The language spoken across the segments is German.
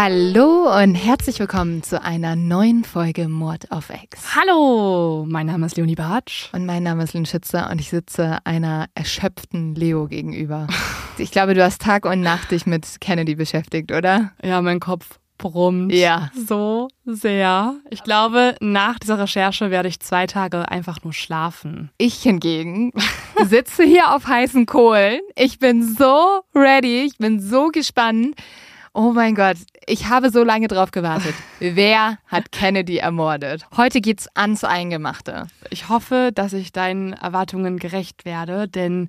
Hallo und herzlich willkommen zu einer neuen Folge Mord auf X. Hallo, mein Name ist Leonie Bartsch. Und mein Name ist Lynn Schützer und ich sitze einer erschöpften Leo gegenüber. Ich glaube, du hast Tag und Nacht dich mit Kennedy beschäftigt, oder? Ja, mein Kopf brummt Ja. so sehr. Ich glaube, nach dieser Recherche werde ich zwei Tage einfach nur schlafen. Ich hingegen sitze hier auf heißen Kohlen. Ich bin so ready, ich bin so gespannt. Oh mein Gott, ich habe so lange drauf gewartet. Wer hat Kennedy ermordet? Heute geht's ans Eingemachte. Ich hoffe, dass ich deinen Erwartungen gerecht werde, denn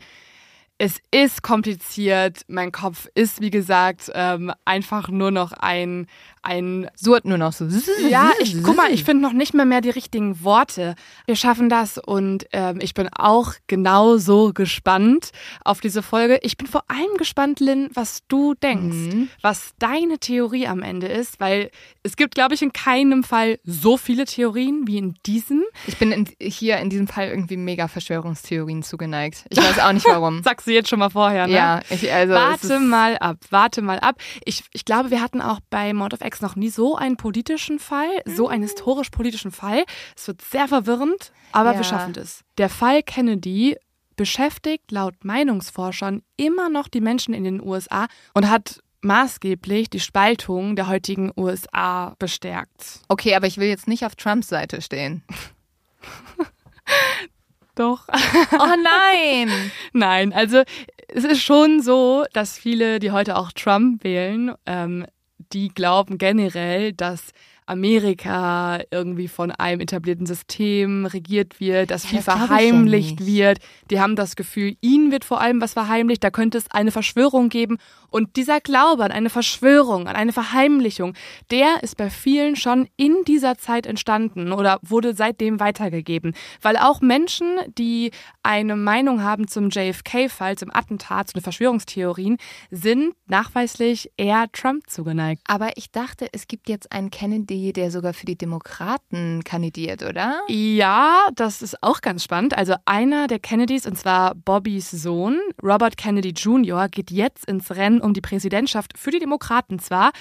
es ist kompliziert. Mein Kopf ist, wie gesagt, ähm, einfach nur noch ein, ein Surrt nur noch so. Ja, ich guck mal, ich finde noch nicht mal mehr die richtigen Worte. Wir schaffen das und ähm, ich bin auch genauso gespannt auf diese Folge. Ich bin vor allem gespannt, Lynn, was du denkst, Mhm. was deine Theorie am Ende ist, weil es gibt, glaube ich, in keinem Fall so viele Theorien wie in diesem. Ich bin in, hier in diesem Fall irgendwie mega Verschwörungstheorien zugeneigt. Ich weiß auch nicht warum. Sagst du jetzt schon mal vorher, ne? ja, ich, also. Warte mal ab, warte mal ab. Ich, ich glaube, wir hatten auch bei Mord of X noch nie so einen politischen Fall, so einen historisch-politischen Fall. Es wird sehr verwirrend, aber Ja. wir schaffen das. Der Fall Kennedy beschäftigt laut Meinungsforschern immer noch die Menschen in den USA und hat maßgeblich die Spaltung der heutigen USA bestärkt. Okay, aber ich will jetzt nicht auf Trumps Seite stehen. Doch. Oh nein! Nein, also es ist schon so, dass viele, die heute auch Trump wählen, ähm, die glauben generell, dass Amerika irgendwie von einem etablierten System regiert wird, dass Ja, viel das ja verheimlicht nicht. wird. Die haben das Gefühl, ihnen wird vor allem was verheimlicht, da könnte es eine Verschwörung geben. Und dieser Glaube an eine Verschwörung, an eine Verheimlichung, der ist bei vielen schon in dieser Zeit entstanden oder wurde seitdem weitergegeben. Weil auch Menschen, die eine Meinung haben zum JFK-Fall, zum Attentat, zu den Verschwörungstheorien, sind nachweislich eher Trump zugeneigt. Aber ich dachte, es gibt jetzt einen Kennedy, der sogar für die Demokraten kandidiert, oder? Ja, das ist auch ganz spannend. Also einer der Kennedys, und zwar Bobbys Sohn, Robert Kennedy Jr., geht jetzt ins Rennen um die Präsidentschaft für die Demokraten zwar.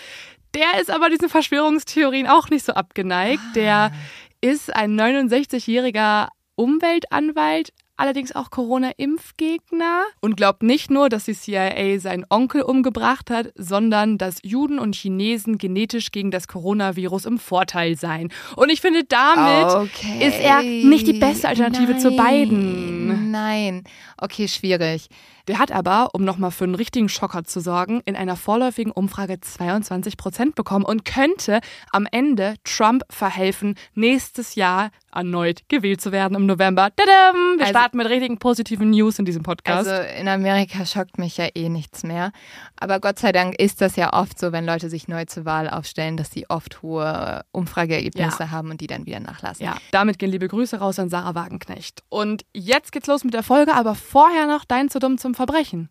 Der ist aber diesen Verschwörungstheorien auch nicht so abgeneigt. Der ist ein 69-jähriger Umweltanwalt, allerdings auch Corona-Impfgegner und glaubt nicht nur, dass die CIA seinen Onkel umgebracht hat, sondern dass Juden und Chinesen genetisch gegen das Coronavirus im Vorteil seien. Und ich finde, damit Okay. ist er nicht die beste Alternative zu beiden. Nein. Okay, schwierig. Der hat aber, um nochmal für einen richtigen Schocker zu sorgen, in einer vorläufigen Umfrage 22 Prozent bekommen und könnte am Ende Trump verhelfen, nächstes Jahr erneut gewählt zu werden im November. Tadam! Wir Also- starten mit richtigen positiven News in diesem Podcast. Also in Amerika schockt mich ja eh nichts mehr. Aber Gott sei Dank ist das ja oft so, wenn Leute sich neu zur Wahl aufstellen, dass sie oft hohe Umfrageergebnisse Ja. haben und die dann wieder nachlassen. ja, damit gehen liebe Grüße raus an Sarah Wagenknecht. Und jetzt geht's los mit der Folge, aber vorher noch dein zu dumm zum Verbrechen.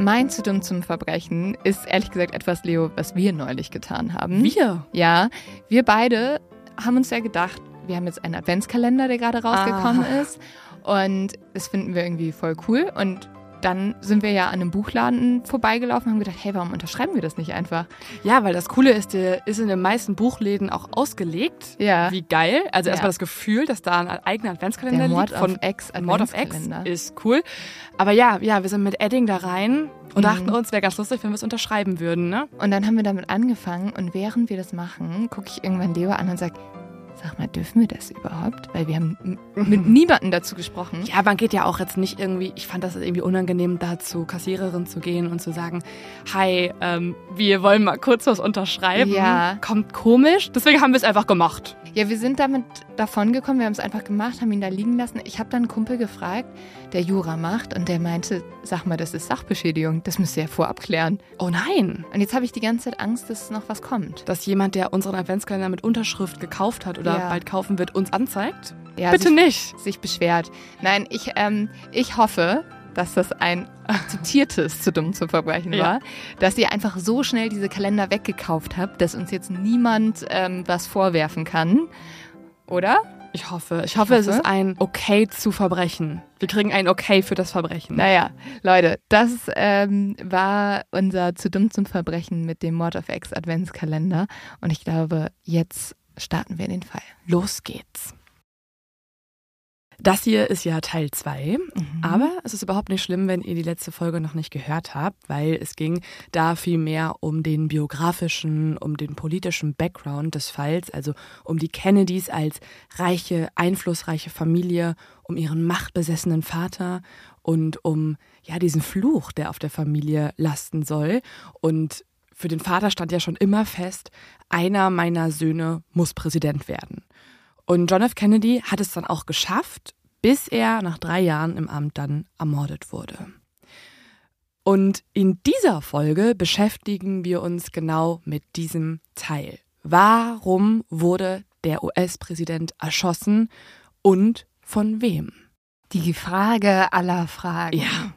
Mein zu dumm zum Verbrechen ist ehrlich gesagt etwas, Leo, was wir neulich getan haben. Wir? Ja, wir beide haben uns ja gedacht, wir haben jetzt einen Adventskalender, der gerade rausgekommen ah. ist. Und das finden wir irgendwie voll cool. Und dann sind wir ja an einem Buchladen vorbeigelaufen und haben gedacht, hey, warum unterschreiben wir das nicht einfach? Ja, weil das Coole ist, der ist in den meisten Buchläden auch ausgelegt. Ja. Wie geil. Also ja. erstmal das Gefühl, dass da ein eigener Adventskalender der Mord liegt. Von of X Mord of X ist cool. Aber ja, ja, wir sind mit Edding da rein und mhm. dachten uns, wäre ganz lustig, wenn wir es unterschreiben würden. Ne? Und dann haben wir damit angefangen und während wir das machen, gucke ich irgendwann Leo an und sage, Sag mal, dürfen wir das überhaupt? Weil wir haben mit niemandem dazu gesprochen. Ja, man geht ja auch jetzt nicht irgendwie, ich fand das irgendwie unangenehm, da zu Kassiererin zu gehen und zu sagen, hi, ähm, wir wollen mal kurz was unterschreiben. Ja. Kommt komisch. Deswegen haben wir es einfach gemacht. Ja, wir sind damit davon gekommen, wir haben es einfach gemacht, haben ihn da liegen lassen. Ich habe dann einen Kumpel gefragt, der Jura macht und der meinte, sag mal, das ist Sachbeschädigung, das müsst ihr ja vorab klären. Oh nein. Und jetzt habe ich die ganze Zeit Angst, dass noch was kommt. Dass jemand, der unseren Adventskalender mit Unterschrift gekauft hat oder ja. bald kaufen wird, uns anzeigt? Ja, Bitte sich, nicht. Sich beschwert. Nein, ich, ähm, ich hoffe, dass das ein akzeptiertes zu dumm zu verbrechen ja. war, dass ihr einfach so schnell diese Kalender weggekauft habt, dass uns jetzt niemand ähm, was vorwerfen kann. Oder? Ich hoffe. Ich hoffe, ich hoffe, es ist ein Okay zu Verbrechen. Wir kriegen ein Okay für das Verbrechen. Naja, Leute, das ähm, war unser zu dumm zum Verbrechen mit dem Mord of X Adventskalender. Und ich glaube, jetzt starten wir in den Fall. Los geht's. Das hier ist ja Teil 2, mhm. aber es ist überhaupt nicht schlimm, wenn ihr die letzte Folge noch nicht gehört habt, weil es ging da viel mehr um den biografischen, um den politischen Background des Falls, also um die Kennedys als reiche, einflussreiche Familie, um ihren machtbesessenen Vater und um ja diesen Fluch, der auf der Familie lasten soll und für den Vater stand ja schon immer fest, einer meiner Söhne muss Präsident werden. Und John F. Kennedy hat es dann auch geschafft, bis er nach drei Jahren im Amt dann ermordet wurde. Und in dieser Folge beschäftigen wir uns genau mit diesem Teil. Warum wurde der US-Präsident erschossen und von wem? Die Frage aller Fragen. Ja.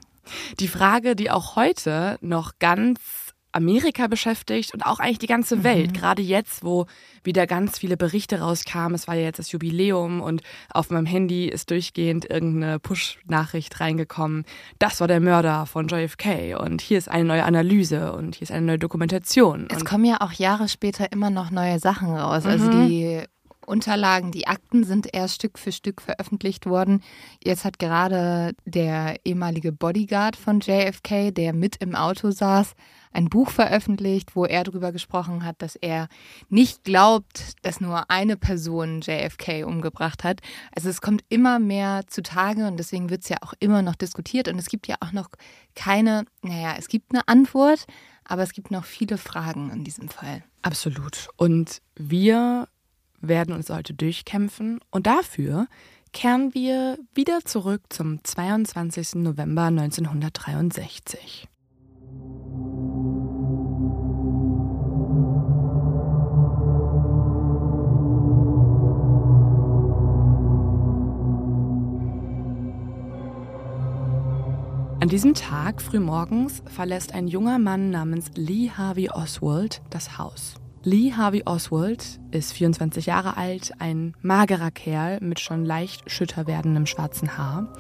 Die Frage, die auch heute noch ganz Amerika beschäftigt und auch eigentlich die ganze Welt. Mhm. Gerade jetzt, wo wieder ganz viele Berichte rauskamen. Es war ja jetzt das Jubiläum und auf meinem Handy ist durchgehend irgendeine Push-Nachricht reingekommen. Das war der Mörder von JFK und hier ist eine neue Analyse und hier ist eine neue Dokumentation. Es kommen ja auch Jahre später immer noch neue Sachen raus. Also mhm. Also die Unterlagen, die Akten sind erst Stück für Stück veröffentlicht worden. Jetzt hat gerade der ehemalige Bodyguard von JFK, der mit im Auto saß, ein Buch veröffentlicht, wo er darüber gesprochen hat, dass er nicht glaubt, dass nur eine Person JFK umgebracht hat. Also es kommt immer mehr zutage und deswegen wird es ja auch immer noch diskutiert und es gibt ja auch noch keine, naja, es gibt eine Antwort, aber es gibt noch viele Fragen in diesem Fall. Absolut. Und wir werden uns heute durchkämpfen und dafür kehren wir wieder zurück zum 22. November 1963. An diesem Tag frühmorgens verlässt ein junger Mann namens Lee Harvey Oswald das Haus. Lee Harvey Oswald ist 24 Jahre alt, ein magerer Kerl mit schon leicht schütter werdendem schwarzen Haar.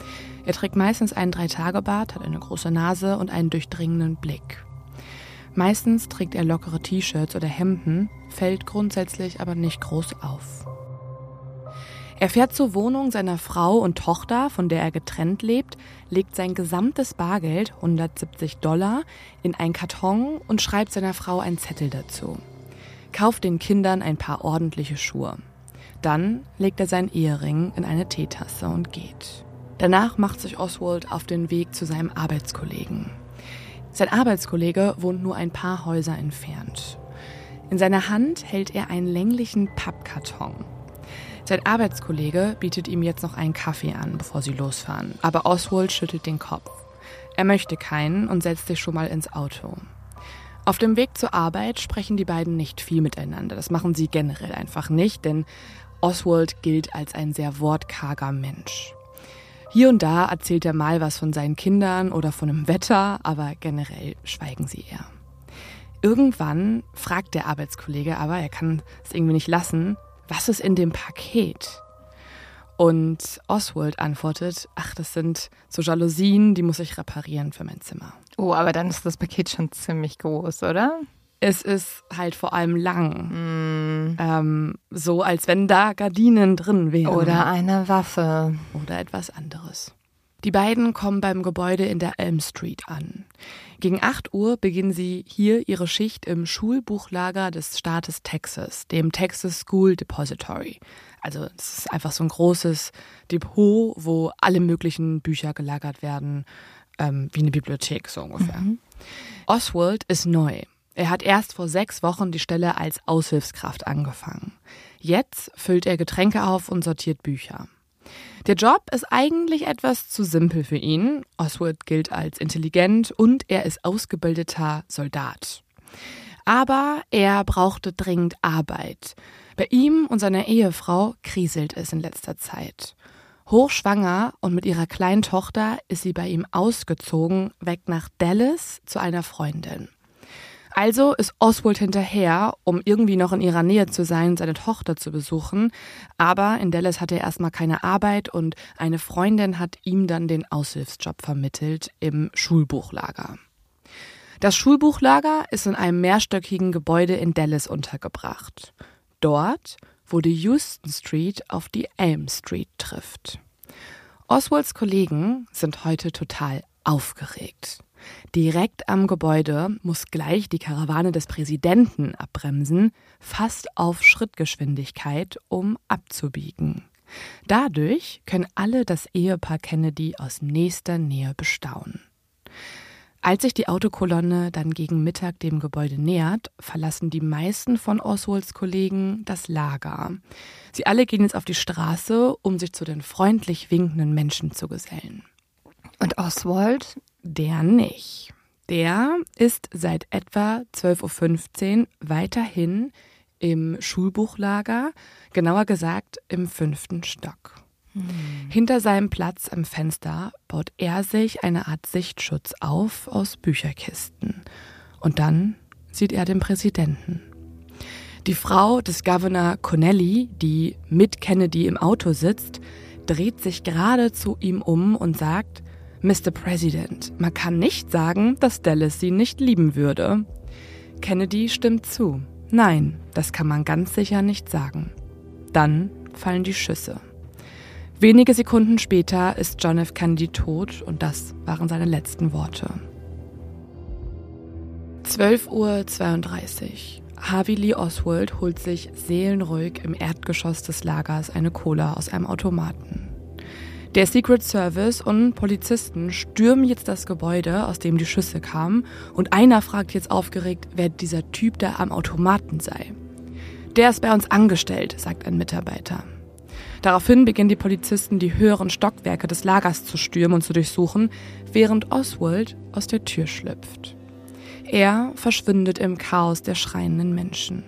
Er trägt meistens einen Dreitagebart, hat eine große Nase und einen durchdringenden Blick. Meistens trägt er lockere T-Shirts oder Hemden, fällt grundsätzlich aber nicht groß auf. Er fährt zur Wohnung seiner Frau und Tochter, von der er getrennt lebt, legt sein gesamtes Bargeld, 170 Dollar, in einen Karton und schreibt seiner Frau einen Zettel dazu. Kauft den Kindern ein paar ordentliche Schuhe. Dann legt er seinen Ehering in eine Teetasse und geht. Danach macht sich Oswald auf den Weg zu seinem Arbeitskollegen. Sein Arbeitskollege wohnt nur ein paar Häuser entfernt. In seiner Hand hält er einen länglichen Pappkarton. Sein Arbeitskollege bietet ihm jetzt noch einen Kaffee an, bevor sie losfahren. Aber Oswald schüttelt den Kopf. Er möchte keinen und setzt sich schon mal ins Auto. Auf dem Weg zur Arbeit sprechen die beiden nicht viel miteinander. Das machen sie generell einfach nicht, denn Oswald gilt als ein sehr wortkarger Mensch. Hier und da erzählt er mal was von seinen Kindern oder von dem Wetter, aber generell schweigen sie eher. Irgendwann fragt der Arbeitskollege aber, er kann es irgendwie nicht lassen, was ist in dem Paket? Und Oswald antwortet, ach, das sind so Jalousien, die muss ich reparieren für mein Zimmer. Oh, aber dann ist das Paket schon ziemlich groß, oder? Es ist halt vor allem lang. Mm. Ähm, so, als wenn da Gardinen drin wären. Oder eine Waffe. Oder etwas anderes. Die beiden kommen beim Gebäude in der Elm Street an. Gegen 8 Uhr beginnen sie hier ihre Schicht im Schulbuchlager des Staates Texas, dem Texas School Depository. Also es ist einfach so ein großes Depot, wo alle möglichen Bücher gelagert werden, ähm, wie eine Bibliothek so ungefähr. Mhm. Oswald ist neu. Er hat erst vor sechs Wochen die Stelle als Aushilfskraft angefangen. Jetzt füllt er Getränke auf und sortiert Bücher. Der Job ist eigentlich etwas zu simpel für ihn. Oswald gilt als intelligent und er ist ausgebildeter Soldat. Aber er brauchte dringend Arbeit. Bei ihm und seiner Ehefrau kriselt es in letzter Zeit. Hochschwanger und mit ihrer kleinen Tochter ist sie bei ihm ausgezogen, weg nach Dallas zu einer Freundin. Also ist Oswald hinterher, um irgendwie noch in ihrer Nähe zu sein, seine Tochter zu besuchen. Aber in Dallas hat er erstmal keine Arbeit und eine Freundin hat ihm dann den Aushilfsjob vermittelt im Schulbuchlager. Das Schulbuchlager ist in einem mehrstöckigen Gebäude in Dallas untergebracht. Dort, wo die Houston Street auf die Elm Street trifft. Oswalds Kollegen sind heute total aufgeregt. Direkt am Gebäude muss gleich die Karawane des Präsidenten abbremsen, fast auf Schrittgeschwindigkeit, um abzubiegen. Dadurch können alle das Ehepaar Kennedy aus nächster Nähe bestaunen. Als sich die Autokolonne dann gegen Mittag dem Gebäude nähert, verlassen die meisten von Oswalds Kollegen das Lager. Sie alle gehen jetzt auf die Straße, um sich zu den freundlich winkenden Menschen zu gesellen. Und Oswald? Der nicht. Der ist seit etwa 12.15 Uhr weiterhin im Schulbuchlager, genauer gesagt im fünften Stock. Hm. Hinter seinem Platz am Fenster baut er sich eine Art Sichtschutz auf aus Bücherkisten. Und dann sieht er den Präsidenten. Die Frau des Governor Connelly, die mit Kennedy im Auto sitzt, dreht sich gerade zu ihm um und sagt, Mr. President, man kann nicht sagen, dass Dallas sie nicht lieben würde. Kennedy stimmt zu. Nein, das kann man ganz sicher nicht sagen. Dann fallen die Schüsse. Wenige Sekunden später ist John F. Kennedy tot und das waren seine letzten Worte. 12.32 Uhr. Harvey Lee Oswald holt sich seelenruhig im Erdgeschoss des Lagers eine Cola aus einem Automaten. Der Secret Service und Polizisten stürmen jetzt das Gebäude, aus dem die Schüsse kamen, und einer fragt jetzt aufgeregt, wer dieser Typ da am Automaten sei. Der ist bei uns angestellt, sagt ein Mitarbeiter. Daraufhin beginnen die Polizisten, die höheren Stockwerke des Lagers zu stürmen und zu durchsuchen, während Oswald aus der Tür schlüpft. Er verschwindet im Chaos der schreienden Menschen.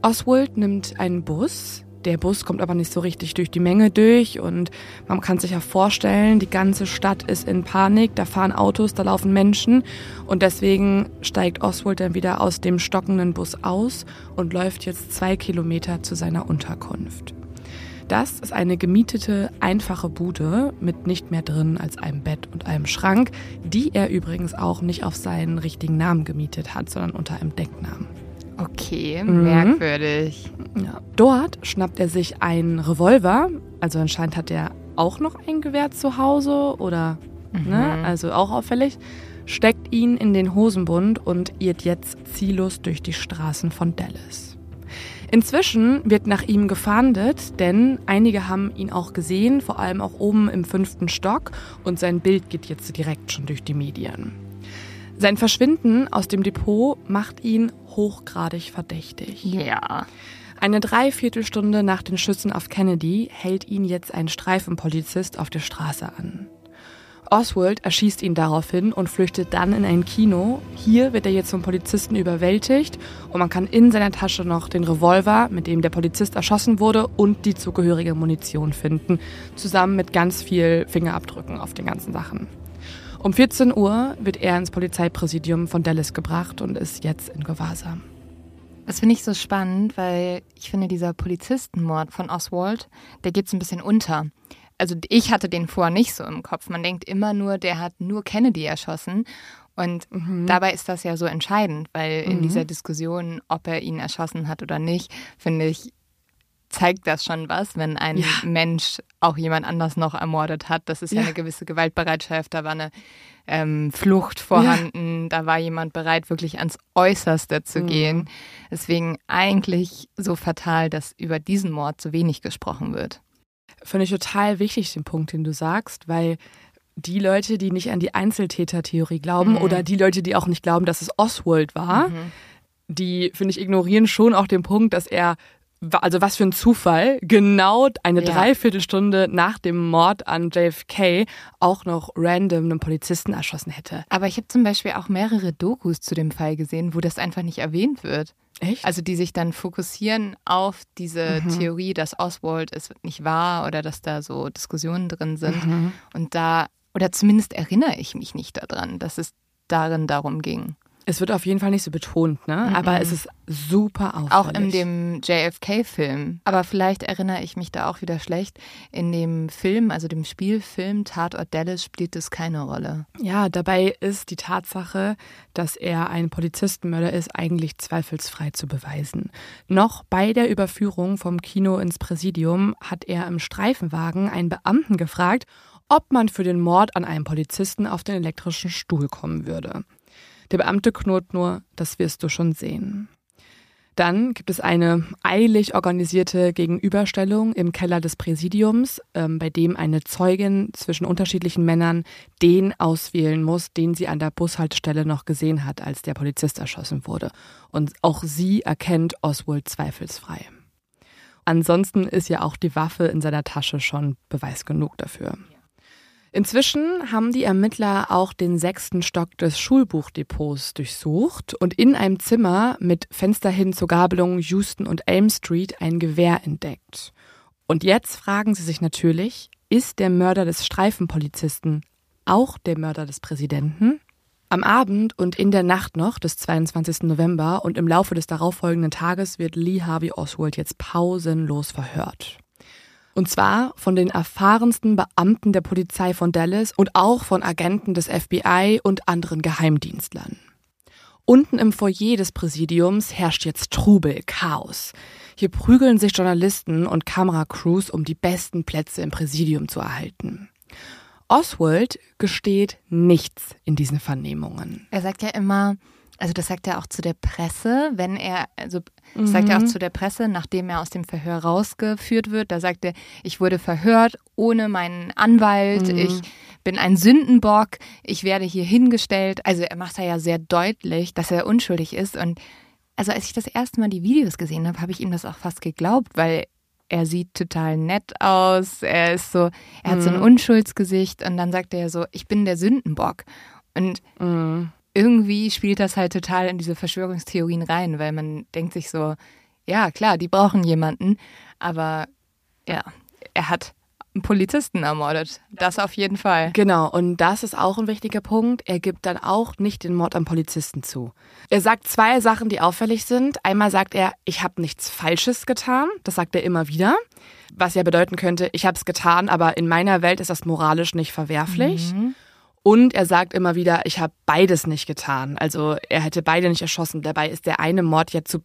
Oswald nimmt einen Bus, der Bus kommt aber nicht so richtig durch die Menge durch und man kann sich ja vorstellen, die ganze Stadt ist in Panik, da fahren Autos, da laufen Menschen und deswegen steigt Oswald dann wieder aus dem stockenden Bus aus und läuft jetzt zwei Kilometer zu seiner Unterkunft. Das ist eine gemietete, einfache Bude mit nicht mehr drin als einem Bett und einem Schrank, die er übrigens auch nicht auf seinen richtigen Namen gemietet hat, sondern unter einem Decknamen. Okay, mhm. merkwürdig. Ja. Dort schnappt er sich einen Revolver. Also anscheinend hat er auch noch ein Gewehr zu Hause oder, mhm. ne, also auch auffällig. Steckt ihn in den Hosenbund und irrt jetzt ziellos durch die Straßen von Dallas. Inzwischen wird nach ihm gefahndet, denn einige haben ihn auch gesehen, vor allem auch oben im fünften Stock und sein Bild geht jetzt direkt schon durch die Medien. Sein Verschwinden aus dem Depot macht ihn hochgradig verdächtig. Ja. Eine Dreiviertelstunde nach den Schüssen auf Kennedy hält ihn jetzt ein Streifenpolizist auf der Straße an. Oswald erschießt ihn daraufhin und flüchtet dann in ein Kino. Hier wird er jetzt vom Polizisten überwältigt und man kann in seiner Tasche noch den Revolver, mit dem der Polizist erschossen wurde, und die zugehörige Munition finden, zusammen mit ganz viel Fingerabdrücken auf den ganzen Sachen. Um 14 Uhr wird er ins Polizeipräsidium von Dallas gebracht und ist jetzt in Gewahrsam. Das finde ich so spannend, weil ich finde, dieser Polizistenmord von Oswald, der geht so ein bisschen unter. Also ich hatte den vorher nicht so im Kopf. Man denkt immer nur, der hat nur Kennedy erschossen. Und mhm. dabei ist das ja so entscheidend, weil in mhm. dieser Diskussion, ob er ihn erschossen hat oder nicht, finde ich, zeigt das schon was, wenn ein ja. Mensch auch jemand anders noch ermordet hat. Das ist ja, ja eine gewisse Gewaltbereitschaft, da war eine ähm, Flucht vorhanden, ja. da war jemand bereit, wirklich ans Äußerste zu mhm. gehen. Deswegen eigentlich so fatal, dass über diesen Mord so wenig gesprochen wird. Finde ich total wichtig, den Punkt, den du sagst, weil die Leute, die nicht an die Einzeltätertheorie glauben mhm. oder die Leute, die auch nicht glauben, dass es Oswald war, mhm. die, finde ich, ignorieren schon auch den Punkt, dass er also was für ein Zufall, genau eine ja. Dreiviertelstunde nach dem Mord an JFK auch noch random einen Polizisten erschossen hätte. Aber ich habe zum Beispiel auch mehrere Dokus zu dem Fall gesehen, wo das einfach nicht erwähnt wird. Echt? Also die sich dann fokussieren auf diese mhm. Theorie, dass Oswald es nicht war oder dass da so Diskussionen drin sind. Mhm. Und da, oder zumindest erinnere ich mich nicht daran, dass es darin darum ging. Es wird auf jeden Fall nicht so betont, ne? Mhm. Aber es ist super auffällig. Auch in dem JFK-Film. Aber vielleicht erinnere ich mich da auch wieder schlecht. In dem Film, also dem Spielfilm Tatort Dallas, spielt es keine Rolle. Ja, dabei ist die Tatsache, dass er ein Polizistenmörder ist, eigentlich zweifelsfrei zu beweisen. Noch bei der Überführung vom Kino ins Präsidium hat er im Streifenwagen einen Beamten gefragt, ob man für den Mord an einem Polizisten auf den elektrischen Stuhl kommen würde. Der Beamte knurrt nur, das wirst du schon sehen. Dann gibt es eine eilig organisierte Gegenüberstellung im Keller des Präsidiums, ähm, bei dem eine Zeugin zwischen unterschiedlichen Männern den auswählen muss, den sie an der Bushaltestelle noch gesehen hat, als der Polizist erschossen wurde. Und auch sie erkennt Oswald zweifelsfrei. Ansonsten ist ja auch die Waffe in seiner Tasche schon Beweis genug dafür. Inzwischen haben die Ermittler auch den sechsten Stock des Schulbuchdepots durchsucht und in einem Zimmer mit Fenster hin zur Gabelung Houston und Elm Street ein Gewehr entdeckt. Und jetzt fragen sie sich natürlich, ist der Mörder des Streifenpolizisten auch der Mörder des Präsidenten? Am Abend und in der Nacht noch des 22. November und im Laufe des darauffolgenden Tages wird Lee Harvey Oswald jetzt pausenlos verhört. Und zwar von den erfahrensten Beamten der Polizei von Dallas und auch von Agenten des FBI und anderen Geheimdienstlern. Unten im Foyer des Präsidiums herrscht jetzt Trubel, Chaos. Hier prügeln sich Journalisten und Kameracrews, um die besten Plätze im Präsidium zu erhalten. Oswald gesteht nichts in diesen Vernehmungen. Er sagt ja immer, also das sagt er auch zu der Presse, wenn er, also das sagt er auch mhm. zu der Presse, nachdem er aus dem Verhör rausgeführt wird, da sagt er, ich wurde verhört ohne meinen Anwalt, mhm. ich bin ein Sündenbock, ich werde hier hingestellt. Also er macht da ja sehr deutlich, dass er unschuldig ist. Und also als ich das erste Mal die Videos gesehen habe, habe ich ihm das auch fast geglaubt, weil er sieht total nett aus, er ist so, er hat mhm. so ein mhm. Unschuldsgesicht und dann sagt er so, ich bin der Sündenbock. Und mhm irgendwie spielt das halt total in diese Verschwörungstheorien rein, weil man denkt sich so, ja, klar, die brauchen jemanden, aber ja, er hat einen Polizisten ermordet. Das auf jeden Fall. Genau, und das ist auch ein wichtiger Punkt. Er gibt dann auch nicht den Mord am Polizisten zu. Er sagt zwei Sachen, die auffällig sind. Einmal sagt er, ich habe nichts Falsches getan. Das sagt er immer wieder. Was ja bedeuten könnte, ich habe es getan, aber in meiner Welt ist das moralisch nicht verwerflich. Mhm. Und er sagt immer wieder, ich habe beides nicht getan. Also er hätte beide nicht erschossen. Dabei ist der eine Mord ja zu,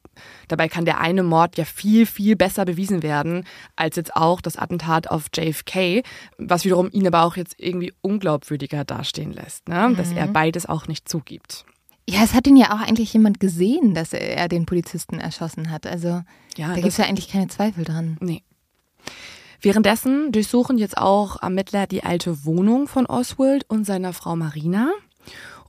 dabei kann der eine Mord ja viel, viel besser bewiesen werden, als jetzt auch das Attentat auf JFK, was wiederum ihn aber auch jetzt irgendwie unglaubwürdiger dastehen lässt, ne? Mhm. dass er beides auch nicht zugibt. Ja, es hat ihn ja auch eigentlich jemand gesehen, dass er den Polizisten erschossen hat. Also ja, da gibt es ja eigentlich keine Zweifel dran. Nee. Währenddessen durchsuchen jetzt auch Ermittler die alte Wohnung von Oswald und seiner Frau Marina.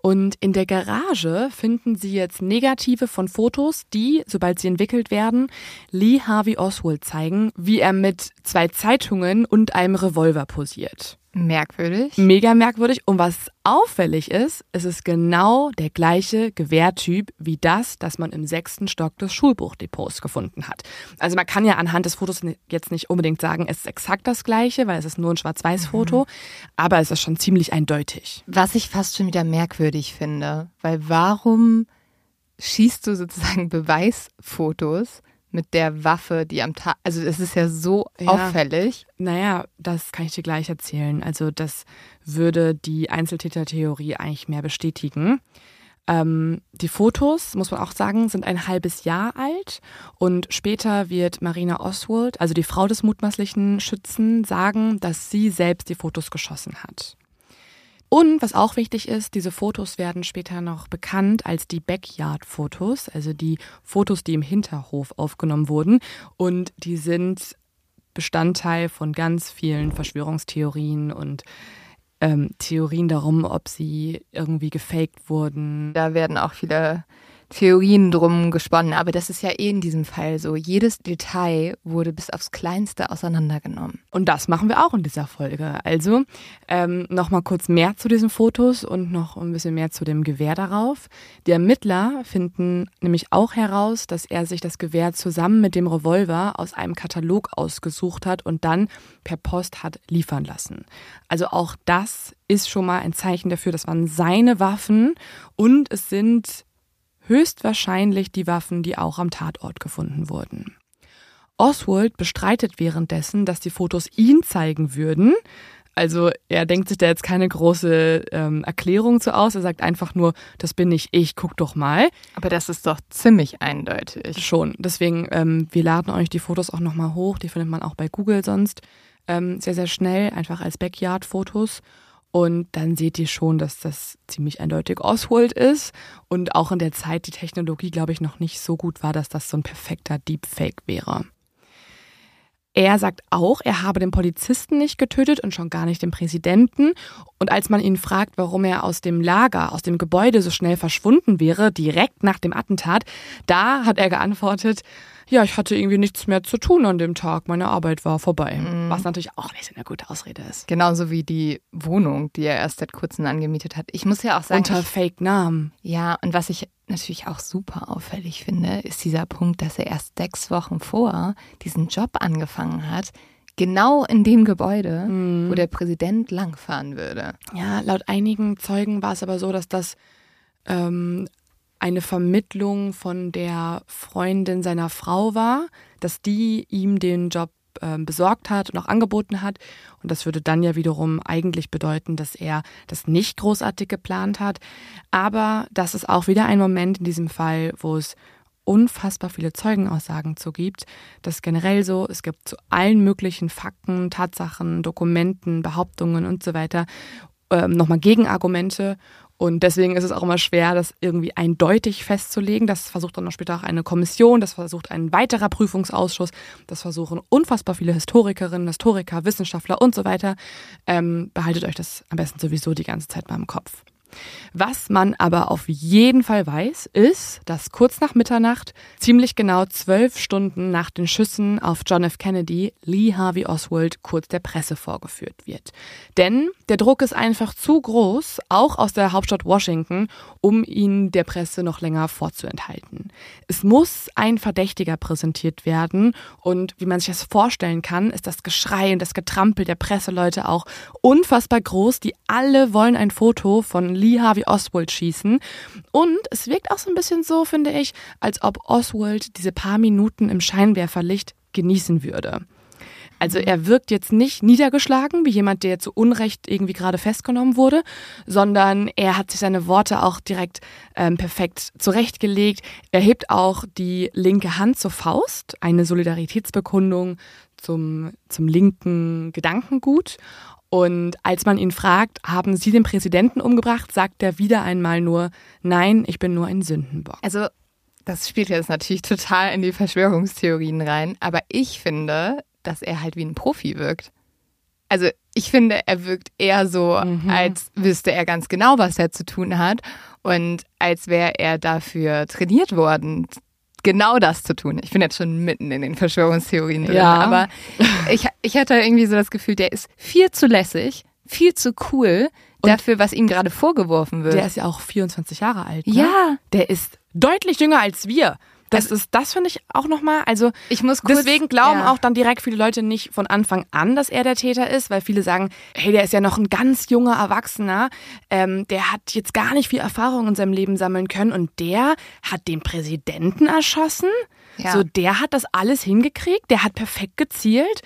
Und in der Garage finden sie jetzt Negative von Fotos, die, sobald sie entwickelt werden, Lee Harvey Oswald zeigen, wie er mit zwei Zeitungen und einem Revolver posiert. Merkwürdig. Mega merkwürdig. Und was auffällig ist, es ist genau der gleiche Gewehrtyp wie das, das man im sechsten Stock des Schulbuchdepots gefunden hat. Also man kann ja anhand des Fotos jetzt nicht unbedingt sagen, es ist exakt das gleiche, weil es ist nur ein Schwarz-Weiß-Foto, mhm. aber es ist schon ziemlich eindeutig. Was ich fast schon wieder merkwürdig finde, weil warum schießt du sozusagen Beweisfotos mit der Waffe, die am Tag, also es ist ja so Ja. auffällig. Naja, das kann ich dir gleich erzählen. Also das würde die Einzeltätertheorie eigentlich mehr bestätigen. Ähm, die Fotos, muss man auch sagen, sind ein halbes Jahr alt und später wird Marina Oswald, also die Frau des mutmaßlichen Schützen, sagen, dass sie selbst die Fotos geschossen hat. Und was auch wichtig ist, diese Fotos werden später noch bekannt als die Backyard-Fotos, also die Fotos, die im Hinterhof aufgenommen wurden. Und die sind Bestandteil von ganz vielen Verschwörungstheorien und ähm, Theorien darum, ob sie irgendwie gefaked wurden. Da werden auch viele Theorien drum gesponnen, aber das ist ja eh in diesem Fall so. Jedes Detail wurde bis aufs Kleinste auseinandergenommen. Und das machen wir auch in dieser Folge. Also ähm, nochmal kurz mehr zu diesen Fotos und noch ein bisschen mehr zu dem Gewehr darauf. Die Ermittler finden nämlich auch heraus, dass er sich das Gewehr zusammen mit dem Revolver aus einem Katalog ausgesucht hat und dann per Post hat liefern lassen. Also auch das ist schon mal ein Zeichen dafür, das waren seine Waffen und es sind höchstwahrscheinlich die Waffen, die auch am Tatort gefunden wurden. Oswald bestreitet währenddessen, dass die Fotos ihn zeigen würden. Also er denkt sich da jetzt keine große ähm, Erklärung zu aus. Er sagt einfach nur, das bin nicht ich, guck doch mal. Aber das ist doch ziemlich eindeutig. Schon. Deswegen, ähm, wir laden euch die Fotos auch nochmal hoch. Die findet man auch bei Google sonst ähm, sehr, sehr schnell, einfach als Backyard-Fotos. Und dann seht ihr schon, dass das ziemlich eindeutig Oswald ist. Und auch in der Zeit die Technologie, glaube ich, noch nicht so gut war, dass das so ein perfekter Deepfake wäre. Er sagt auch, er habe den Polizisten nicht getötet und schon gar nicht den Präsidenten. Und als man ihn fragt, warum er aus dem Lager, aus dem Gebäude so schnell verschwunden wäre, direkt nach dem Attentat, da hat er geantwortet, ja, ich hatte irgendwie nichts mehr zu tun an dem Tag, meine Arbeit war vorbei. Was natürlich auch nicht so eine gute Ausrede ist. Genauso wie die Wohnung, die er erst seit kurzem angemietet hat. Ich muss ja auch sagen, Unter Fake-Namen. ja, und was ich natürlich auch super auffällig finde, ist dieser Punkt, dass er erst sechs Wochen vor diesen Job angefangen hat, genau in dem Gebäude, wo der Präsident langfahren würde. Ja, laut einigen Zeugen war es aber so, dass das ähm, eine Vermittlung von der Freundin seiner Frau war, dass die ihm den Job ähm, besorgt hat und auch angeboten hat. Und das würde dann ja wiederum eigentlich bedeuten, dass er das nicht großartig geplant hat. Aber das ist auch wieder ein Moment in diesem Fall, wo es unfassbar viele Zeugenaussagen zu gibt. Das ist generell so, es gibt zu allen möglichen Fakten, Tatsachen, Dokumenten, Behauptungen und so weiter ähm, nochmal Gegenargumente. Und deswegen ist es auch immer schwer, das irgendwie eindeutig festzulegen. Das versucht dann noch später auch eine Kommission, das versucht ein weiterer Prüfungsausschuss, das versuchen unfassbar viele Historikerinnen, Historiker, Wissenschaftler und so weiter. Ähm, behaltet euch das am besten sowieso die ganze Zeit mal im Kopf. Was man aber auf jeden Fall weiß, ist, dass kurz nach Mitternacht, ziemlich genau zwölf Stunden nach den Schüssen auf John F. Kennedy, Lee Harvey Oswald kurz der Presse vorgeführt wird. Denn der Druck ist einfach zu groß, auch aus der Hauptstadt Washington, um ihn der Presse noch länger vorzuenthalten. Es muss ein Verdächtiger präsentiert werden und wie man sich das vorstellen kann, ist das Geschrei und das Getrampel der Presseleute auch unfassbar groß. Die alle wollen ein Foto von Lee Harvey Oswald schießen. Und es wirkt auch so ein bisschen so, finde ich, als ob Oswald diese paar Minuten im Scheinwerferlicht genießen würde. Also er wirkt jetzt nicht niedergeschlagen, wie jemand, der zu Unrecht irgendwie gerade festgenommen wurde, sondern er hat sich seine Worte auch direkt ähm, perfekt zurechtgelegt. Er hebt auch die linke Hand zur Faust, eine Solidaritätsbekundung zum, zum linken Gedankengut. Und als man ihn fragt, haben Sie den Präsidenten umgebracht, sagt er wieder einmal nur, nein, ich bin nur ein Sündenbock. Also, das spielt jetzt natürlich total in die Verschwörungstheorien rein, aber ich finde, dass er halt wie ein Profi wirkt. Also, ich finde, er wirkt eher so, als wüsste er ganz genau, was er zu tun hat und als wäre er dafür trainiert worden, genau das zu tun. Ich bin jetzt schon mitten in den Verschwörungstheorien drin, Ja. aber ich, ich hatte irgendwie so das Gefühl, der ist viel zu lässig, viel zu cool dafür, was ihm gerade vorgeworfen wird. Der ist ja auch 24 Jahre alt. Ne? ja, Der ist deutlich jünger als wir. Das ist, das finde ich auch nochmal, also Ich muss kurz, deswegen glauben ja. auch dann direkt viele Leute nicht von Anfang an, dass er der Täter ist, weil viele sagen, hey, der ist ja noch ein ganz junger Erwachsener, ähm, der hat jetzt gar nicht viel Erfahrung in seinem Leben sammeln können und der hat den Präsidenten erschossen. Ja. So, der hat das alles hingekriegt, der hat perfekt gezielt.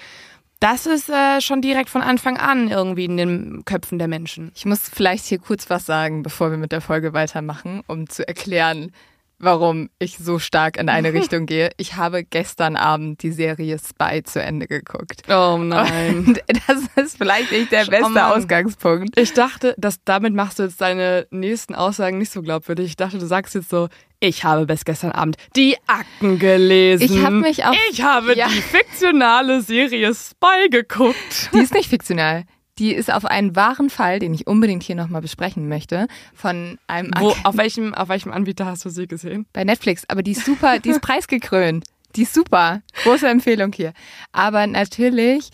Das ist äh, schon direkt von Anfang an irgendwie in den Köpfen der Menschen. Ich muss vielleicht hier kurz was sagen, bevor wir mit der Folge weitermachen, um zu erklären, warum ich so stark in eine Richtung gehe. Ich habe gestern Abend die Serie Spy zu Ende geguckt. Oh nein. Und das ist vielleicht nicht der beste Mann. Ausgangspunkt. Ich dachte, dass damit machst du jetzt deine nächsten Aussagen nicht so glaubwürdig. Ich dachte, du sagst jetzt so, ich habe bis gestern Abend die Akten gelesen. Ich habe mich auch. Ich habe Ja. die fiktionale Serie Spy geguckt. Die ist nicht fiktional. Die ist auf einen wahren Fall, den ich unbedingt hier nochmal besprechen möchte, von einem Wo, Ak- auf, welchem, auf welchem Anbieter hast du sie gesehen? bei Netflix. Aber die ist super, die ist preisgekrönt. Die ist super. Große Empfehlung hier. Aber natürlich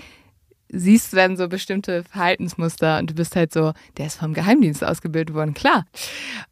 siehst du dann so bestimmte Verhaltensmuster und du bist halt so, der ist vom Geheimdienst ausgebildet worden. Klar.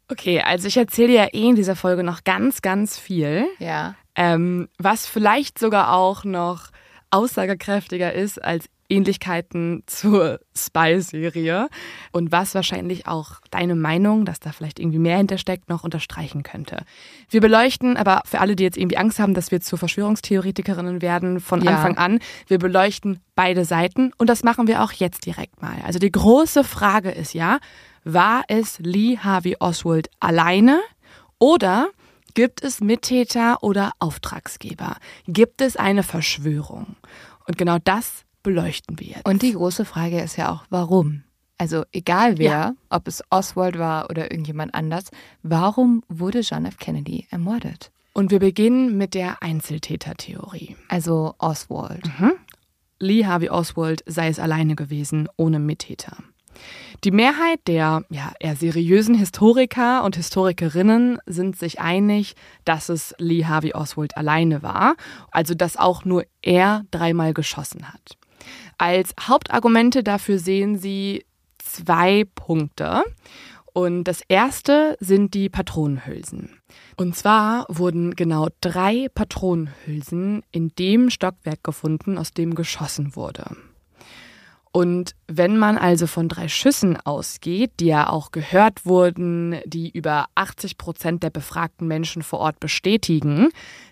Okay, also ich erzähle ja eh in dieser Folge noch ganz, ganz viel, Ja. ähm, was vielleicht sogar auch noch aussagekräftiger ist als Ähnlichkeiten zur Spy-Serie und was wahrscheinlich auch deine Meinung, dass da vielleicht irgendwie mehr hintersteckt, noch unterstreichen könnte. Wir beleuchten, aber für alle, die jetzt irgendwie Angst haben, dass wir zu Verschwörungstheoretikerinnen werden, von Ja. Anfang an, wir beleuchten beide Seiten und das machen wir auch jetzt direkt mal. Also die große Frage ist ja, war es Lee Harvey Oswald alleine oder gibt es Mittäter oder Auftragsgeber? Gibt es eine Verschwörung? Und genau das beleuchten wir jetzt. Und die große Frage ist ja auch, warum? Also egal wer, Ja. ob es Oswald war oder irgendjemand anders, warum wurde John F. Kennedy ermordet? Und wir beginnen mit der Einzeltätertheorie. Also Oswald. Lee Harvey Oswald sei es alleine gewesen, ohne Mittäter. Die Mehrheit der ja, eher seriösen Historiker und Historikerinnen sind sich einig, dass es Lee Harvey Oswald alleine war, also dass auch nur er dreimal geschossen hat. Als Hauptargumente dafür sehen sie zwei Punkte. Und das erste sind die Patronenhülsen. Und zwar wurden genau drei Patronenhülsen in dem Stockwerk gefunden, aus dem geschossen wurde. Und wenn man also von drei Schüssen ausgeht, die ja auch gehört wurden, die über 80 Prozent der befragten Menschen vor Ort bestätigen,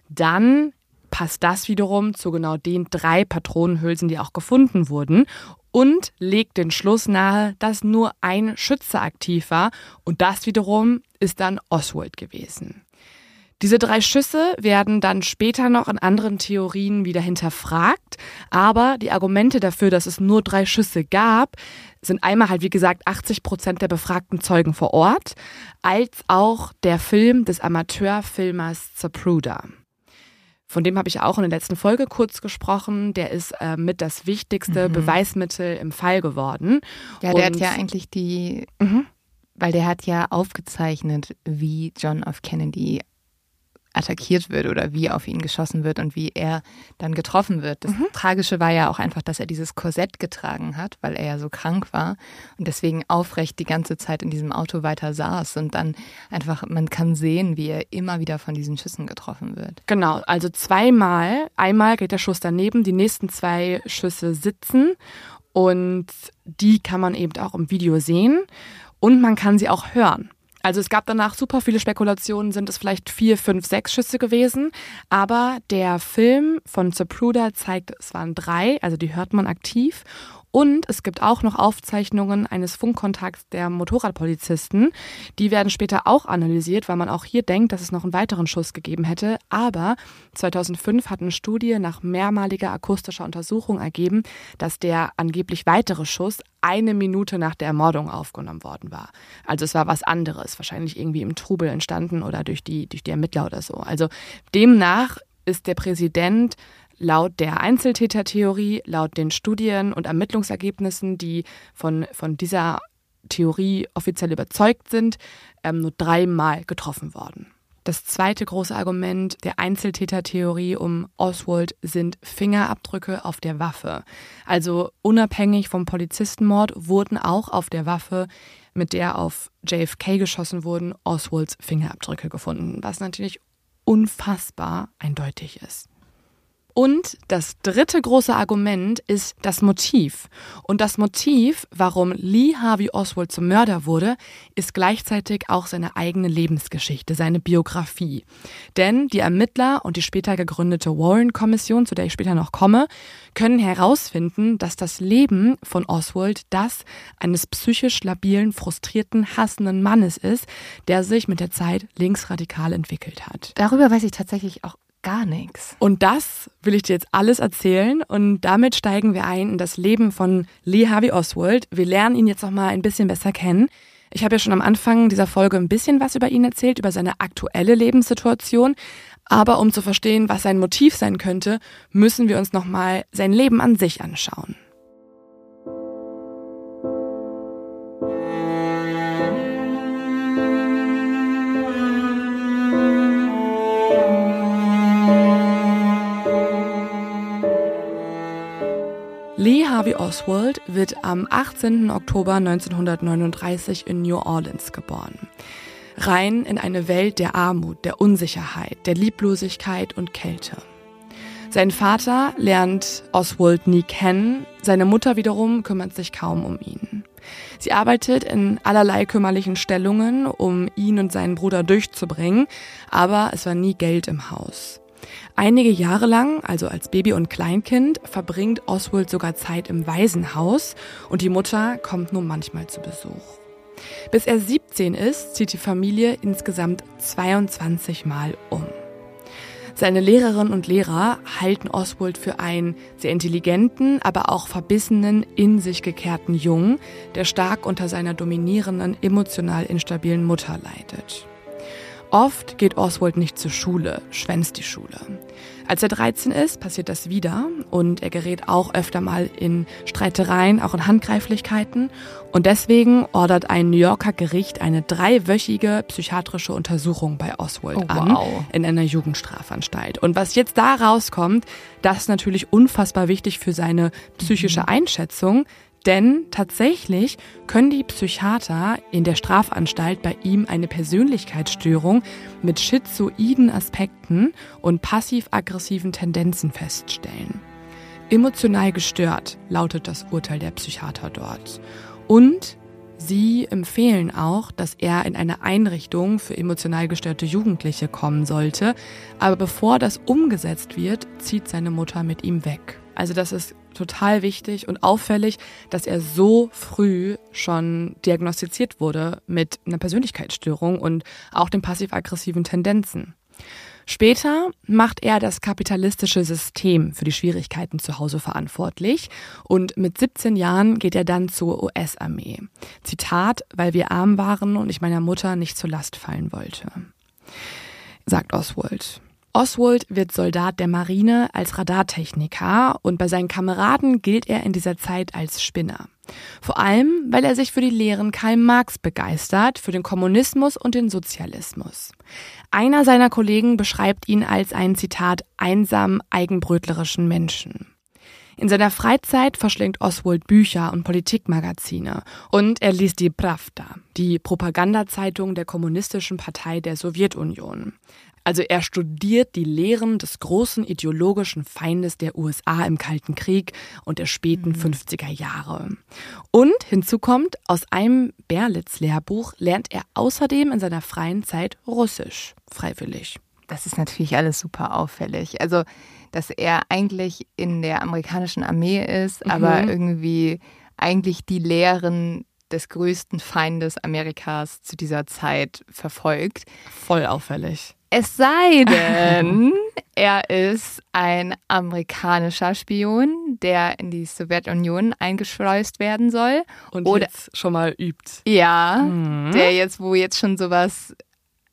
dann passt das wiederum zu genau den drei Patronenhülsen, die auch gefunden wurden und legt den Schluss nahe, dass nur ein Schütze aktiv war und das wiederum ist dann Oswald gewesen. Diese drei Schüsse werden dann später noch in anderen Theorien wieder hinterfragt, aber die Argumente dafür, dass es nur drei Schüsse gab, sind einmal halt, wie gesagt, 80 Prozent der befragten Zeugen vor Ort, als auch der Film des Amateurfilmers Zapruder. Von dem habe ich auch in der letzten Folge kurz gesprochen. Der ist äh, mit das wichtigste Beweismittel im Fall geworden. Ja, der hat Und- ja eigentlich die, Mhm. weil der hat ja aufgezeichnet, wie John F. Kennedy attackiert wird oder wie auf ihn geschossen wird und wie er dann getroffen wird. Das Tragische war ja auch einfach, dass er dieses Korsett getragen hat, weil er ja so krank war und deswegen aufrecht die ganze Zeit in diesem Auto weiter saß und dann einfach, man kann sehen, wie er immer wieder von diesen Schüssen getroffen wird. Genau, also zweimal. Einmal geht der Schuss daneben, die nächsten zwei Schüsse sitzen und die kann man eben auch im Video sehen und man kann sie auch hören. Also es gab danach super viele Spekulationen, sind es vielleicht vier, fünf, sechs Schüsse gewesen, aber der Film von Zapruder zeigt, es waren drei, also die hört man aktiv und es gibt auch noch Aufzeichnungen eines Funkkontakts der Motorradpolizisten. Die werden später auch analysiert, weil man auch hier denkt, dass es noch einen weiteren Schuss gegeben hätte. Aber 2005 hat eine Studie nach mehrmaliger akustischer Untersuchung ergeben, dass der angeblich weitere Schuss eine Minute nach der Ermordung aufgenommen worden war. Also es war was anderes, wahrscheinlich irgendwie im Trubel entstanden oder durch die, durch die Ermittler oder so. Also demnach ist der Präsident laut der Einzeltätertheorie, laut den Studien und Ermittlungsergebnissen, die von, von dieser Theorie offiziell überzeugt sind, ähm, nur dreimal getroffen worden. Das zweite große Argument der Einzeltätertheorie um Oswald sind Fingerabdrücke auf der Waffe. Also unabhängig vom Polizistenmord wurden auch auf der Waffe, mit der auf JFK geschossen wurden, Oswalds Fingerabdrücke gefunden, was natürlich unfassbar eindeutig ist. Und das dritte große Argument ist das Motiv. Und das Motiv, warum Lee Harvey Oswald zum Mörder wurde, ist gleichzeitig auch seine eigene Lebensgeschichte, seine Biografie. Denn die Ermittler und die später gegründete Warren-Kommission, zu der ich später noch komme, können herausfinden, dass das Leben von Oswald das eines psychisch labilen, frustrierten, hassenden Mannes ist, der sich mit der Zeit linksradikal entwickelt hat. Darüber weiß ich tatsächlich auch gar nichts. Und das will ich dir jetzt alles erzählen und damit steigen wir ein in das Leben von Lee Harvey Oswald. Wir lernen ihn jetzt noch mal ein bisschen besser kennen. Ich habe ja schon am Anfang dieser Folge ein bisschen was über ihn erzählt, über seine aktuelle Lebenssituation. Aber um zu verstehen, was sein Motiv sein könnte, müssen wir uns noch mal sein Leben an sich anschauen. Lee Harvey Oswald wird am 18. Oktober 1939 in New Orleans geboren. Rein in eine Welt der Armut, der Unsicherheit, der Lieblosigkeit und Kälte. Sein Vater lernt Oswald nie kennen, seine Mutter wiederum kümmert sich kaum um ihn. Sie arbeitet in allerlei kümmerlichen Stellungen, um ihn und seinen Bruder durchzubringen, aber es war nie Geld im Haus. Einige Jahre lang, also als Baby und Kleinkind, verbringt Oswald sogar Zeit im Waisenhaus und die Mutter kommt nur manchmal zu Besuch. Bis er 17 ist, zieht die Familie insgesamt 22 Mal um. Seine Lehrerinnen und Lehrer halten Oswald für einen sehr intelligenten, aber auch verbissenen, in sich gekehrten Jungen, der stark unter seiner dominierenden, emotional instabilen Mutter leidet. Oft geht Oswald nicht zur Schule, schwänzt die Schule. Als er 13 ist, passiert das wieder und er gerät auch öfter mal in Streitereien, auch in Handgreiflichkeiten. Und deswegen ordert ein New Yorker Gericht eine dreiwöchige psychiatrische Untersuchung bei Oswald oh, an wow. in einer Jugendstrafanstalt. Und was jetzt da rauskommt, das ist natürlich unfassbar wichtig für seine psychische mhm. Einschätzung, denn tatsächlich können die Psychiater in der Strafanstalt bei ihm eine Persönlichkeitsstörung mit schizoiden Aspekten und passiv-aggressiven Tendenzen feststellen. Emotional gestört lautet das Urteil der Psychiater dort. Und sie empfehlen auch, dass er in eine Einrichtung für emotional gestörte Jugendliche kommen sollte. Aber bevor das umgesetzt wird, zieht seine Mutter mit ihm weg. Also das ist total wichtig und auffällig, dass er so früh schon diagnostiziert wurde mit einer Persönlichkeitsstörung und auch den passiv-aggressiven Tendenzen. Später macht er das kapitalistische System für die Schwierigkeiten zu Hause verantwortlich und mit 17 Jahren geht er dann zur US-Armee. Zitat, weil wir arm waren und ich meiner Mutter nicht zur Last fallen wollte. Sagt Oswald. Oswald wird Soldat der Marine als Radartechniker und bei seinen Kameraden gilt er in dieser Zeit als Spinner. Vor allem, weil er sich für die Lehren Karl Marx begeistert, für den Kommunismus und den Sozialismus. Einer seiner Kollegen beschreibt ihn als einen Zitat einsam eigenbrötlerischen Menschen. In seiner Freizeit verschlingt Oswald Bücher und Politikmagazine und er liest die Pravda, die Propagandazeitung der Kommunistischen Partei der Sowjetunion. Also er studiert die Lehren des großen ideologischen Feindes der USA im Kalten Krieg und der späten mhm. 50er Jahre. Und hinzu kommt, aus einem Berlitz-Lehrbuch lernt er außerdem in seiner freien Zeit Russisch, freiwillig. Das ist natürlich alles super auffällig. Also, dass er eigentlich in der amerikanischen Armee ist, mhm. aber irgendwie eigentlich die Lehren des größten Feindes Amerikas zu dieser Zeit verfolgt. Voll auffällig. Es sei denn, er ist ein amerikanischer Spion, der in die Sowjetunion eingeschleust werden soll. Und Oder, jetzt schon mal übt. Ja, mhm. der jetzt, wo jetzt schon sowas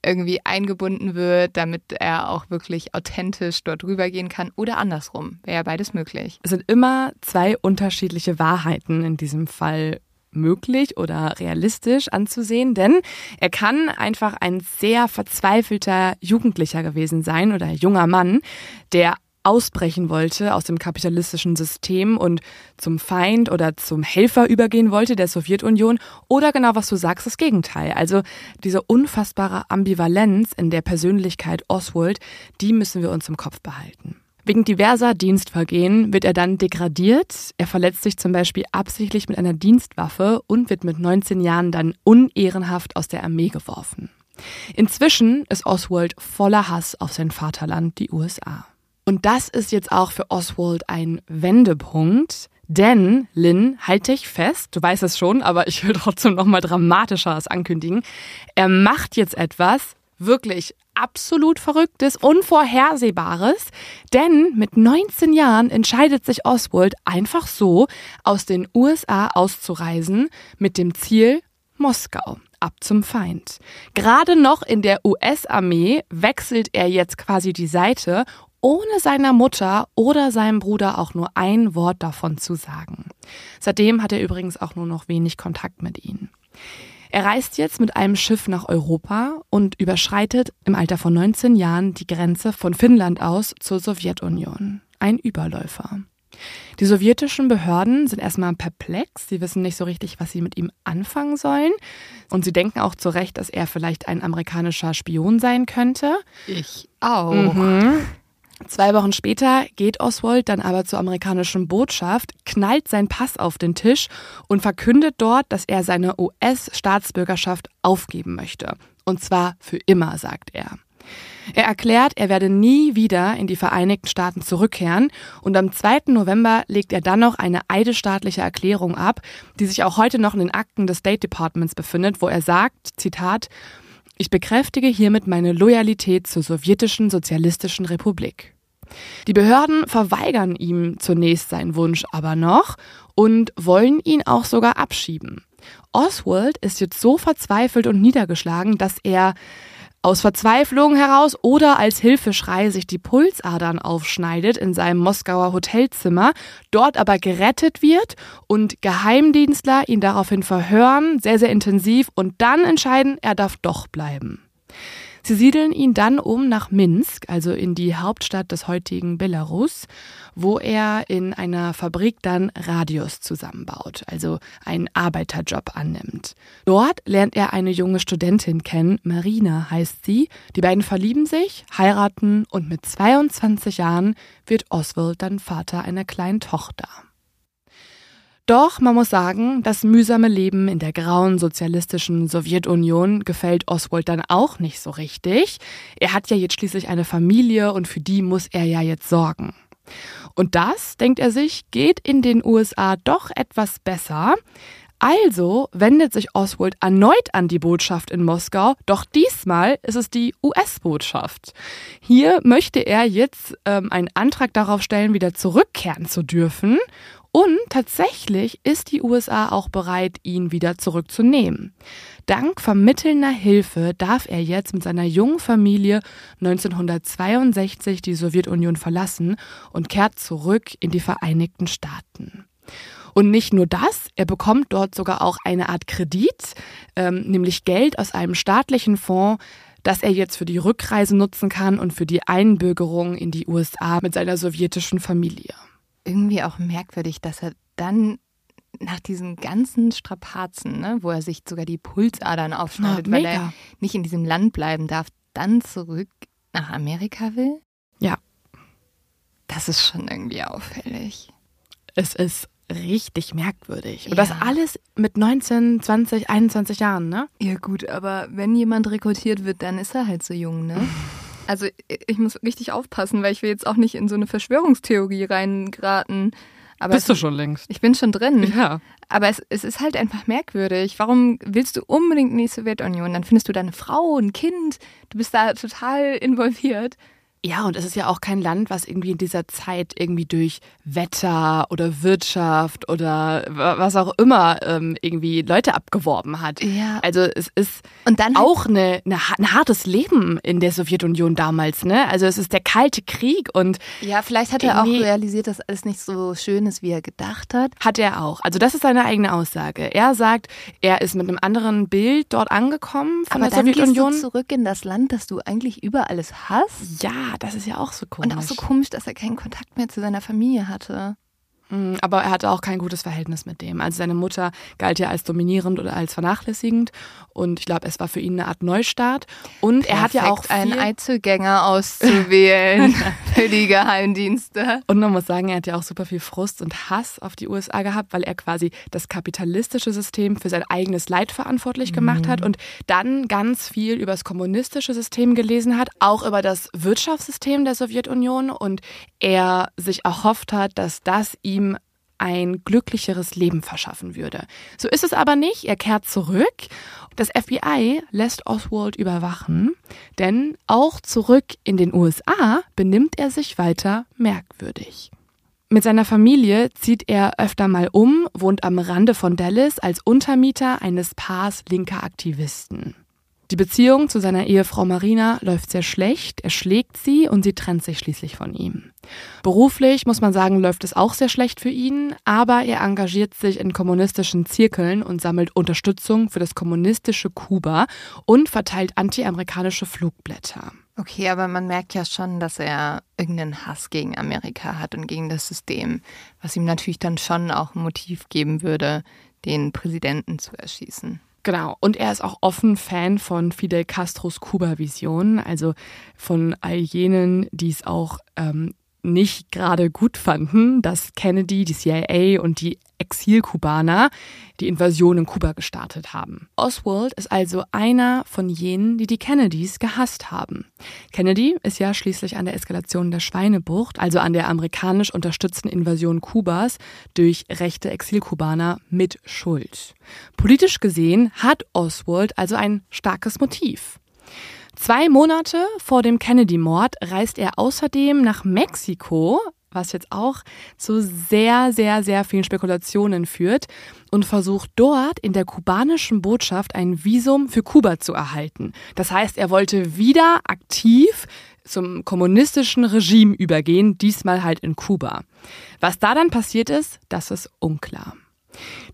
irgendwie eingebunden wird, damit er auch wirklich authentisch dort rübergehen kann oder andersrum. Wäre ja beides möglich. Es sind immer zwei unterschiedliche Wahrheiten in diesem Fall möglich oder realistisch anzusehen, denn er kann einfach ein sehr verzweifelter Jugendlicher gewesen sein oder junger Mann, der ausbrechen wollte aus dem kapitalistischen System und zum Feind oder zum Helfer übergehen wollte der Sowjetunion oder genau was du sagst, das Gegenteil. Also diese unfassbare Ambivalenz in der Persönlichkeit Oswald, die müssen wir uns im Kopf behalten. Wegen diverser Dienstvergehen wird er dann degradiert. Er verletzt sich zum Beispiel absichtlich mit einer Dienstwaffe und wird mit 19 Jahren dann unehrenhaft aus der Armee geworfen. Inzwischen ist Oswald voller Hass auf sein Vaterland, die USA. Und das ist jetzt auch für Oswald ein Wendepunkt. Denn, Lynn, halt dich fest, du weißt es schon, aber ich will trotzdem nochmal dramatischeres ankündigen. Er macht jetzt etwas wirklich absolut Verrücktes, Unvorhersehbares, denn mit 19 Jahren entscheidet sich Oswald einfach so, aus den USA auszureisen mit dem Ziel Moskau ab zum Feind. Gerade noch in der US-Armee wechselt er jetzt quasi die Seite, ohne seiner Mutter oder seinem Bruder auch nur ein Wort davon zu sagen. Seitdem hat er übrigens auch nur noch wenig Kontakt mit ihnen. Er reist jetzt mit einem Schiff nach Europa und überschreitet im Alter von 19 Jahren die Grenze von Finnland aus zur Sowjetunion. Ein Überläufer. Die sowjetischen Behörden sind erstmal perplex, sie wissen nicht so richtig, was sie mit ihm anfangen sollen. Und sie denken auch zu Recht, dass er vielleicht ein amerikanischer Spion sein könnte. Ich auch. Mhm. Zwei Wochen später geht Oswald dann aber zur amerikanischen Botschaft, knallt seinen Pass auf den Tisch und verkündet dort, dass er seine US-Staatsbürgerschaft aufgeben möchte. Und zwar für immer, sagt er. Er erklärt, er werde nie wieder in die Vereinigten Staaten zurückkehren und am 2. November legt er dann noch eine eidesstaatliche Erklärung ab, die sich auch heute noch in den Akten des State Departments befindet, wo er sagt, Zitat, ich bekräftige hiermit meine Loyalität zur sowjetischen sozialistischen Republik. Die Behörden verweigern ihm zunächst seinen Wunsch aber noch und wollen ihn auch sogar abschieben. Oswald ist jetzt so verzweifelt und niedergeschlagen, dass er aus Verzweiflung heraus oder als Hilfeschrei sich die Pulsadern aufschneidet in seinem Moskauer Hotelzimmer, dort aber gerettet wird und Geheimdienstler ihn daraufhin verhören, sehr, sehr intensiv und dann entscheiden, er darf doch bleiben. Sie siedeln ihn dann um nach Minsk, also in die Hauptstadt des heutigen Belarus, wo er in einer Fabrik dann Radios zusammenbaut, also einen Arbeiterjob annimmt. Dort lernt er eine junge Studentin kennen, Marina heißt sie. Die beiden verlieben sich, heiraten und mit 22 Jahren wird Oswald dann Vater einer kleinen Tochter. Doch man muss sagen, das mühsame Leben in der grauen sozialistischen Sowjetunion gefällt Oswald dann auch nicht so richtig. Er hat ja jetzt schließlich eine Familie und für die muss er ja jetzt sorgen. Und das, denkt er sich, geht in den USA doch etwas besser. Also wendet sich Oswald erneut an die Botschaft in Moskau, doch diesmal ist es die US-Botschaft. Hier möchte er jetzt ähm, einen Antrag darauf stellen, wieder zurückkehren zu dürfen. Und tatsächlich ist die USA auch bereit, ihn wieder zurückzunehmen. Dank vermittelnder Hilfe darf er jetzt mit seiner jungen Familie 1962 die Sowjetunion verlassen und kehrt zurück in die Vereinigten Staaten. Und nicht nur das, er bekommt dort sogar auch eine Art Kredit, ähm, nämlich Geld aus einem staatlichen Fonds, das er jetzt für die Rückreise nutzen kann und für die Einbürgerung in die USA mit seiner sowjetischen Familie irgendwie auch merkwürdig, dass er dann nach diesen ganzen Strapazen, ne, wo er sich sogar die Pulsadern aufschneidet, Na, weil er nicht in diesem Land bleiben darf, dann zurück nach Amerika will? Ja. Das ist schon irgendwie auffällig. Es ist richtig merkwürdig. Und Ja. das alles mit 19, 20, 21 Jahren, ne? Ja gut, aber wenn jemand rekrutiert wird, dann ist er halt so jung, ne? Also ich muss richtig aufpassen, weil ich will jetzt auch nicht in so eine Verschwörungstheorie reingeraten. Aber Bist du schon längst. Ich bin schon drin. Ja. Aber es, es ist halt einfach merkwürdig. Warum willst du unbedingt in die Sowjetunion? Dann findest du da eine Frau, ein Kind. Du bist da total involviert. Ja, und es ist ja auch kein Land, was irgendwie in dieser Zeit irgendwie durch Wetter oder Wirtschaft oder wa- was auch immer ähm, irgendwie Leute abgeworben hat. Ja. Also es ist Und dann auch eine, eine, ein hartes Leben in der Sowjetunion damals, ne? Also es ist der kalte Krieg und Ja, vielleicht hat er auch realisiert, dass alles nicht so schön ist, wie er gedacht hat. hat er auch. Also das ist seine eigene Aussage. Er sagt, er ist mit einem anderen Bild dort angekommen von Aber der dann gehst du Sowjetunion. zurück in das Land, das du eigentlich über alles hast. Ja, das ist ja auch so komisch. Und auch so komisch, dass er keinen Kontakt mehr zu seiner Familie hatte. Mm, aber er hatte auch kein gutes Verhältnis mit dem. Also seine Mutter galt ja als dominierend oder als vernachlässigend und ich glaube, es war für ihn eine Art Neustart. Und Perfekt, er hat ja auch viel einen Einzelgänger auszuwählen für die Geheimdienste. Und man muss sagen, er hat ja auch super viel Frust und Hass auf die USA gehabt, weil er quasi das kapitalistische System für sein eigenes Leid verantwortlich gemacht mhm. hat und dann ganz viel über das kommunistische System gelesen hat, auch über das Wirtschaftssystem der Sowjetunion und er sich erhofft hat, dass das ihm ihm ein glücklicheres Leben verschaffen würde. So ist es aber nicht. Er kehrt zurück. Das FBI lässt Oswald überwachen, denn auch zurück in den USA benimmt er sich weiter merkwürdig. Mit seiner Familie zieht er öfter mal um, wohnt am Rande von Dallas als Untermieter eines Paars linker Aktivisten. Die Beziehung zu seiner Ehefrau Marina läuft sehr schlecht, er schlägt sie und sie trennt sich schließlich von ihm. Beruflich muss man sagen, läuft es auch sehr schlecht für ihn, aber er engagiert sich in kommunistischen Zirkeln und sammelt Unterstützung für das kommunistische Kuba und verteilt anti-amerikanische Flugblätter. Okay, aber man merkt ja schon, dass er irgendeinen Hass gegen Amerika hat und gegen das System, was ihm natürlich dann schon auch ein Motiv geben würde, den Präsidenten zu erschießen. Genau. Und er ist auch offen Fan von Fidel Castros Kuba-Vision, also von all jenen, die es auch ähm, nicht gerade gut fanden, dass Kennedy, die CIA und die Exilkubaner die Invasion in Kuba gestartet haben. Oswald ist also einer von jenen, die die Kennedys gehasst haben. Kennedy ist ja schließlich an der Eskalation der Schweinebucht, also an der amerikanisch unterstützten Invasion Kubas durch rechte Exilkubaner mit Schuld. Politisch gesehen hat Oswald also ein starkes Motiv. Zwei Monate vor dem Kennedy-Mord reist er außerdem nach Mexiko, was jetzt auch zu sehr, sehr, sehr vielen Spekulationen führt und versucht dort in der kubanischen Botschaft ein Visum für Kuba zu erhalten. Das heißt, er wollte wieder aktiv zum kommunistischen Regime übergehen, diesmal halt in Kuba. Was da dann passiert ist, das ist unklar.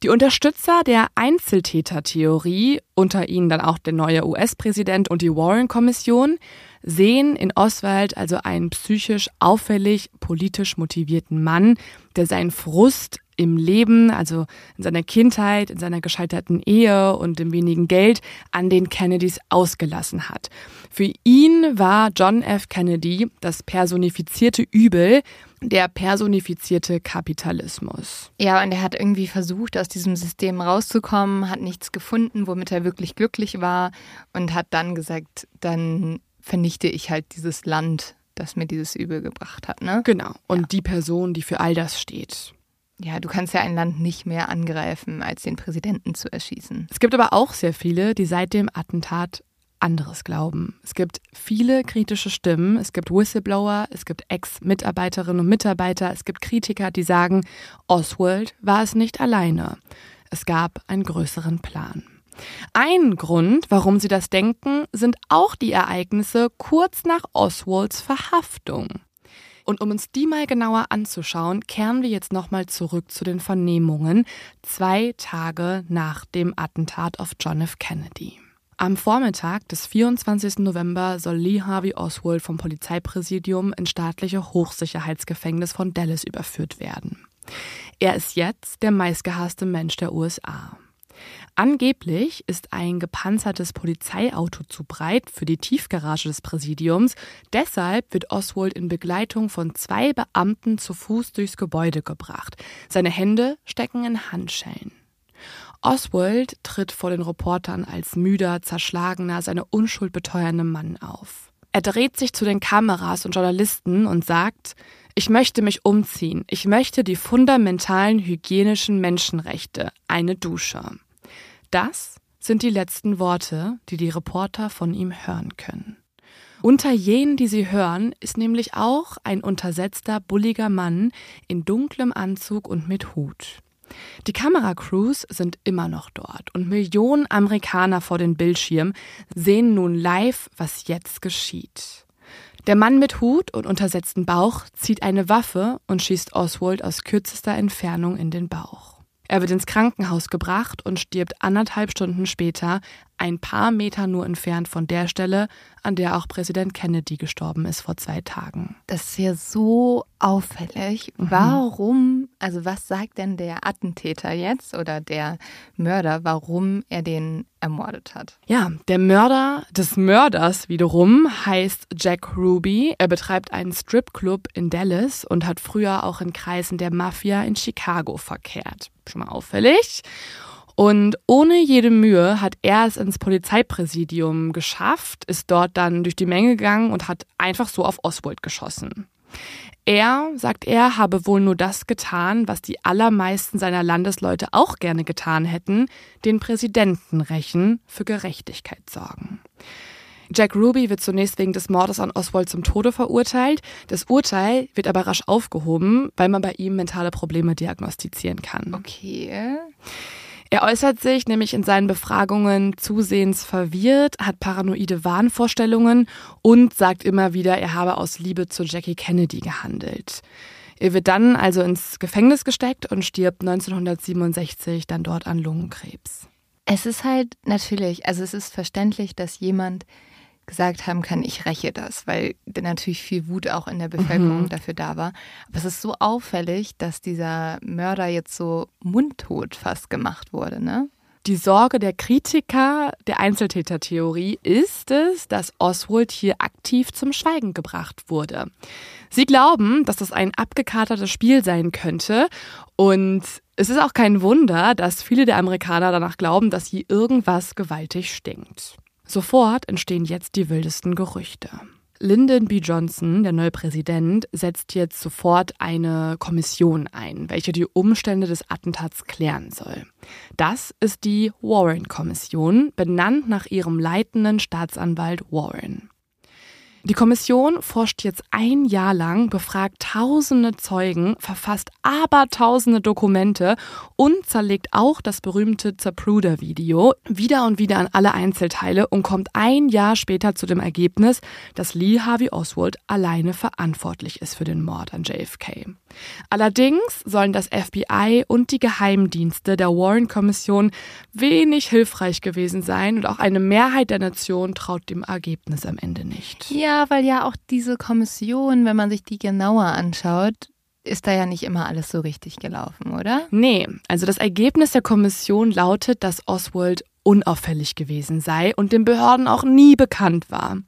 Die Unterstützer der Einzeltätertheorie, unter ihnen dann auch der neue US-Präsident und die Warren-Kommission, sehen in Oswald also einen psychisch auffällig politisch motivierten Mann, der seinen Frust im Leben, also in seiner Kindheit, in seiner gescheiterten Ehe und dem wenigen Geld an den Kennedys ausgelassen hat. Für ihn war John F. Kennedy das personifizierte Übel, der personifizierte Kapitalismus. Ja, und er hat irgendwie versucht, aus diesem System rauszukommen, hat nichts gefunden, womit er wirklich glücklich war und hat dann gesagt, dann vernichte ich halt dieses Land, das mir dieses Übel gebracht hat. Ne? Genau. Und ja. die Person, die für all das steht. Ja, du kannst ja ein Land nicht mehr angreifen, als den Präsidenten zu erschießen. Es gibt aber auch sehr viele, die seit dem Attentat anderes glauben. Es gibt viele kritische Stimmen, es gibt Whistleblower, es gibt Ex-Mitarbeiterinnen und Mitarbeiter, es gibt Kritiker, die sagen, Oswald war es nicht alleine. Es gab einen größeren Plan. Ein Grund, warum sie das denken, sind auch die Ereignisse kurz nach Oswalds Verhaftung. Und um uns die mal genauer anzuschauen, kehren wir jetzt nochmal zurück zu den Vernehmungen zwei Tage nach dem Attentat auf John F. Kennedy. Am Vormittag des 24. November soll Lee Harvey Oswald vom Polizeipräsidium ins staatliche Hochsicherheitsgefängnis von Dallas überführt werden. Er ist jetzt der meistgehasste Mensch der USA. Angeblich ist ein gepanzertes Polizeiauto zu breit für die Tiefgarage des Präsidiums. Deshalb wird Oswald in Begleitung von zwei Beamten zu Fuß durchs Gebäude gebracht. Seine Hände stecken in Handschellen. Oswald tritt vor den Reportern als müder, zerschlagener, seine Unschuld beteuernde Mann auf. Er dreht sich zu den Kameras und Journalisten und sagt, ich möchte mich umziehen. Ich möchte die fundamentalen hygienischen Menschenrechte, eine Dusche. Das sind die letzten Worte, die die Reporter von ihm hören können. Unter jenen, die sie hören, ist nämlich auch ein untersetzter, bulliger Mann in dunklem Anzug und mit Hut. Die Kameracrews sind immer noch dort und Millionen Amerikaner vor den Bildschirmen sehen nun live, was jetzt geschieht. Der Mann mit Hut und untersetzten Bauch zieht eine Waffe und schießt Oswald aus kürzester Entfernung in den Bauch. Er wird ins Krankenhaus gebracht und stirbt anderthalb Stunden später, ein paar Meter nur entfernt von der Stelle, an der auch Präsident Kennedy gestorben ist vor zwei Tagen. Das ist ja so auffällig. Mhm. Warum, also was sagt denn der Attentäter jetzt oder der Mörder, warum er den ermordet hat? Ja, der Mörder des Mörders wiederum heißt Jack Ruby. Er betreibt einen Stripclub in Dallas und hat früher auch in Kreisen der Mafia in Chicago verkehrt. Schon mal auffällig. Und ohne jede Mühe hat er es ins Polizeipräsidium geschafft, ist dort dann durch die Menge gegangen und hat einfach so auf Oswald geschossen. Er, sagt er, habe wohl nur das getan, was die allermeisten seiner Landesleute auch gerne getan hätten, den Präsidenten rächen, für Gerechtigkeit sorgen. Jack Ruby wird zunächst wegen des Mordes an Oswald zum Tode verurteilt. Das Urteil wird aber rasch aufgehoben, weil man bei ihm mentale Probleme diagnostizieren kann. Okay. Er äußert sich nämlich in seinen Befragungen zusehends verwirrt, hat paranoide Wahnvorstellungen und sagt immer wieder, er habe aus Liebe zu Jackie Kennedy gehandelt. Er wird dann also ins Gefängnis gesteckt und stirbt 1967 dann dort an Lungenkrebs. Es ist halt natürlich, also es ist verständlich, dass jemand gesagt haben kann, ich räche das, weil natürlich viel Wut auch in der Bevölkerung mhm. dafür da war. Aber es ist so auffällig, dass dieser Mörder jetzt so mundtot fast gemacht wurde, ne? Die Sorge der Kritiker der Einzeltätertheorie ist es, dass Oswald hier aktiv zum Schweigen gebracht wurde. Sie glauben, dass das ein abgekatertes Spiel sein könnte und es ist auch kein Wunder, dass viele der Amerikaner danach glauben, dass hier irgendwas gewaltig stinkt. Sofort entstehen jetzt die wildesten Gerüchte. Lyndon B. Johnson, der neue Präsident, setzt jetzt sofort eine Kommission ein, welche die Umstände des Attentats klären soll. Das ist die Warren-Kommission, benannt nach ihrem leitenden Staatsanwalt Warren. Die Kommission forscht jetzt ein Jahr lang, befragt tausende Zeugen, verfasst abertausende Dokumente und zerlegt auch das berühmte Zapruder-Video wieder und wieder an alle Einzelteile und kommt ein Jahr später zu dem Ergebnis, dass Lee Harvey Oswald alleine verantwortlich ist für den Mord an JFK. Allerdings sollen das FBI und die Geheimdienste der Warren-Kommission wenig hilfreich gewesen sein und auch eine Mehrheit der Nation traut dem Ergebnis am Ende nicht. Ja, weil ja auch diese Kommission, wenn man sich die genauer anschaut, ist da ja nicht immer alles so richtig gelaufen, oder? Nee, also das Ergebnis der Kommission lautet, dass Oswald unauffällig gewesen sei und den Behörden auch nie bekannt war.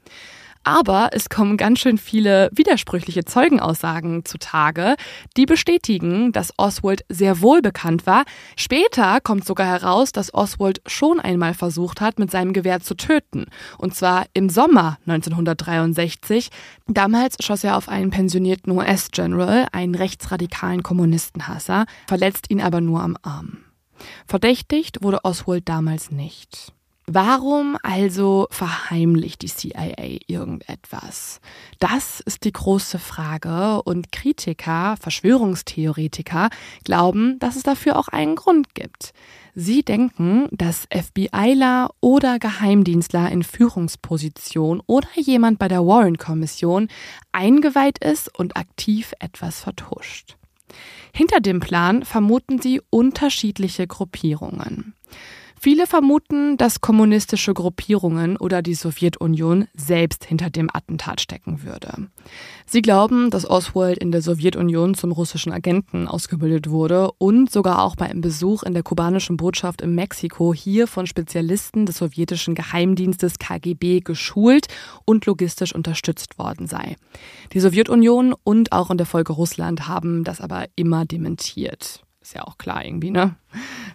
Aber es kommen ganz schön viele widersprüchliche Zeugenaussagen zutage, die bestätigen, dass Oswald sehr wohl bekannt war. Später kommt sogar heraus, dass Oswald schon einmal versucht hat, mit seinem Gewehr zu töten. Und zwar im Sommer 1963. Damals schoss er auf einen pensionierten US-General, einen rechtsradikalen Kommunistenhasser, verletzt ihn aber nur am Arm. Verdächtigt wurde Oswald damals nicht. Warum also verheimlicht die CIA irgendetwas? Das ist die große Frage und Kritiker, Verschwörungstheoretiker glauben, dass es dafür auch einen Grund gibt. Sie denken, dass FBIler oder Geheimdienstler in Führungsposition oder jemand bei der Warren-Kommission eingeweiht ist und aktiv etwas vertuscht. Hinter dem Plan vermuten sie unterschiedliche Gruppierungen. Viele vermuten, dass kommunistische Gruppierungen oder die Sowjetunion selbst hinter dem Attentat stecken würde. Sie glauben, dass Oswald in der Sowjetunion zum russischen Agenten ausgebildet wurde und sogar auch bei einem Besuch in der kubanischen Botschaft in Mexiko hier von Spezialisten des sowjetischen Geheimdienstes KGB geschult und logistisch unterstützt worden sei. Die Sowjetunion und auch in der Folge Russland haben das aber immer dementiert. Ist ja auch klar irgendwie, ne?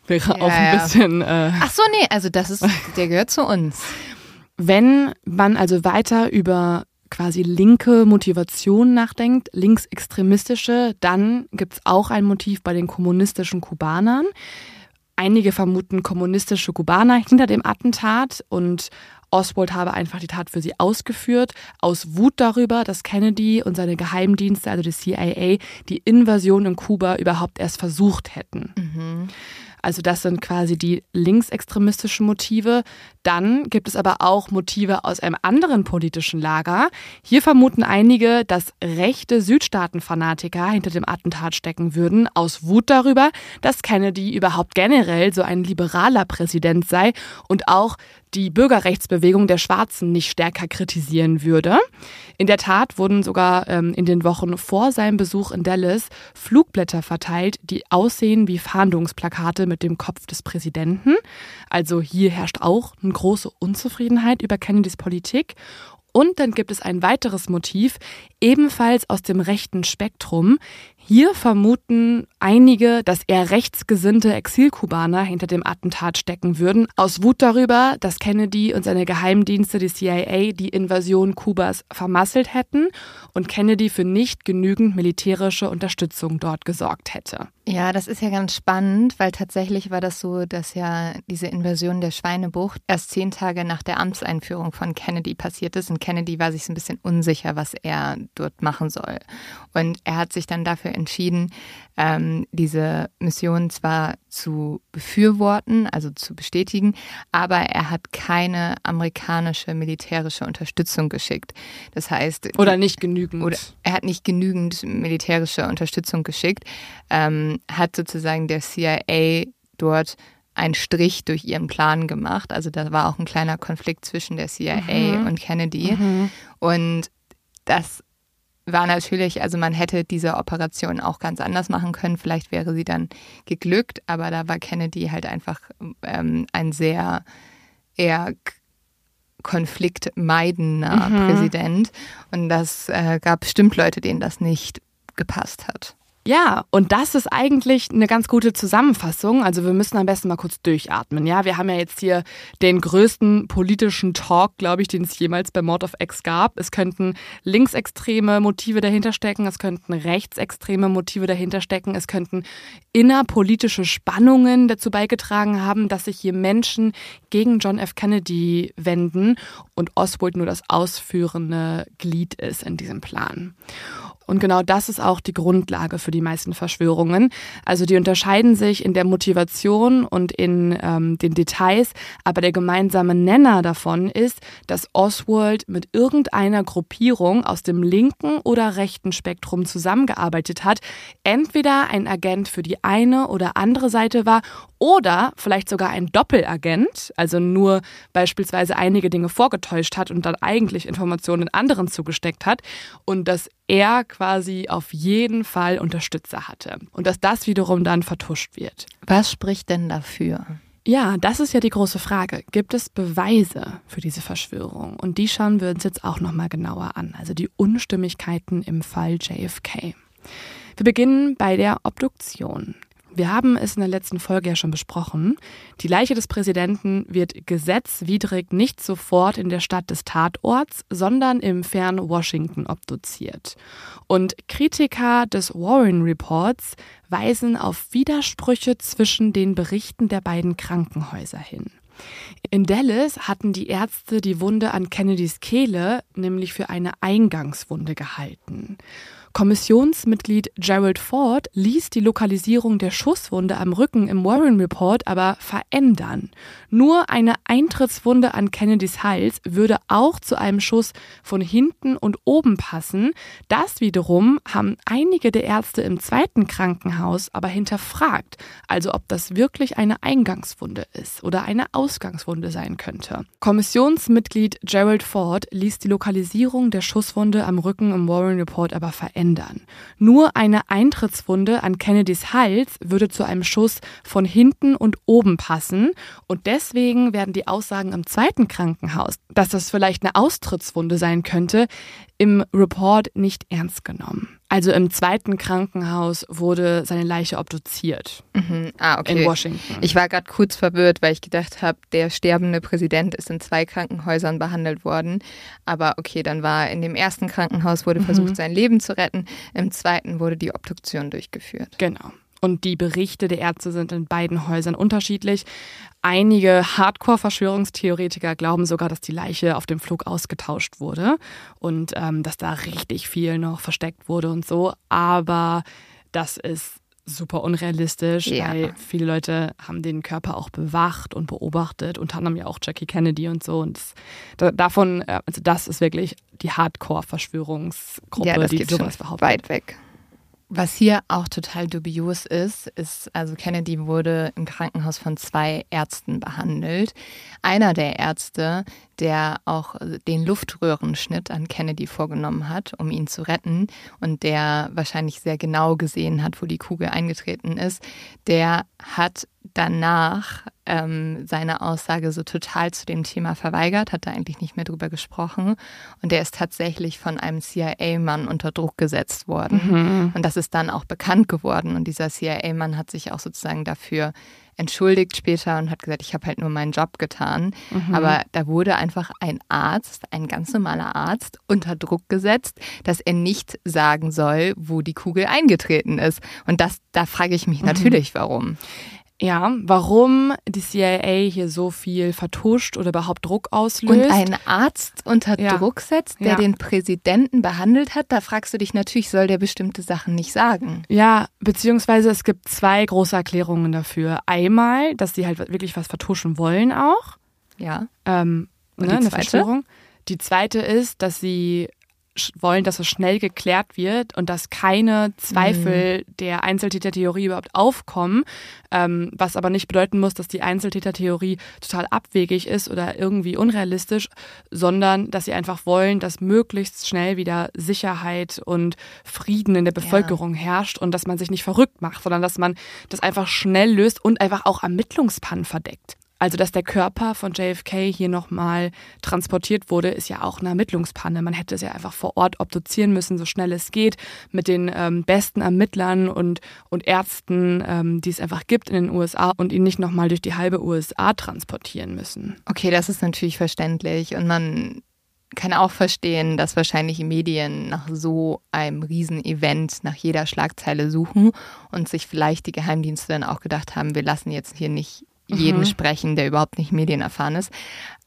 Wäre ja, auch ein ja. bisschen. Äh Ach so, nee, also das ist, der gehört zu uns. Wenn man also weiter über quasi linke Motivation nachdenkt, linksextremistische, dann gibt's auch ein Motiv bei den kommunistischen Kubanern. Einige vermuten kommunistische Kubaner hinter dem Attentat und Oswald habe einfach die Tat für sie ausgeführt, aus Wut darüber, dass Kennedy und seine Geheimdienste, also die CIA, die Invasion in Kuba überhaupt erst versucht hätten. Mhm. Also das sind quasi die linksextremistischen Motive. Dann gibt es aber auch Motive aus einem anderen politischen Lager. Hier vermuten einige, dass rechte Südstaatenfanatiker hinter dem Attentat stecken würden, aus Wut darüber, dass Kennedy überhaupt generell so ein liberaler Präsident sei und auch die Bürgerrechtsbewegung der Schwarzen nicht stärker kritisieren würde. In der Tat wurden sogar ähm, in den Wochen vor seinem Besuch in Dallas Flugblätter verteilt, die aussehen wie Fahndungsplakate mit dem Kopf des Präsidenten. Also hier herrscht auch eine große Unzufriedenheit über Kennedys Politik. Und dann gibt es ein weiteres Motiv, ebenfalls aus dem rechten Spektrum. Hier vermuten einige, dass eher rechtsgesinnte Exilkubaner hinter dem Attentat stecken würden, aus Wut darüber, dass Kennedy und seine Geheimdienste, die CIA, die Invasion Kubas vermasselt hätten und Kennedy für nicht genügend militärische Unterstützung dort gesorgt hätte. Ja, das ist ja ganz spannend, weil tatsächlich war das so, dass ja diese Invasion der Schweinebucht erst zehn Tage nach der Amtseinführung von Kennedy passiert ist und Kennedy war sich so ein bisschen unsicher, was er dort machen soll. Und er hat sich dann dafür entschieden, ähm, diese Mission zwar zu befürworten, also zu bestätigen, aber er hat keine amerikanische militärische Unterstützung geschickt. Das heißt. Oder nicht genügend. Oder er hat nicht genügend militärische Unterstützung geschickt, ähm, hat sozusagen der CIA dort einen Strich durch ihren Plan gemacht. Also da war auch ein kleiner Konflikt zwischen der CIA mhm. und Kennedy. Mhm. Und das war natürlich, also man hätte diese Operation auch ganz anders machen können. Vielleicht wäre sie dann geglückt, aber da war Kennedy halt einfach ähm, ein sehr eher konfliktmeidender mhm. Präsident. Und das äh, gab bestimmt Leute, denen das nicht gepasst hat. Ja, und das ist eigentlich eine ganz gute Zusammenfassung. Also wir müssen am besten mal kurz durchatmen. Ja, wir haben ja jetzt hier den größten politischen Talk, glaube ich, den es jemals bei Mord of X gab. Es könnten linksextreme Motive dahinter stecken, es könnten rechtsextreme Motive dahinter stecken, es könnten innerpolitische Spannungen dazu beigetragen haben, dass sich hier Menschen gegen John F. Kennedy wenden und Oswald nur das ausführende Glied ist in diesem Plan. Und genau das ist auch die Grundlage für die meisten Verschwörungen. Also die unterscheiden sich in der Motivation und in ähm, den Details, aber der gemeinsame Nenner davon ist, dass Oswald mit irgendeiner Gruppierung aus dem linken oder rechten Spektrum zusammengearbeitet hat, entweder ein Agent für die eine oder andere Seite war oder vielleicht sogar ein Doppelagent, also nur beispielsweise einige Dinge vorgetäuscht hat und dann eigentlich Informationen anderen zugesteckt hat und dass er quasi auf jeden Fall Unterstützer hatte und dass das wiederum dann vertuscht wird. Was spricht denn dafür? Ja, das ist ja die große Frage. Gibt es Beweise für diese Verschwörung? Und die schauen wir uns jetzt auch nochmal genauer an. Also die Unstimmigkeiten im Fall JFK. Wir beginnen bei der Obduktion. Wir haben es in der letzten Folge ja schon besprochen. Die Leiche des Präsidenten wird gesetzwidrig nicht sofort in der Stadt des Tatorts, sondern im fernen Washington obduziert. Und Kritiker des Warren Reports weisen auf Widersprüche zwischen den Berichten der beiden Krankenhäuser hin. In Dallas hatten die Ärzte die Wunde an Kennedys Kehle nämlich für eine Eingangswunde gehalten. Kommissionsmitglied Gerald Ford ließ die Lokalisierung der Schusswunde am Rücken im Warren Report aber verändern. Nur eine Eintrittswunde an Kennedys Hals würde auch zu einem Schuss von hinten und oben passen. Das wiederum haben einige der Ärzte im zweiten Krankenhaus aber hinterfragt, also ob das wirklich eine Eingangswunde ist oder eine Ausgangswunde sein könnte. Kommissionsmitglied Gerald Ford ließ die Lokalisierung der Schusswunde am Rücken im Warren Report aber verändern ändern. Nur eine Eintrittswunde an Kennedys Hals würde zu einem Schuss von hinten und oben passen und deswegen werden die Aussagen im zweiten Krankenhaus, dass das vielleicht eine Austrittswunde sein könnte, im Report nicht ernst genommen. Also im zweiten Krankenhaus wurde seine Leiche obduziert. Mhm. Ah, okay. In Washington. Ich war gerade kurz verwirrt, weil ich gedacht habe, der sterbende Präsident ist in zwei Krankenhäusern behandelt worden. Aber okay, dann war in dem ersten Krankenhaus wurde versucht, mhm. sein Leben zu retten. Im zweiten wurde die Obduktion durchgeführt. Genau. Und die Berichte der Ärzte sind in beiden Häusern unterschiedlich. Einige Hardcore-Verschwörungstheoretiker glauben sogar, dass die Leiche auf dem Flug ausgetauscht wurde und ähm, dass da richtig viel noch versteckt wurde und so. Aber das ist super unrealistisch, ja. weil viele Leute haben den Körper auch bewacht und beobachtet, unter anderem ja auch Jackie Kennedy und so. Und das, davon, äh, also das ist wirklich die Hardcore-Verschwörungsgruppe, ja, die sowas behauptet. Weit weg. Was hier auch total dubios ist, ist, also Kennedy wurde im Krankenhaus von zwei Ärzten behandelt. Einer der Ärzte, der auch den Luftröhrenschnitt an Kennedy vorgenommen hat, um ihn zu retten und der wahrscheinlich sehr genau gesehen hat, wo die Kugel eingetreten ist, der hat danach ähm, seine Aussage so total zu dem Thema verweigert, hat da eigentlich nicht mehr drüber gesprochen. Und der ist tatsächlich von einem CIA-Mann unter Druck gesetzt worden. Mhm. Und das ist dann auch bekannt geworden. Und dieser CIA-Mann hat sich auch sozusagen dafür entschuldigt später und hat gesagt, ich habe halt nur meinen Job getan. Mhm. Aber da wurde einfach ein Arzt, ein ganz normaler Arzt, unter Druck gesetzt, dass er nicht sagen soll, wo die Kugel eingetreten ist. Und das, da frage ich mich mhm. natürlich, warum. Ja, warum die CIA hier so viel vertuscht oder überhaupt Druck auslöst. Und einen Arzt unter ja. Druck setzt, der ja. den Präsidenten behandelt hat, da fragst du dich natürlich, soll der bestimmte Sachen nicht sagen? Ja, beziehungsweise es gibt zwei große Erklärungen dafür. Einmal, dass sie halt wirklich was vertuschen wollen auch. Ja. Ähm, Und ne, eine Verschwörung. Die zweite ist, dass sie wollen, dass es schnell geklärt wird und dass keine Zweifel mhm. der Einzeltätertheorie überhaupt aufkommen, ähm, was aber nicht bedeuten muss, dass die Einzeltätertheorie total abwegig ist oder irgendwie unrealistisch, sondern dass sie einfach wollen, dass möglichst schnell wieder Sicherheit und Frieden in der Bevölkerung ja. herrscht und dass man sich nicht verrückt macht, sondern dass man das einfach schnell löst und einfach auch Ermittlungspannen verdeckt. Also, dass der Körper von JFK hier nochmal transportiert wurde, ist ja auch eine Ermittlungspanne. Man hätte es ja einfach vor Ort obduzieren müssen, so schnell es geht, mit den ähm, besten Ermittlern und, und Ärzten, ähm, die es einfach gibt in den USA und ihn nicht nochmal durch die halbe USA transportieren müssen. Okay, das ist natürlich verständlich und man kann auch verstehen, dass wahrscheinlich Medien nach so einem Riesenevent nach jeder Schlagzeile suchen und sich vielleicht die Geheimdienste dann auch gedacht haben, wir lassen jetzt hier nicht jeden mhm. sprechen, der überhaupt nicht medienerfahren ist.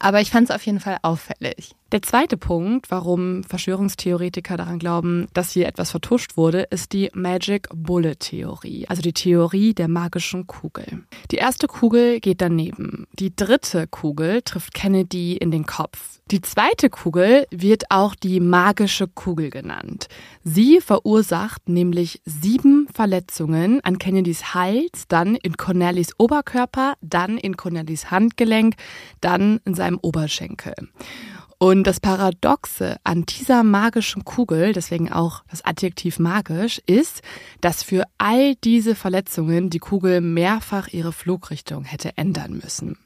Aber ich fand es auf jeden Fall auffällig. Der zweite Punkt, warum Verschwörungstheoretiker daran glauben, dass hier etwas vertuscht wurde, ist die Magic Bullet Theorie, also die Theorie der magischen Kugel. Die erste Kugel geht daneben. Die dritte Kugel trifft Kennedy in den Kopf. Die zweite Kugel wird auch die magische Kugel genannt. Sie verursacht nämlich sieben Verletzungen an Kennedys Hals, dann in Cornelis Oberkörper, dann in Cornelis Handgelenk, dann in seinem Oberschenkel. Und das Paradoxe an dieser magischen Kugel, deswegen auch das Adjektiv magisch, ist, dass für all diese Verletzungen die Kugel mehrfach ihre Flugrichtung hätte ändern müssen.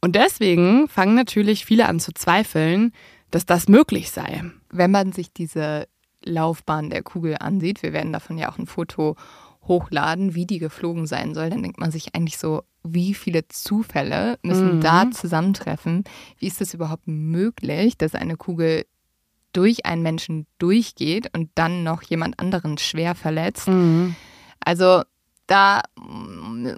Und deswegen fangen natürlich viele an zu zweifeln, dass das möglich sei. Wenn man sich diese Laufbahn der Kugel ansieht, wir werden davon ja auch ein Foto hochladen, wie die geflogen sein soll, dann denkt man sich eigentlich so, wie viele Zufälle müssen mhm. da zusammentreffen? Wie ist es überhaupt möglich, dass eine Kugel durch einen Menschen durchgeht und dann noch jemand anderen schwer verletzt? Mhm. Also da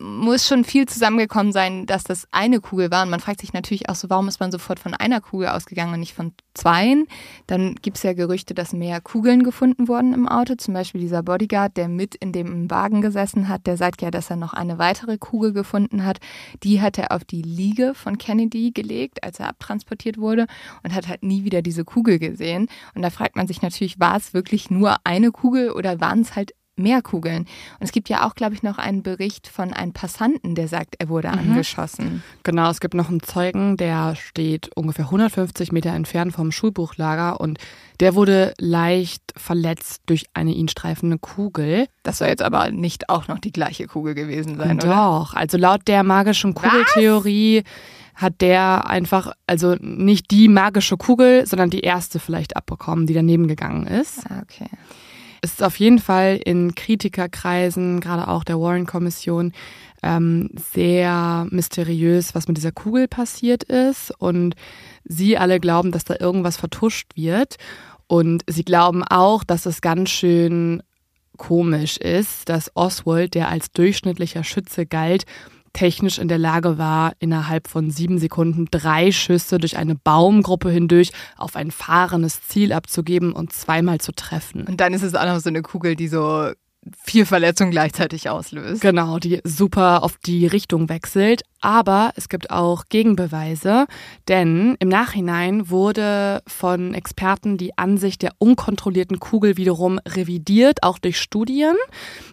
muss schon viel zusammengekommen sein, dass das eine Kugel war. Und man fragt sich natürlich auch so, warum ist man sofort von einer Kugel ausgegangen und nicht von zweien? Dann gibt es ja Gerüchte, dass mehr Kugeln gefunden wurden im Auto. Zum Beispiel dieser Bodyguard, der mit in dem Wagen gesessen hat, der sagt ja, dass er noch eine weitere Kugel gefunden hat. Die hat er auf die Liege von Kennedy gelegt, als er abtransportiert wurde und hat halt nie wieder diese Kugel gesehen. Und da fragt man sich natürlich, war es wirklich nur eine Kugel oder waren es halt mehr Kugeln. Und es gibt ja auch, glaube ich, noch einen Bericht von einem Passanten, der sagt, er wurde mhm. angeschossen. Genau, es gibt noch einen Zeugen, der steht ungefähr 150 Meter entfernt vom Schulbuchlager und der wurde leicht verletzt durch eine ihn streifende Kugel. Das soll jetzt aber nicht auch noch die gleiche Kugel gewesen sein, Doch, oder? Doch, also laut der magischen Kugeltheorie hat der einfach, also nicht die magische Kugel, sondern die erste vielleicht abbekommen, die daneben gegangen ist. Ah, okay. Es ist auf jeden Fall in Kritikerkreisen, gerade auch der Warren-Kommission, ähm, sehr mysteriös, was mit dieser Kugel passiert ist. Und sie alle glauben, dass da irgendwas vertuscht wird. Und sie glauben auch, dass es ganz schön komisch ist, dass Oswald, der als durchschnittlicher Schütze galt, technisch in der Lage war, innerhalb von sieben Sekunden drei Schüsse durch eine Baumgruppe hindurch auf ein fahrendes Ziel abzugeben und zweimal zu treffen. Und dann ist es auch noch so eine Kugel, die so vier Verletzungen gleichzeitig auslöst. Genau, die super auf die Richtung wechselt. Aber es gibt auch Gegenbeweise, denn im Nachhinein wurde von Experten die Ansicht der unkontrollierten Kugel wiederum revidiert, auch durch Studien.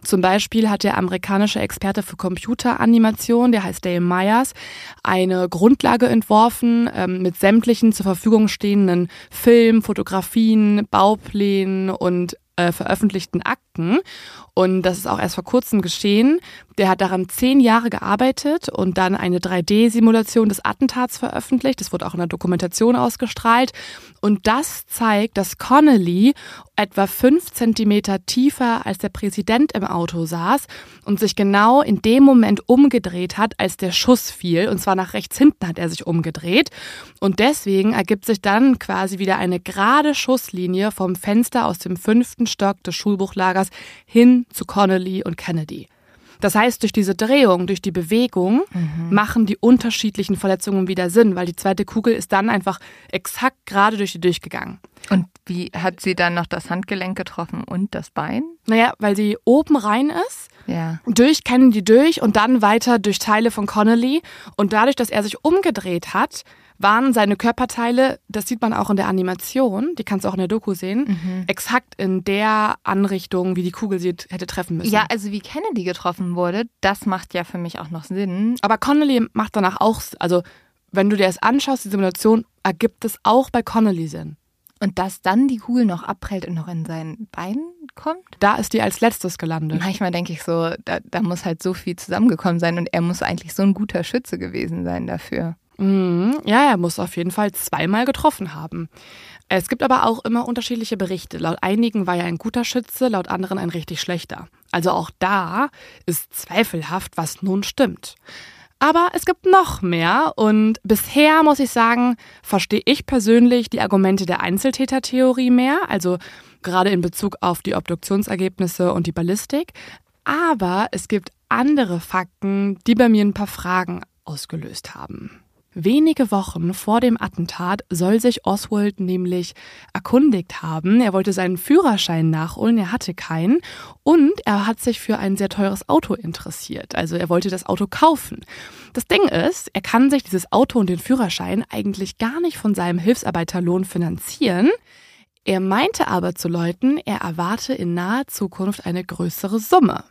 Zum Beispiel hat der amerikanische Experte für Computeranimation, der heißt Dale Myers, eine Grundlage entworfen ähm, mit sämtlichen zur Verfügung stehenden Filmen, Fotografien, Bauplänen und äh, veröffentlichten Akten. Und das ist auch erst vor kurzem geschehen. Der hat daran zehn Jahre gearbeitet und dann eine 3D-Simulation des Attentats veröffentlicht. Das wurde auch in der Dokumentation ausgestrahlt. Und das zeigt, dass Connolly etwa fünf Zentimeter tiefer als der Präsident im Auto saß und sich genau in dem Moment umgedreht hat, als der Schuss fiel. Und zwar nach rechts hinten hat er sich umgedreht. Und deswegen ergibt sich dann quasi wieder eine gerade Schusslinie vom Fenster aus dem fünften Stock des Schulbuchlagers hin zu Connolly und Kennedy. Das heißt, durch diese Drehung, durch die Bewegung mhm. machen die unterschiedlichen Verletzungen wieder Sinn, weil die zweite Kugel ist dann einfach exakt gerade durch die durchgegangen. Und wie hat sie dann noch das Handgelenk getroffen und das Bein? Naja, weil sie oben rein ist, ja. durch Kennedy durch und dann weiter durch Teile von Connolly. Und dadurch, dass er sich umgedreht hat, waren seine Körperteile, das sieht man auch in der Animation, die kannst du auch in der Doku sehen, mhm. exakt in der Anrichtung, wie die Kugel sie hätte treffen müssen. Ja, also wie Kennedy getroffen wurde, das macht ja für mich auch noch Sinn. Aber Connolly macht danach auch, also wenn du dir das anschaust, die Simulation, ergibt es auch bei Connolly Sinn. Und dass dann die Kugel noch abprellt und noch in sein Bein kommt? Da ist die als letztes gelandet. Manchmal denke ich so, da, da muss halt so viel zusammengekommen sein und er muss eigentlich so ein guter Schütze gewesen sein dafür. Mhm. Ja, er muss auf jeden Fall zweimal getroffen haben. Es gibt aber auch immer unterschiedliche Berichte. Laut einigen war er ein guter Schütze, laut anderen ein richtig schlechter. Also auch da ist zweifelhaft, was nun stimmt. Aber es gibt noch mehr und bisher muss ich sagen, verstehe ich persönlich die Argumente der Einzeltätertheorie mehr, also gerade in Bezug auf die Obduktionsergebnisse und die Ballistik. Aber es gibt andere Fakten, die bei mir ein paar Fragen ausgelöst haben. Wenige Wochen vor dem Attentat soll sich Oswald nämlich erkundigt haben. Er wollte seinen Führerschein nachholen, er hatte keinen und er hat sich für ein sehr teures Auto interessiert. Also er wollte das Auto kaufen. Das Ding ist, er kann sich dieses Auto und den Führerschein eigentlich gar nicht von seinem Hilfsarbeiterlohn finanzieren. Er meinte aber zu Leuten, er erwarte in naher Zukunft eine größere Summe.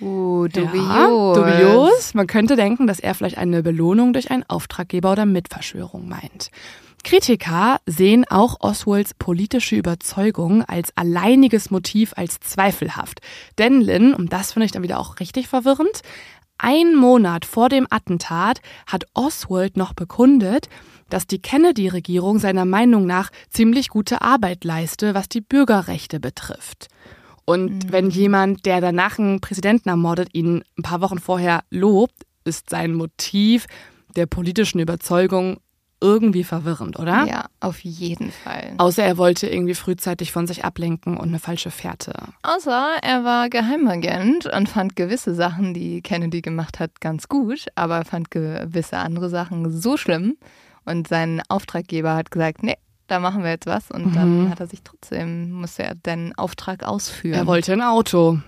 Uh, dubios. Ja, dubios. Man könnte denken, dass er vielleicht eine Belohnung durch einen Auftraggeber oder Mitverschwörung meint. Kritiker sehen auch Oswalds politische Überzeugung als alleiniges Motiv als zweifelhaft. Denn Lynn, und das finde ich dann wieder auch richtig verwirrend, ein Monat vor dem Attentat hat Oswald noch bekundet, dass die Kennedy-Regierung seiner Meinung nach ziemlich gute Arbeit leiste, was die Bürgerrechte betrifft. Und mhm. wenn jemand, der danach einen Präsidenten ermordet, ihn ein paar Wochen vorher lobt, ist sein Motiv der politischen Überzeugung irgendwie verwirrend, oder? Ja, auf jeden Fall. Außer er wollte irgendwie frühzeitig von sich ablenken und eine falsche Fährte. Außer er war Geheimagent und fand gewisse Sachen, die Kennedy gemacht hat, ganz gut, aber fand gewisse andere Sachen so schlimm. Und sein Auftraggeber hat gesagt, nee, da machen wir jetzt was. Und mhm. dann hat er sich trotzdem, musste er den Auftrag ausführen. Er wollte ein Auto.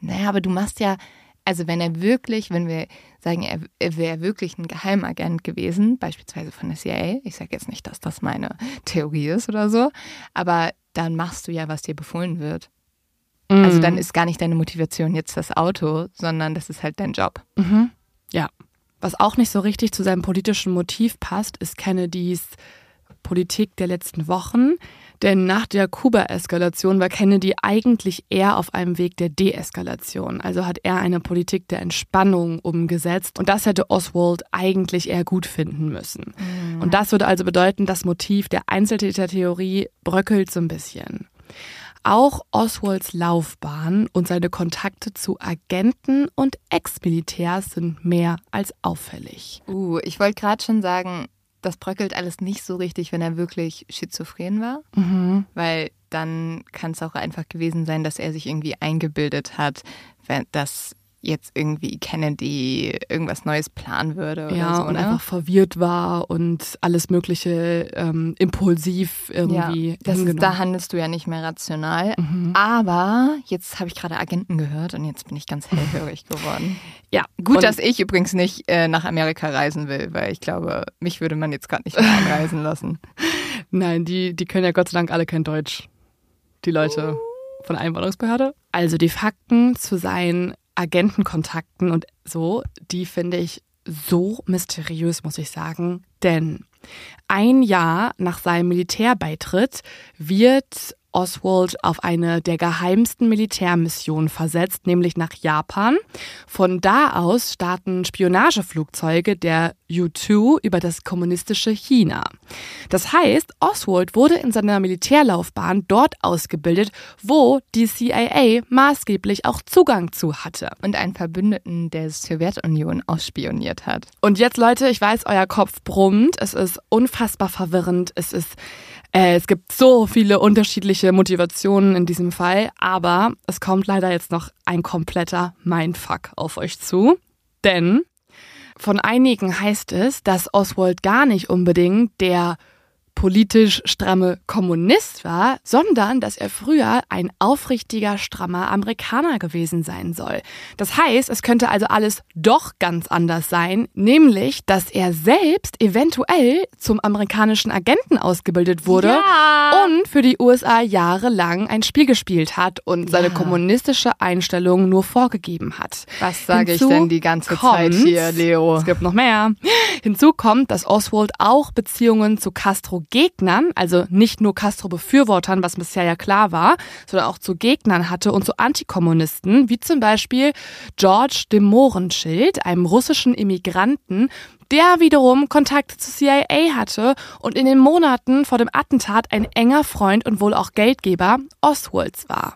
Naja, aber du machst ja, also wenn er wirklich, wenn wir sagen, er, er wäre wirklich ein Geheimagent gewesen, beispielsweise von der CIA, ich sage jetzt nicht, dass das meine Theorie ist oder so, aber dann machst du ja, was dir befohlen wird. Mhm. Also dann ist gar nicht deine Motivation jetzt das Auto, sondern das ist halt dein Job. Mhm. Ja. Was auch nicht so richtig zu seinem politischen Motiv passt, ist Kennedys Politik der letzten Wochen. Denn nach der Kuba-Eskalation war Kennedy eigentlich eher auf einem Weg der Deeskalation. Also hat er eine Politik der Entspannung umgesetzt. Und das hätte Oswald eigentlich eher gut finden müssen. Mhm. Und das würde also bedeuten, das Motiv der Einzeltätertheorie bröckelt so ein bisschen. Auch Oswalds Laufbahn und seine Kontakte zu Agenten und Ex-Militärs sind mehr als auffällig. Uh, ich wollte gerade schon sagen, das bröckelt alles nicht so richtig, wenn er wirklich schizophren war. Mhm. Weil dann kann es auch einfach gewesen sein, dass er sich irgendwie eingebildet hat, dass jetzt irgendwie Kennedy irgendwas Neues planen würde oder ja, so. und ne? einfach verwirrt war und alles Mögliche ähm, impulsiv irgendwie. ja, das ist, da handelst du ja nicht mehr rational. Mhm. Aber jetzt habe ich gerade Agenten gehört und jetzt bin ich ganz hellhörig geworden. Ja, Gut, dass ich übrigens nicht äh, nach Amerika reisen will, weil ich glaube, mich würde man jetzt gerade nicht mehr einreisen lassen. Nein, die, die können ja Gott sei Dank alle kein Deutsch. Die Leute von der Einwanderungsbehörde. Also die Fakten zu seinen Agentenkontakten und so, die finde ich so mysteriös, muss ich sagen. Denn ein Jahr nach seinem Militärbeitritt wird Oswald auf eine der geheimsten Militärmissionen versetzt, nämlich nach Japan. Von da aus starten Spionageflugzeuge der U-2 über das kommunistische China. Das heißt, Oswald wurde in seiner Militärlaufbahn dort ausgebildet, wo die CIA maßgeblich auch Zugang zu hatte. Und einen Verbündeten der Sowjetunion ausspioniert hat. Und jetzt, Leute, ich weiß, euer Kopf brummt. Es ist unfassbar verwirrend. Es ist, äh, es gibt so viele unterschiedliche Motivationen in diesem Fall. Aber es kommt leider jetzt noch ein kompletter Mindfuck auf euch zu. Denn von einigen heißt es, dass Oswald gar nicht unbedingt der politisch stramme Kommunist war, sondern dass er früher ein aufrichtiger, strammer Amerikaner gewesen sein soll. Das heißt, es könnte also alles doch ganz anders sein, nämlich, dass er selbst eventuell zum amerikanischen Agenten ausgebildet wurde Ja. und für die USA jahrelang ein Spiel gespielt hat und seine Ja. kommunistische Einstellung nur vorgegeben hat. Was sage ich denn die ganze kommt- Zeit hier, Leo? Es gibt noch mehr. Hinzu kommt, dass Oswald auch Beziehungen zu Castro-Gegnern, also nicht nur Castro-Befürwortern, was bisher ja klar war, sondern auch zu Gegnern hatte und zu Antikommunisten, wie zum Beispiel George de Mohrenschildt, einem russischen Immigranten, der wiederum Kontakte zur CIA hatte und in den Monaten vor dem Attentat ein enger Freund und wohl auch Geldgeber Oswalds war.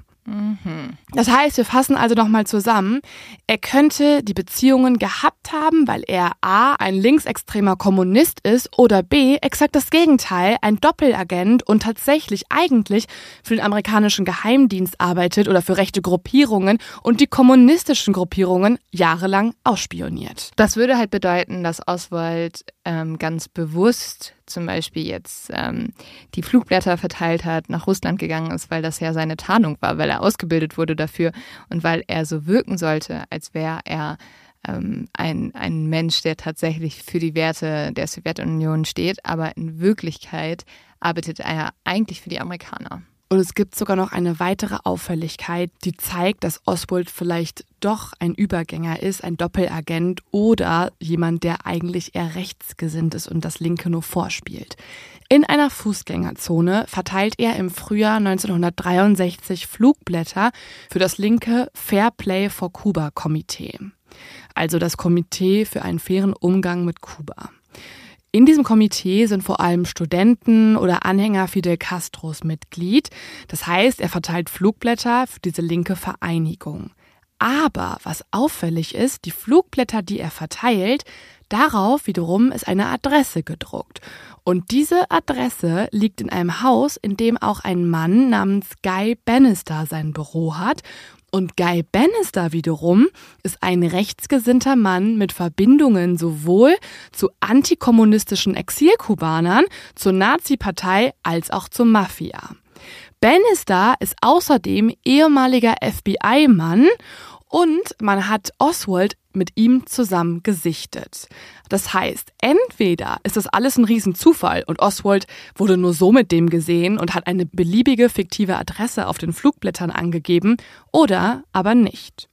Das heißt, wir fassen also nochmal zusammen. Er könnte die Beziehungen gehabt haben, weil er A, ein linksextremer Kommunist ist oder B, exakt das Gegenteil, ein Doppelagent und tatsächlich eigentlich für den amerikanischen Geheimdienst arbeitet oder für rechte Gruppierungen und die kommunistischen Gruppierungen jahrelang ausspioniert. Das würde halt bedeuten, dass Oswald ähm, ganz bewusst zum Beispiel jetzt ähm, die Flugblätter verteilt hat, nach Russland gegangen ist, weil das ja seine Tarnung war, weil er ausgebildet wurde dafür und weil er so wirken sollte, als wäre er ähm, ein, ein Mensch, der tatsächlich für die Werte der Sowjetunion steht, aber in Wirklichkeit arbeitet er eigentlich für die Amerikaner. Und es gibt sogar noch eine weitere Auffälligkeit, die zeigt, dass Oswald vielleicht doch ein Übergänger ist, ein Doppelagent oder jemand, der eigentlich eher rechtsgesinnt ist und das Linke nur vorspielt. In einer Fußgängerzone verteilt er im Frühjahr 1963 Flugblätter für das linke Fair Play for Cuba Komitee. Also das Komitee für einen fairen Umgang mit Kuba. In diesem Komitee sind vor allem Studenten oder Anhänger Fidel Castros Mitglied. Das heißt, er verteilt Flugblätter für diese linke Vereinigung. Aber was auffällig ist, die Flugblätter, die er verteilt, darauf wiederum ist eine Adresse gedruckt. Und diese Adresse liegt in einem Haus, in dem auch ein Mann namens Guy Bannister sein Büro hat. Und Guy Bannister wiederum ist ein rechtsgesinnter Mann mit Verbindungen sowohl zu antikommunistischen Exilkubanern, zur Nazi-Partei als auch zur Mafia. Bannister ist außerdem ehemaliger FBI-Mann und man hat Oswald mit ihm zusammen gesichtet. Das heißt, entweder ist das alles ein Riesenzufall und Oswald wurde nur so mit dem gesehen und hat eine beliebige fiktive Adresse auf den Flugblättern angegeben oder aber nicht.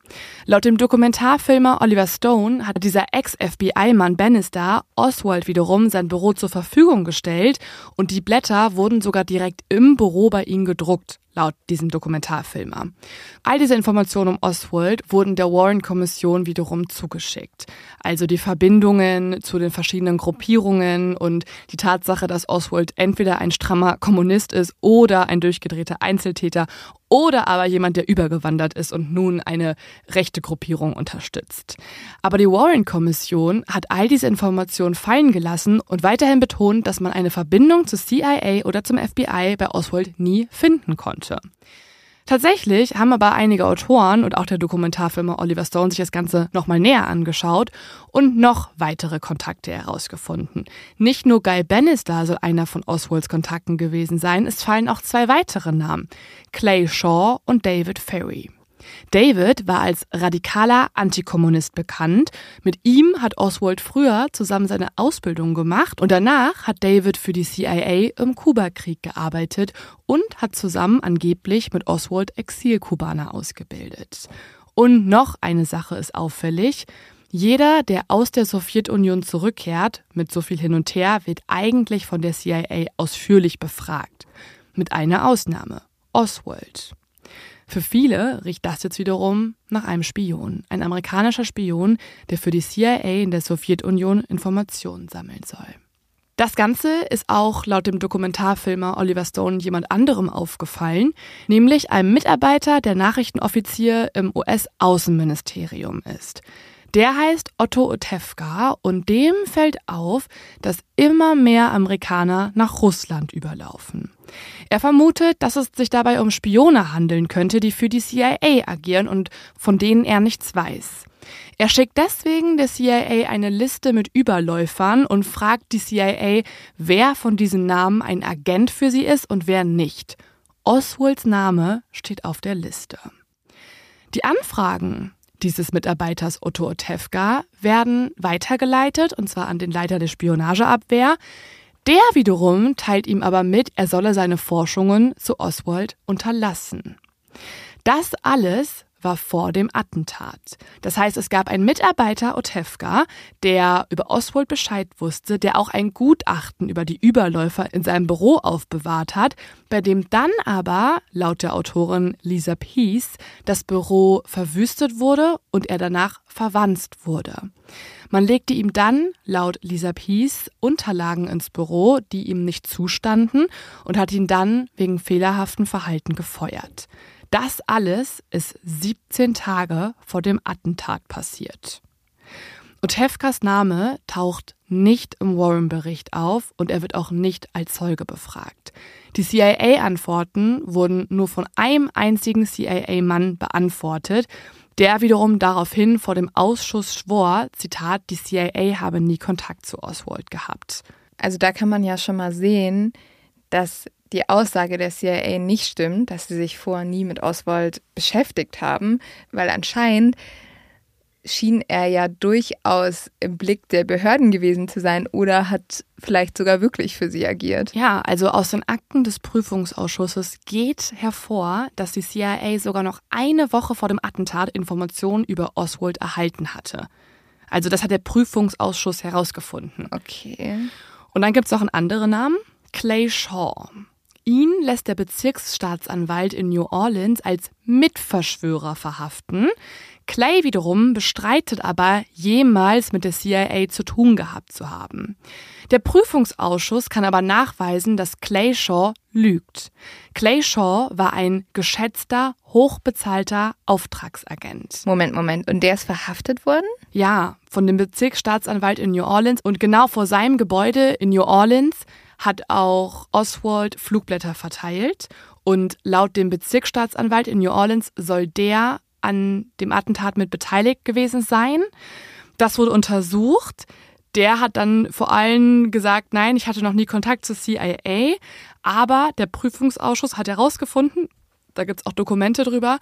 Laut dem Dokumentarfilmer Oliver Stone hat dieser Ex-FBI-Mann Bannister Oswald wiederum sein Büro zur Verfügung gestellt und die Blätter wurden sogar direkt im Büro bei ihm gedruckt laut diesem Dokumentarfilmer. All diese Informationen um Oswald wurden der Warren-Kommission wiederum zugeschickt. Also die Verbindungen zu den verschiedenen Gruppierungen und die Tatsache, dass Oswald entweder ein strammer Kommunist ist oder ein durchgedrehter Einzeltäter oder aber jemand, der übergewandert ist und nun eine rechte Gruppierung unterstützt. Aber die Warren-Kommission hat all diese Informationen fallen gelassen und weiterhin betont, dass man eine Verbindung zur CIA oder zum FBI bei Oswald nie finden konnte. Tatsächlich haben aber einige Autoren und auch der Dokumentarfilmer Oliver Stone sich das Ganze nochmal näher angeschaut und noch weitere Kontakte herausgefunden. Nicht nur Guy Bannister soll einer von Oswalds Kontakten gewesen sein, es fallen auch zwei weitere Namen, Clay Shaw und David Ferry. David war als radikaler Antikommunist bekannt. Mit ihm hat Oswald früher zusammen seine Ausbildung gemacht und danach hat David für die CIA im Kubakrieg gearbeitet und hat zusammen angeblich mit Oswald Exilkubaner ausgebildet. Und noch eine Sache ist auffällig. Jeder, der aus der Sowjetunion zurückkehrt, mit so viel hin und her, wird eigentlich von der CIA ausführlich befragt. Mit einer Ausnahme. Oswald. Für viele riecht das jetzt wiederum nach einem Spion, ein amerikanischer Spion, der für die CIA in der Sowjetunion Informationen sammeln soll. Das Ganze ist auch laut dem Dokumentarfilmer Oliver Stone jemand anderem aufgefallen, nämlich einem Mitarbeiter, der Nachrichtenoffizier im US-Außenministerium ist. Der heißt Otto Otewka und dem fällt auf, dass immer mehr Amerikaner nach Russland überlaufen. Er vermutet, dass es sich dabei um Spione handeln könnte, die für die CIA agieren und von denen er nichts weiß. Er schickt deswegen der CIA eine Liste mit Überläufern und fragt die CIA, wer von diesen Namen ein Agent für sie ist und wer nicht. Oswalds Name steht auf der Liste. Die Anfragen dieses Mitarbeiters Otto Otewka werden weitergeleitet, und zwar an den Leiter der Spionageabwehr. Der wiederum teilt ihm aber mit, er solle seine Forschungen zu Oswald unterlassen. Das alles war vor dem Attentat. Das heißt, es gab einen Mitarbeiter Otevka, der über Oswald Bescheid wusste, der auch ein Gutachten über die Überläufer in seinem Büro aufbewahrt hat, bei dem dann aber, laut der Autorin Lisa Peace, das Büro verwüstet wurde und er danach verwanzt wurde. Man legte ihm dann, laut Lisa Peace, Unterlagen ins Büro, die ihm nicht zustanden und hat ihn dann wegen fehlerhaften Verhalten gefeuert. Das alles ist 17 Tage vor dem Attentat passiert. Otevkas Name taucht nicht im Warren-Bericht auf und er wird auch nicht als Zeuge befragt. Die CIA-Antworten wurden nur von einem einzigen CIA-Mann beantwortet, der wiederum daraufhin vor dem Ausschuss schwor, Zitat, die CIA habe nie Kontakt zu Oswald gehabt. Also da kann man ja schon mal sehen, dass die Aussage der CIA nicht stimmt, dass sie sich vorher nie mit Oswald beschäftigt haben, weil anscheinend schien er ja durchaus im Blick der Behörden gewesen zu sein oder hat vielleicht sogar wirklich für sie agiert. Ja, also aus den Akten des Prüfungsausschusses geht hervor, dass die CIA sogar noch eine Woche vor dem Attentat Informationen über Oswald erhalten hatte. Also das hat der Prüfungsausschuss herausgefunden. Okay. Und dann gibt es noch einen anderen Namen, Clay Shaw. Ihn lässt der Bezirksstaatsanwalt in New Orleans als Mitverschwörer verhaften. Clay wiederum bestreitet aber, jemals mit der CIA zu tun gehabt zu haben. Der Prüfungsausschuss kann aber nachweisen, dass Clay Shaw lügt. Clay Shaw war ein geschätzter, hochbezahlter Auftragsagent. Moment, Moment. Und der ist verhaftet worden? Ja, von dem Bezirksstaatsanwalt in New Orleans und genau vor seinem Gebäude in New Orleans hat auch Oswald Flugblätter verteilt und laut dem Bezirksstaatsanwalt in New Orleans soll der an dem Attentat mit beteiligt gewesen sein. Das wurde untersucht. Der hat dann vor allem gesagt, nein, ich hatte noch nie Kontakt zur CIA, aber der Prüfungsausschuss hat herausgefunden, da gibt es auch Dokumente drüber,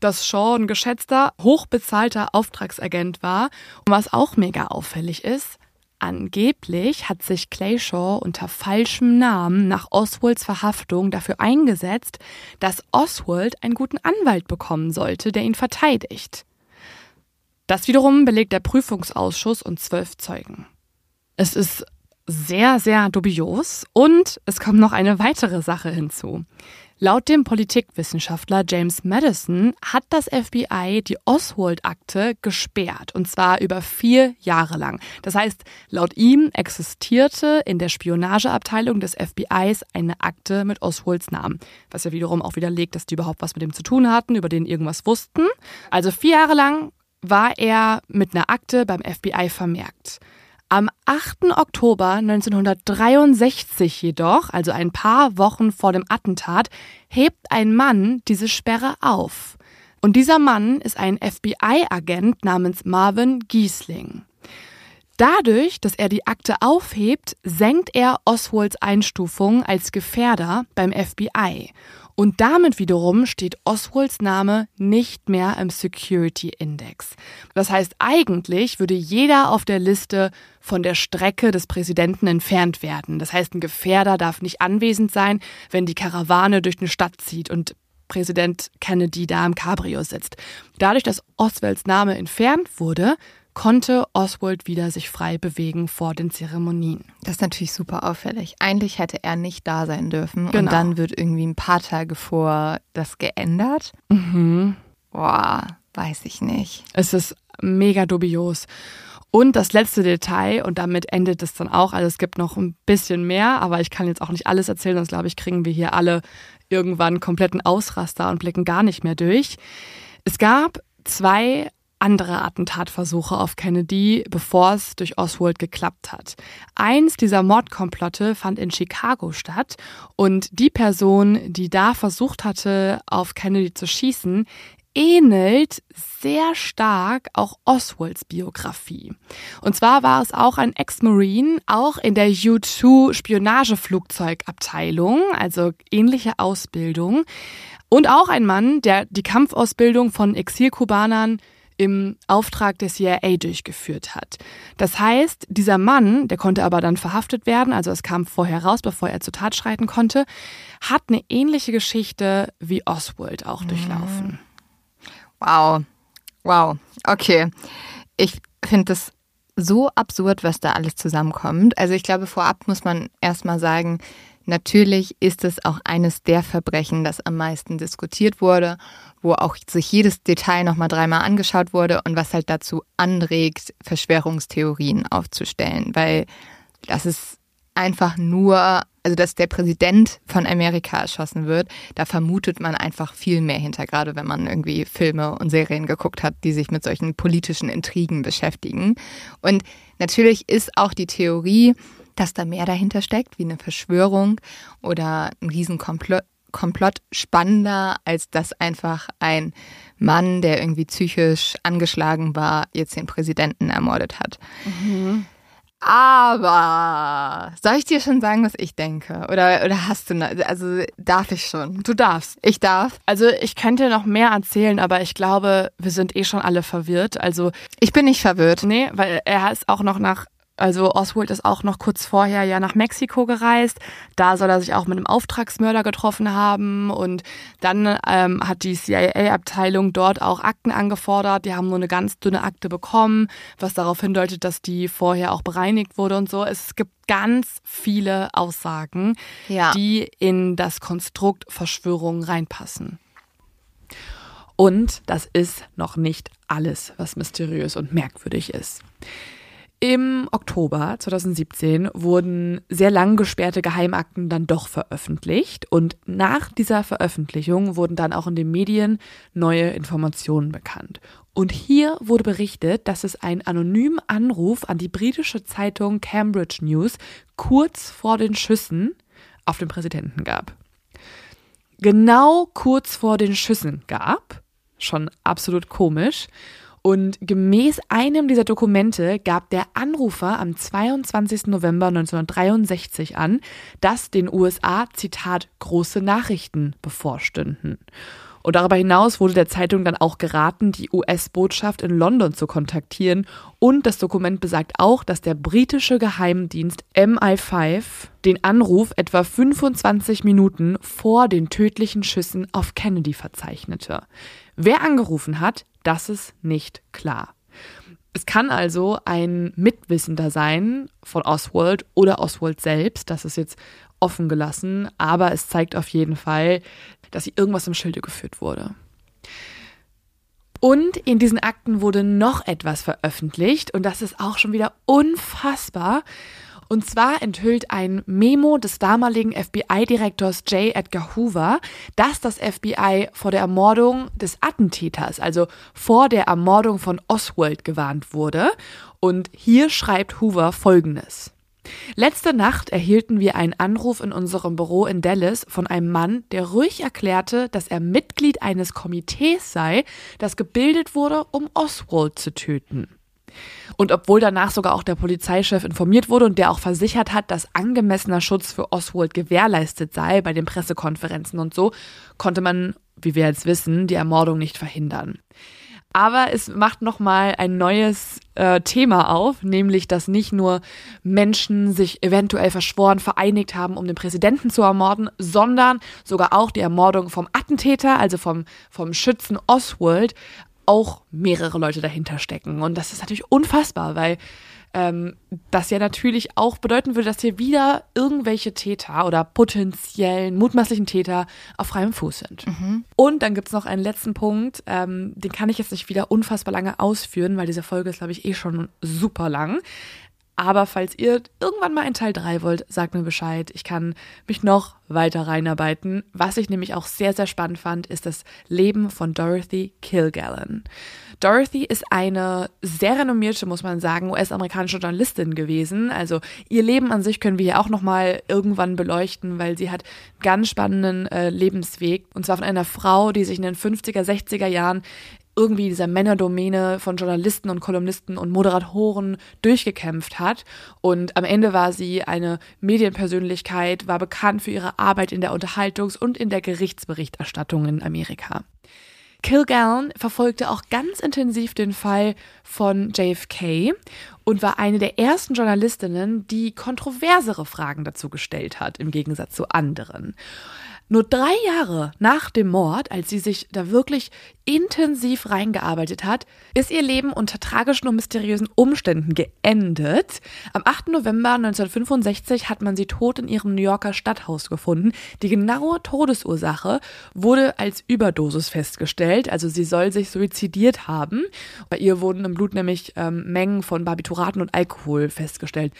dass Shaw ein geschätzter, hochbezahlter Auftragsagent war. Und was auch mega auffällig ist, Angeblich hat sich Clayshaw unter falschem Namen nach Oswalds Verhaftung dafür eingesetzt, dass Oswald einen guten Anwalt bekommen sollte, der ihn verteidigt. Das wiederum belegt der Prüfungsausschuss und zwölf Zeugen. Es ist sehr, sehr dubios und es kommt noch eine weitere Sache hinzu. Laut dem Politikwissenschaftler James Madison hat das FBI die Oswald-Akte gesperrt, und zwar über vier Jahre lang. Das heißt, laut ihm existierte in der Spionageabteilung des FBIs eine Akte mit Oswalds Namen, was ja wiederum auch widerlegt, dass die überhaupt was mit dem zu tun hatten, über den irgendwas wussten. Also vier Jahre lang war er mit einer Akte beim FBI vermerkt. Am 8. Oktober 1963 jedoch, also ein paar Wochen vor dem Attentat, hebt ein Mann diese Sperre auf. Und dieser Mann ist ein FBI-Agent namens Marvin Giesling. Dadurch, dass er die Akte aufhebt, senkt er Oswalds Einstufung als Gefährder beim FBI. Und damit wiederum steht Oswalds Name nicht mehr im Security Index. Das heißt, eigentlich würde jeder auf der Liste von der Strecke des Präsidenten entfernt werden. Das heißt, ein Gefährder darf nicht anwesend sein, wenn die Karawane durch eine Stadt zieht und Präsident Kennedy da im Cabrio sitzt. Dadurch, dass Oswalds Name entfernt wurde, konnte Oswald wieder sich frei bewegen vor den Zeremonien. Das ist natürlich super auffällig. Eigentlich hätte er nicht da sein dürfen Genau. und dann wird irgendwie ein paar Tage vor das geändert. Mhm. Boah, weiß ich nicht. Es ist mega dubios. Und das letzte Detail, und damit endet es dann auch, also es gibt noch ein bisschen mehr, aber ich kann jetzt auch nicht alles erzählen, sonst glaube ich, kriegen wir hier alle irgendwann kompletten Ausraster und blicken gar nicht mehr durch. Es gab zwei andere Attentatversuche auf Kennedy, bevor es durch Oswald geklappt hat. Eins dieser Mordkomplotte fand in Chicago statt und die Person, die da versucht hatte, auf Kennedy zu schießen, ähnelt sehr stark auch Oswalds Biografie. Und zwar war es auch ein Ex-Marine, auch in der U-2 Spionageflugzeugabteilung, also ähnliche Ausbildung. Und auch ein Mann, der die Kampfausbildung von Exilkubanern im Auftrag der CIA durchgeführt hat. Das heißt, dieser Mann, der konnte aber dann verhaftet werden, also es kam vorher raus, bevor er zur Tat schreiten konnte, hat eine ähnliche Geschichte wie Oswald auch durchlaufen. Wow. Wow. Okay. Ich finde das so absurd, was da alles zusammenkommt. Also ich glaube, vorab muss man erstmal sagen, natürlich ist es auch eines der Verbrechen, das am meisten diskutiert wurde, wo auch sich jedes Detail nochmal dreimal angeschaut wurde und was halt dazu anregt, Verschwörungstheorien aufzustellen, weil das ist einfach nur, also dass der Präsident von Amerika erschossen wird, da vermutet man einfach viel mehr hinter, gerade wenn man irgendwie Filme und Serien geguckt hat, die sich mit solchen politischen Intrigen beschäftigen. Und natürlich ist auch die Theorie, dass da mehr dahinter steckt, wie eine Verschwörung oder ein Riesenkomplott. Komplott spannender, als dass einfach ein Mann, der irgendwie psychisch angeschlagen war, jetzt den Präsidenten ermordet hat. Aber soll ich dir schon sagen, was ich denke? Oder, oder hast du, ne, also darf ich schon? Du darfst. Ich darf. Also ich könnte noch mehr erzählen, aber ich glaube, wir sind eh schon alle verwirrt. Also Ich bin nicht verwirrt. nee, weil er ist auch noch nach, also Oswald ist auch noch kurz vorher ja nach Mexiko gereist. Da soll er sich auch mit einem Auftragsmörder getroffen haben und dann ähm, hat die CIA-Abteilung dort auch Akten angefordert. Die haben nur eine ganz dünne Akte bekommen, was darauf hindeutet, dass die vorher auch bereinigt wurde und so. Es gibt ganz viele Aussagen, Ja. die in das Konstrukt Verschwörung reinpassen. Und das ist noch nicht alles, was mysteriös und merkwürdig ist. Im Oktober 2017 wurden sehr lang gesperrte Geheimakten dann doch veröffentlicht und nach dieser Veröffentlichung wurden dann auch in den Medien neue Informationen bekannt. Und hier wurde berichtet, dass es einen anonymen Anruf an die britische Zeitung Cambridge News kurz vor den Schüssen auf den Präsidenten gab genau kurz vor den Schüssen gab. Schon absolut komisch. Und gemäß einem dieser Dokumente gab der Anrufer am 22. November 1963 an, dass den USA, Zitat, große Nachrichten bevorstünden. Und darüber hinaus wurde der Zeitung dann auch geraten, die US-Botschaft in London zu kontaktieren. Und das Dokument besagt auch, dass der britische Geheimdienst MI5 den Anruf etwa 25 Minuten vor den tödlichen Schüssen auf Kennedy verzeichnete. Wer angerufen hat, das ist nicht klar. Es kann also ein Mitwissender sein von Oswald oder Oswald selbst, das ist jetzt offen gelassen, aber es zeigt auf jeden Fall, dass hier irgendwas im Schilde geführt wurde. Und in diesen Akten wurde noch etwas veröffentlicht und das ist auch schon wieder unfassbar. Und zwar enthüllt ein Memo des damaligen FBI-Direktors J. Edgar Hoover, dass das FBI vor der Ermordung des Attentäters, also vor der Ermordung von Oswald gewarnt wurde. Und hier schreibt Hoover Folgendes. Letzte Nacht erhielten wir einen Anruf in unserem Büro in Dallas von einem Mann, der ruhig erklärte, dass er Mitglied eines Komitees sei, das gebildet wurde, um Oswald zu töten. Und obwohl danach sogar auch der Polizeichef informiert wurde und der auch versichert hat, dass angemessener Schutz für Oswald gewährleistet sei bei den Pressekonferenzen und so, konnte man, wie wir jetzt wissen, die Ermordung nicht verhindern. Aber es macht nochmal ein neues äh, Thema auf, nämlich, dass nicht nur Menschen sich eventuell verschworen vereinigt haben, um den Präsidenten zu ermorden, sondern sogar auch die Ermordung vom Attentäter, also vom, vom Schützen Oswald, auch mehrere Leute dahinter stecken. Und das ist natürlich unfassbar, weil ähm, das ja natürlich auch bedeuten würde, dass hier wieder irgendwelche Täter oder potenziellen, mutmaßlichen Täter auf freiem Fuß sind. Mhm. Und dann gibt es noch einen letzten Punkt, ähm, den kann ich jetzt nicht wieder unfassbar lange ausführen, weil diese Folge ist, glaube ich, eh schon super lang. Aber falls ihr irgendwann mal in Teil 3 wollt, sagt mir Bescheid. Ich kann mich noch weiter reinarbeiten. Was ich nämlich auch sehr, sehr spannend fand, ist das Leben von Dorothy Kilgallen. Dorothy ist eine sehr renommierte, muss man sagen, US-amerikanische Journalistin gewesen. Also ihr Leben an sich können wir hier auch nochmal irgendwann beleuchten, weil sie hat einen ganz spannenden äh, Lebensweg. Und zwar von einer Frau, die sich in den 50er, 60er Jahren irgendwie dieser Männerdomäne von Journalisten und Kolumnisten und Moderatoren durchgekämpft hat. Und am Ende war sie eine Medienpersönlichkeit, war bekannt für ihre Arbeit in der Unterhaltungs- und in der Gerichtsberichterstattung in Amerika. Kilgallen verfolgte auch ganz intensiv den Fall von JFK und war eine der ersten Journalistinnen, die kontroversere Fragen dazu gestellt hat, im Gegensatz zu anderen. Nur drei Jahre nach dem Mord, als sie sich da wirklich intensiv reingearbeitet hat, ist ihr Leben unter tragischen und mysteriösen Umständen geendet. Am 8. November 1965 hat man sie tot in ihrem New Yorker Stadthaus gefunden. Die genaue Todesursache wurde als Überdosis festgestellt, also sie soll sich suizidiert haben. Bei ihr wurden im Blut nämlich ähm, Mengen von Barbituraten und Alkohol festgestellt.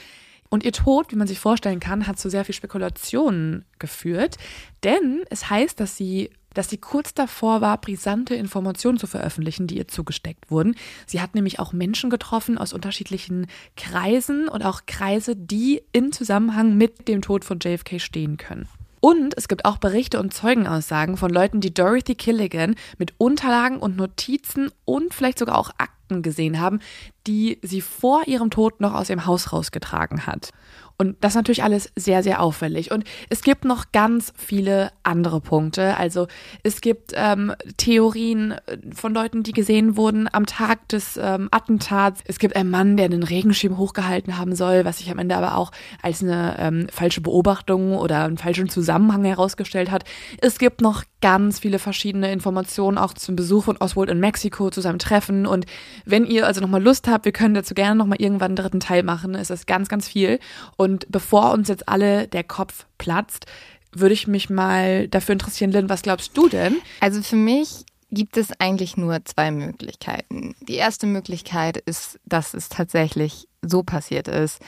Und ihr Tod, wie man sich vorstellen kann, hat zu sehr viel Spekulationen geführt, denn es heißt, dass sie dass sie kurz davor war, brisante Informationen zu veröffentlichen, die ihr zugesteckt wurden. Sie hat nämlich auch Menschen getroffen aus unterschiedlichen Kreisen und auch Kreise, die in Zusammenhang mit dem Tod von JFK stehen können. Und es gibt auch Berichte und Zeugenaussagen von Leuten, die Dorothy Killigan mit Unterlagen und Notizen und vielleicht sogar auch Akten gesehen haben, die sie vor ihrem Tod noch aus ihrem Haus rausgetragen hat. Und das ist natürlich alles sehr, sehr auffällig. Und es gibt noch ganz viele andere Punkte. Also es gibt ähm, Theorien äh, von Leuten, die gesehen wurden am Tag des ähm, Attentats. Es gibt einen Mann, der einen Regenschirm hochgehalten haben soll, was sich am Ende aber auch als eine ähm, falsche Beobachtung oder einen falschen Zusammenhang herausgestellt hat. Es gibt noch ganz viele verschiedene Informationen auch zum Besuch von Oswald in Mexiko, zu seinem Treffen. Und wenn ihr also nochmal Lust habt, wir können dazu gerne nochmal irgendwann einen dritten Teil machen. Es ist ganz, ganz viel. Und bevor uns jetzt alle der Kopf platzt, würde ich mich mal dafür interessieren, Lynn, was glaubst du denn? Also für mich gibt es eigentlich nur zwei Möglichkeiten. Die erste Möglichkeit ist, dass es tatsächlich so passiert ist,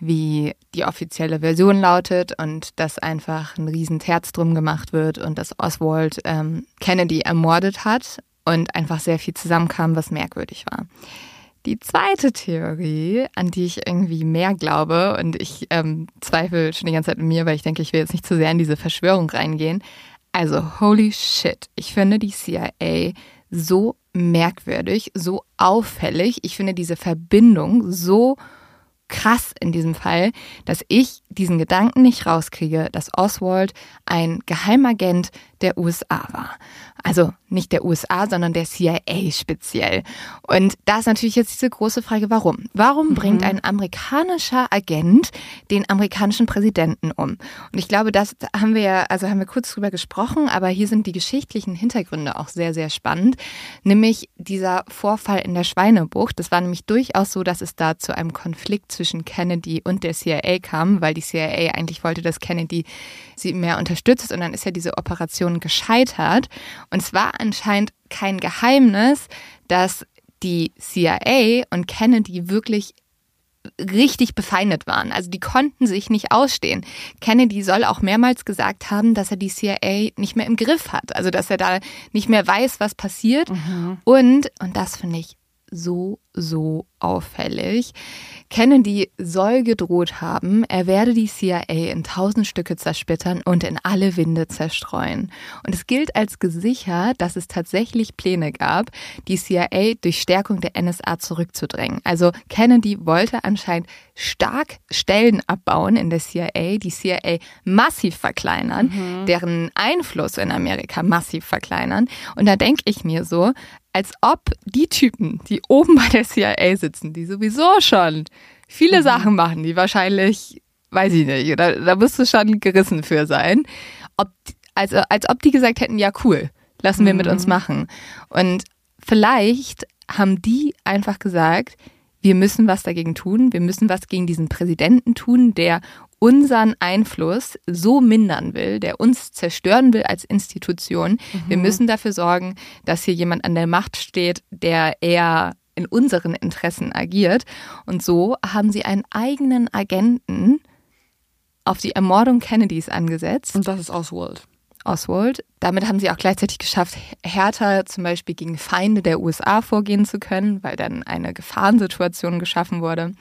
wie die offizielle Version lautet und dass einfach ein Riesenterz drum gemacht wird und dass Oswald ähm, Kennedy ermordet hat und einfach sehr viel zusammenkam, was merkwürdig war. Die zweite Theorie, an die ich irgendwie mehr glaube, und ich ähm, zweifle schon die ganze Zeit mit mir, weil ich denke, ich will jetzt nicht zu sehr in diese Verschwörung reingehen. Also, holy shit. Ich finde die CIA so merkwürdig, so auffällig. Ich finde diese Verbindung so krass in diesem Fall, dass ich diesen Gedanken nicht rauskriege, dass Oswald ein Geheimagent der USA war. Also nicht der USA, sondern der CIA speziell. Und da ist natürlich jetzt diese große Frage, warum? Warum mhm. bringt ein amerikanischer Agent den amerikanischen Präsidenten um? Und ich glaube, das haben wir ja, also haben wir kurz drüber gesprochen, aber hier sind die geschichtlichen Hintergründe auch sehr, sehr spannend. Nämlich dieser Vorfall in der Schweinebucht. Das war nämlich durchaus so, dass es da zu einem Konflikt zwischen Kennedy und der CIA kam, weil die CIA eigentlich wollte, dass Kennedy sie mehr unterstützt und dann ist ja diese Operation gescheitert. Und es war anscheinend kein Geheimnis, dass die CIA und Kennedy wirklich richtig befeindet waren. Also die konnten sich nicht ausstehen. Kennedy soll auch mehrmals gesagt haben, dass er die CIA nicht mehr im Griff hat. Also dass er da nicht mehr weiß, was passiert. Mhm. Und, und das finde ich so, so auffällig. Kennedy soll gedroht haben, er werde die CIA in tausend Stücke zersplittern und in alle Winde zerstreuen. Und es gilt als gesichert, dass es tatsächlich Pläne gab, die CIA durch Stärkung der NSA zurückzudrängen. Also Kennedy wollte anscheinend stark Stellen abbauen in der CIA, die CIA massiv verkleinern, mhm. deren Einfluss in Amerika massiv verkleinern. Und da denke ich mir so, als ob die Typen, die oben bei der CIA sitzen, die sowieso schon viele mhm. Sachen machen, die wahrscheinlich, weiß ich nicht, da, da musst du schon gerissen für sein, ob, also, als ob die gesagt hätten, ja cool, lassen wir mhm. mit uns mhm. machen. Und vielleicht haben die einfach gesagt, wir müssen was dagegen tun, wir müssen was gegen diesen Präsidenten tun, der unseren Einfluss so mindern will, der uns zerstören will als Institution. Mhm. Wir müssen dafür sorgen, dass hier jemand an der Macht steht, der eher in unseren Interessen agiert. Und so haben sie einen eigenen Agenten auf die Ermordung Kennedys angesetzt. Und das ist Oswald. Oswald. Damit haben sie auch gleichzeitig geschafft, härter zum Beispiel gegen Feinde der USA vorgehen zu können, weil dann eine Gefahrensituation geschaffen wurde.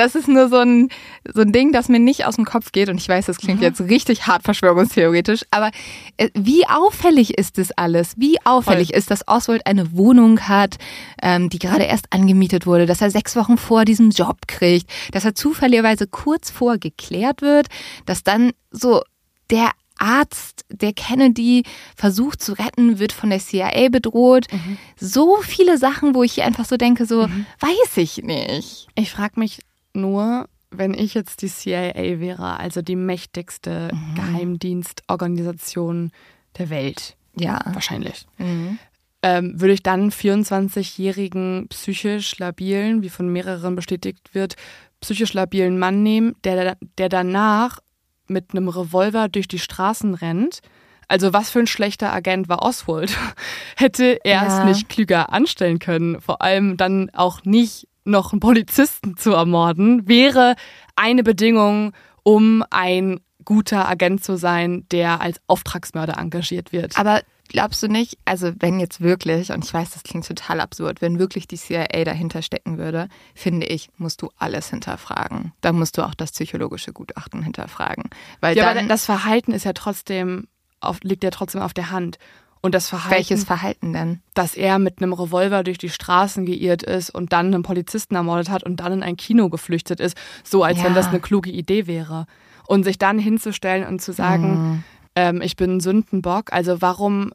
Das ist nur so ein, so ein Ding, das mir nicht aus dem Kopf geht. Und ich weiß, das klingt jetzt richtig hart verschwörungstheoretisch, aber äh, wie auffällig ist das alles? Wie auffällig Voll. ist, dass Oswald eine Wohnung hat, ähm, die gerade erst angemietet wurde, dass er sechs Wochen vor diesem Job kriegt, dass er zufälligerweise kurz vor geklärt wird, dass dann so der Arzt, der Kennedy versucht zu retten, wird von der CIA bedroht. Mhm. So viele Sachen, wo ich hier einfach so denke, so mhm. weiß ich nicht. Ich frage mich nur, wenn ich jetzt die CIA wäre, also die mächtigste mhm. Geheimdienstorganisation der Welt. Ja. Wahrscheinlich. Mhm. Ähm, würde ich dann 24-jährigen psychisch labilen, wie von mehreren bestätigt wird, psychisch labilen Mann nehmen, der, der danach mit einem Revolver durch die Straßen rennt. Also was für ein schlechter Agent war Oswald. Hätte er ja. es nicht klüger anstellen können. Vor allem dann auch nicht noch einen Polizisten zu ermorden, wäre eine Bedingung, um ein guter Agent zu sein, der als Auftragsmörder engagiert wird. Aber glaubst du nicht, also wenn jetzt wirklich, und ich weiß, das klingt total absurd, wenn wirklich die CIA dahinter stecken würde, finde ich, musst du alles hinterfragen. Da musst du auch das psychologische Gutachten hinterfragen. Weil ja, dann, aber das Verhalten ist ja trotzdem, auf, liegt ja trotzdem auf der Hand. Und das Verhalten. Welches Verhalten denn? Dass er mit einem Revolver durch die Straßen geirrt ist und dann einen Polizisten ermordet hat und dann in ein Kino geflüchtet ist, so als ja. wenn das eine kluge Idee wäre. Und sich dann hinzustellen und zu sagen, mhm. ähm, ich bin ein Sündenbock, also warum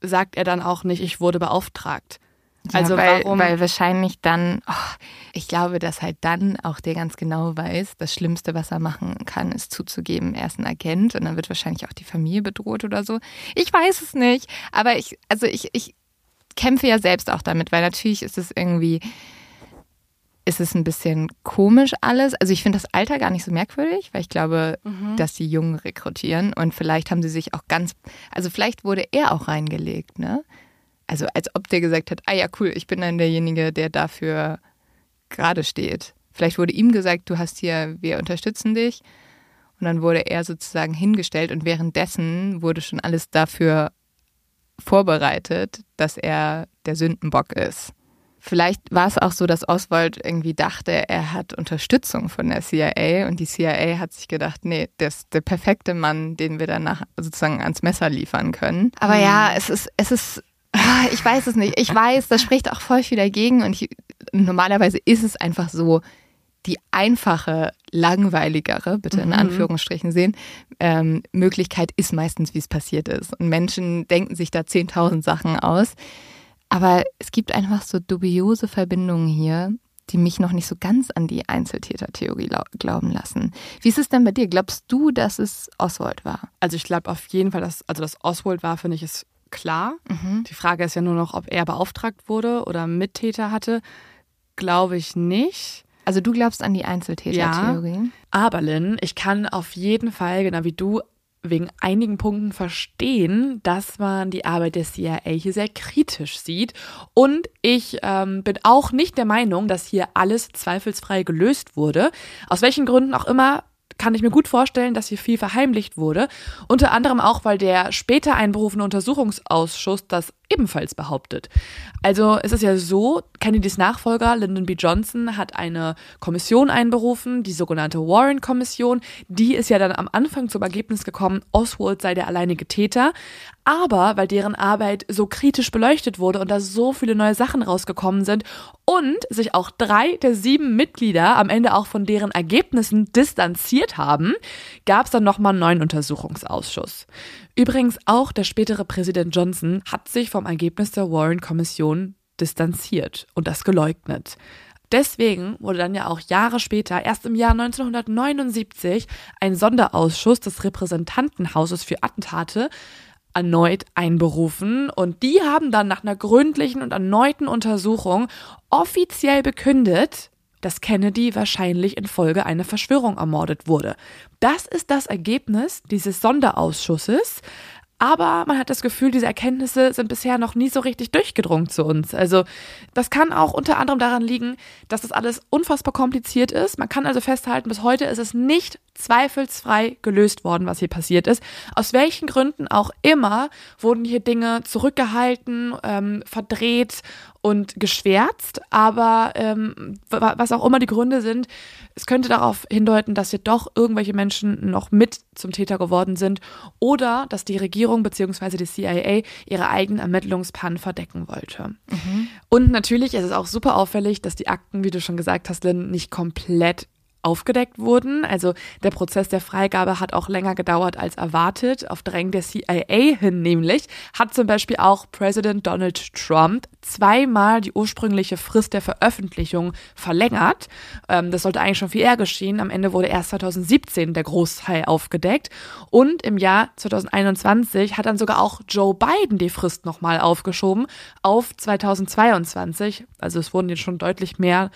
sagt er dann auch nicht, ich wurde beauftragt? Also weil, warum? weil wahrscheinlich dann, oh, ich glaube, dass halt dann auch der ganz genau weiß, das Schlimmste, was er machen kann, ist zuzugeben, er ist ein Agent und dann wird wahrscheinlich auch die Familie bedroht oder so. Ich weiß es nicht, aber ich, also ich, ich kämpfe ja selbst auch damit, weil natürlich ist es irgendwie, ist es ein bisschen komisch alles. Also ich finde das Alter gar nicht so merkwürdig, weil ich glaube, mhm. dass die Jungen rekrutieren und vielleicht haben sie sich auch ganz, also vielleicht wurde er auch reingelegt, ne? Also als ob der gesagt hat, ah ja, cool, ich bin dann derjenige, der dafür gerade steht. Vielleicht wurde ihm gesagt, du hast hier, wir unterstützen dich. Und dann wurde er sozusagen hingestellt und währenddessen wurde schon alles dafür vorbereitet, dass er der Sündenbock ist. Vielleicht war es auch so, dass Oswald irgendwie dachte, er hat Unterstützung von der CIA und die CIA hat sich gedacht, nee, der ist der perfekte Mann, den wir danach sozusagen ans Messer liefern können. Aber ja, es ist, es ist ich weiß es nicht. Ich weiß, das spricht auch voll viel dagegen. Und ich, normalerweise ist es einfach so, die einfache, langweiligere, bitte in mhm. Anführungsstrichen sehen, ähm, Möglichkeit ist meistens, wie es passiert ist. Und Menschen denken sich da 10.000 Sachen aus. Aber es gibt einfach so dubiose Verbindungen hier, die mich noch nicht so ganz an die Einzeltätertheorie glauben lassen. Wie ist es denn bei dir? Glaubst du, dass es Oswald war? Also ich glaube auf jeden Fall, dass also dass Oswald war, finde ich, ist klar. Mhm. Die Frage ist ja nur noch, ob er beauftragt wurde oder Mittäter hatte. Glaube ich nicht. Also du glaubst an die Einzeltätertheorie? Ja, aber Lynn, ich kann auf jeden Fall, genau wie du, wegen einigen Punkten verstehen, dass man die Arbeit der CIA hier sehr kritisch sieht. Und ich ähm, bin auch nicht der Meinung, dass hier alles zweifelsfrei gelöst wurde. Aus welchen Gründen auch immer kann ich mir gut vorstellen, dass hier viel verheimlicht wurde. Unter anderem auch, weil der später einberufene Untersuchungsausschuss das ebenfalls behauptet. Also es ist ja so, Kennedys Nachfolger Lyndon B. Johnson hat eine Kommission einberufen, die sogenannte Warren-Kommission. Die ist ja dann am Anfang zum Ergebnis gekommen, Oswald sei der alleinige Täter. Aber weil deren Arbeit so kritisch beleuchtet wurde und da so viele neue Sachen rausgekommen sind und sich auch drei der sieben Mitglieder am Ende auch von deren Ergebnissen distanziert haben, gab es dann nochmal einen neuen Untersuchungsausschuss. Übrigens auch der spätere Präsident Johnson hat sich vom Ergebnis der Warren-Kommission distanziert und das geleugnet. Deswegen wurde dann ja auch Jahre später, erst im Jahr 1979, ein Sonderausschuss des Repräsentantenhauses für Attentate erneut einberufen und die haben dann nach einer gründlichen und erneuten Untersuchung offiziell bekündet, dass Kennedy wahrscheinlich infolge einer Verschwörung ermordet wurde. Das ist das Ergebnis dieses Sonderausschusses. Aber man hat das Gefühl, diese Erkenntnisse sind bisher noch nie so richtig durchgedrungen zu uns. Also das kann auch unter anderem daran liegen, dass das alles unfassbar kompliziert ist. Man kann also festhalten, bis heute ist es nicht zweifelsfrei gelöst worden, was hier passiert ist. Aus welchen Gründen auch immer wurden hier Dinge zurückgehalten, ähm, verdreht und geschwärzt. Aber ähm, was auch immer die Gründe sind, es könnte darauf hindeuten, dass hier doch irgendwelche Menschen noch mit zum Täter geworden sind oder dass die Regierung bzw. die CIA ihre eigenen Ermittlungspannen verdecken wollte. Mhm. Und natürlich ist es auch super auffällig, dass die Akten, wie du schon gesagt hast, Lynn, nicht komplett aufgedeckt wurden. Also der Prozess der Freigabe hat auch länger gedauert als erwartet. Auf Drängen der CIA hin nämlich hat zum Beispiel auch Präsident Donald Trump zweimal die ursprüngliche Frist der Veröffentlichung verlängert. Ähm, das sollte eigentlich schon viel eher geschehen. Am Ende wurde erst 2017 der Großteil aufgedeckt. Und im Jahr 2021 hat dann sogar auch Joe Biden die Frist nochmal aufgeschoben auf 2022. Also es wurden jetzt schon deutlich mehr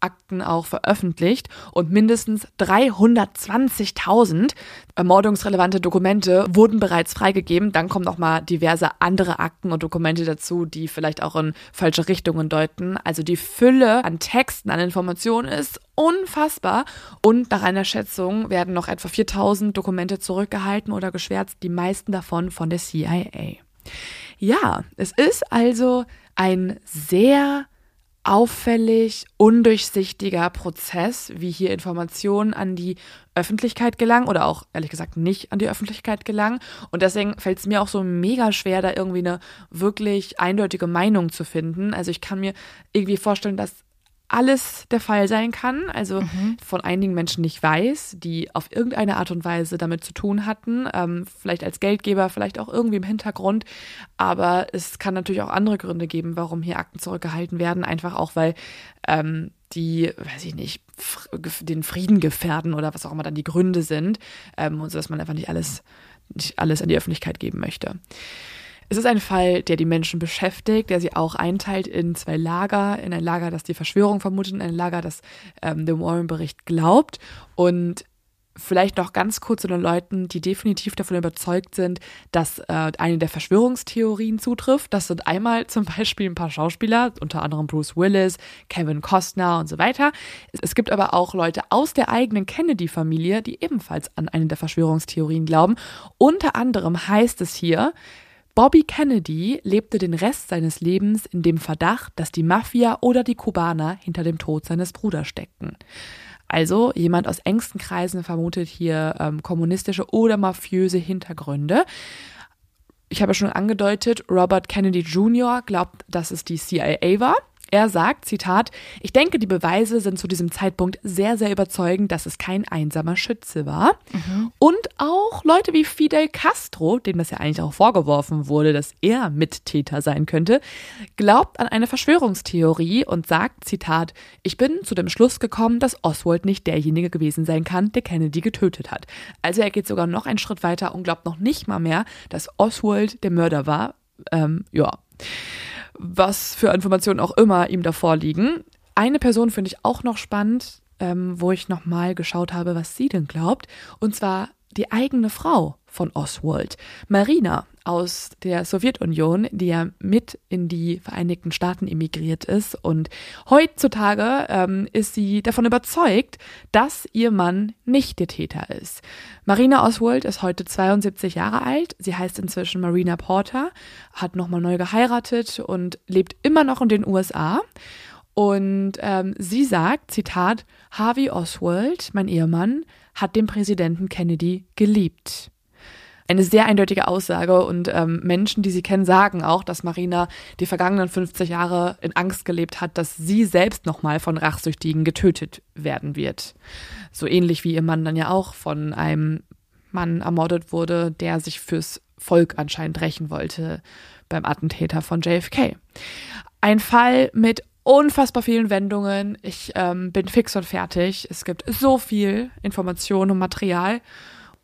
Akten auch veröffentlicht und mindestens 320.000 ermordungsrelevante Dokumente wurden bereits freigegeben. Dann kommen noch mal diverse andere Akten und Dokumente dazu, die vielleicht auch in falsche Richtungen deuten. Also die Fülle an Texten, an Informationen ist unfassbar. Und nach einer Schätzung werden noch etwa 4000 Dokumente zurückgehalten oder geschwärzt, die meisten davon von der CIA. Ja, es ist also ein sehr auffällig undurchsichtiger Prozess, wie hier Informationen an die Öffentlichkeit gelangen oder auch ehrlich gesagt nicht an die Öffentlichkeit gelangen. Und deswegen fällt es mir auch so mega schwer, da irgendwie eine wirklich eindeutige Meinung zu finden. Also ich kann mir irgendwie vorstellen, dass alles der Fall sein kann, also mhm. von einigen Menschen nicht weiß, die auf irgendeine Art und Weise damit zu tun hatten, ähm, vielleicht als Geldgeber, vielleicht auch irgendwie im Hintergrund, aber es kann natürlich auch andere Gründe geben, warum hier Akten zurückgehalten werden, einfach auch weil ähm, die, weiß ich nicht, den Frieden gefährden oder was auch immer dann die Gründe sind, ähm, und so dass man einfach nicht alles, nicht alles an die Öffentlichkeit geben möchte. Es ist ein Fall, der die Menschen beschäftigt, der sie auch einteilt in zwei Lager, in ein Lager, das die Verschwörung vermutet, in ein Lager, das ähm, dem Warren-Bericht glaubt. Und vielleicht noch ganz kurz zu den Leuten, die definitiv davon überzeugt sind, dass äh, eine der Verschwörungstheorien zutrifft. Das sind einmal zum Beispiel ein paar Schauspieler, unter anderem Bruce Willis, Kevin Costner und so weiter. Es gibt aber auch Leute aus der eigenen Kennedy-Familie, die ebenfalls an eine der Verschwörungstheorien glauben. Unter anderem heißt es hier, Bobby Kennedy lebte den Rest seines Lebens in dem Verdacht, dass die Mafia oder die Kubaner hinter dem Tod seines Bruders steckten. Also jemand aus engsten Kreisen vermutet hier ähm, kommunistische oder mafiöse Hintergründe. Ich habe schon angedeutet, Robert Kennedy Jr. glaubt, dass es die CIA war. Er sagt, Zitat, ich denke, die Beweise sind zu diesem Zeitpunkt sehr, sehr überzeugend, dass es kein einsamer Schütze war. Mhm. Und auch Leute wie Fidel Castro, dem das ja eigentlich auch vorgeworfen wurde, dass er Mittäter sein könnte, glaubt an eine Verschwörungstheorie und sagt, Zitat, ich bin zu dem Schluss gekommen, dass Oswald nicht derjenige gewesen sein kann, der Kennedy getötet hat. Also er geht sogar noch einen Schritt weiter und glaubt noch nicht mal mehr, dass Oswald der Mörder war. Ähm, ja was für Informationen auch immer ihm davor liegen. Eine Person finde ich auch noch spannend, ähm, wo ich nochmal geschaut habe, was sie denn glaubt. Und zwar die eigene Frau von Oswald, Marina aus der Sowjetunion, die ja mit in die Vereinigten Staaten emigriert ist. Und heutzutage ähm, ist sie davon überzeugt, dass ihr Mann nicht der Täter ist. Marina Oswald ist heute 72 Jahre alt. Sie heißt inzwischen Marina Porter, hat nochmal neu geheiratet und lebt immer noch in den USA. Und ähm, sie sagt, Zitat, Harvey Oswald, mein Ehemann, hat den Präsidenten Kennedy geliebt eine sehr eindeutige Aussage und ähm, Menschen, die sie kennen, sagen auch, dass Marina die vergangenen 50 Jahre in Angst gelebt hat, dass sie selbst nochmal von Rachsüchtigen getötet werden wird. So ähnlich wie ihr Mann dann ja auch von einem Mann ermordet wurde, der sich fürs Volk anscheinend rächen wollte beim Attentäter von JFK. Ein Fall mit unfassbar vielen Wendungen. Ich ähm, bin fix und fertig. Es gibt so viel Information und Material.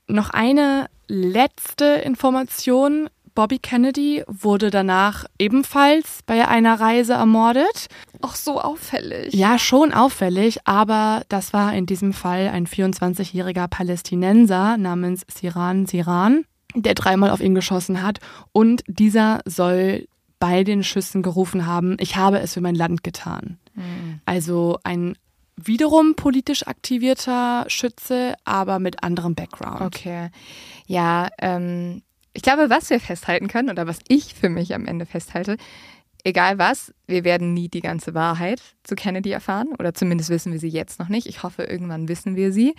Noch eine letzte Information. Bobby Kennedy wurde danach ebenfalls bei einer Reise ermordet. Auch so auffällig. Ja, schon auffällig, aber das war in diesem Fall ein 24-jähriger Palästinenser namens Siran Siran, der dreimal auf ihn geschossen hat und dieser soll bei den Schüssen gerufen haben, ich habe es für mein Land getan. Mhm. Also ein wiederum politisch aktivierter Schütze, aber mit anderem Background. Okay. Ja, ähm, ich glaube, was wir festhalten können oder was ich für mich am Ende festhalte, egal was, wir werden nie die ganze Wahrheit zu Kennedy erfahren oder zumindest wissen wir sie jetzt noch nicht. Ich hoffe, irgendwann wissen wir sie.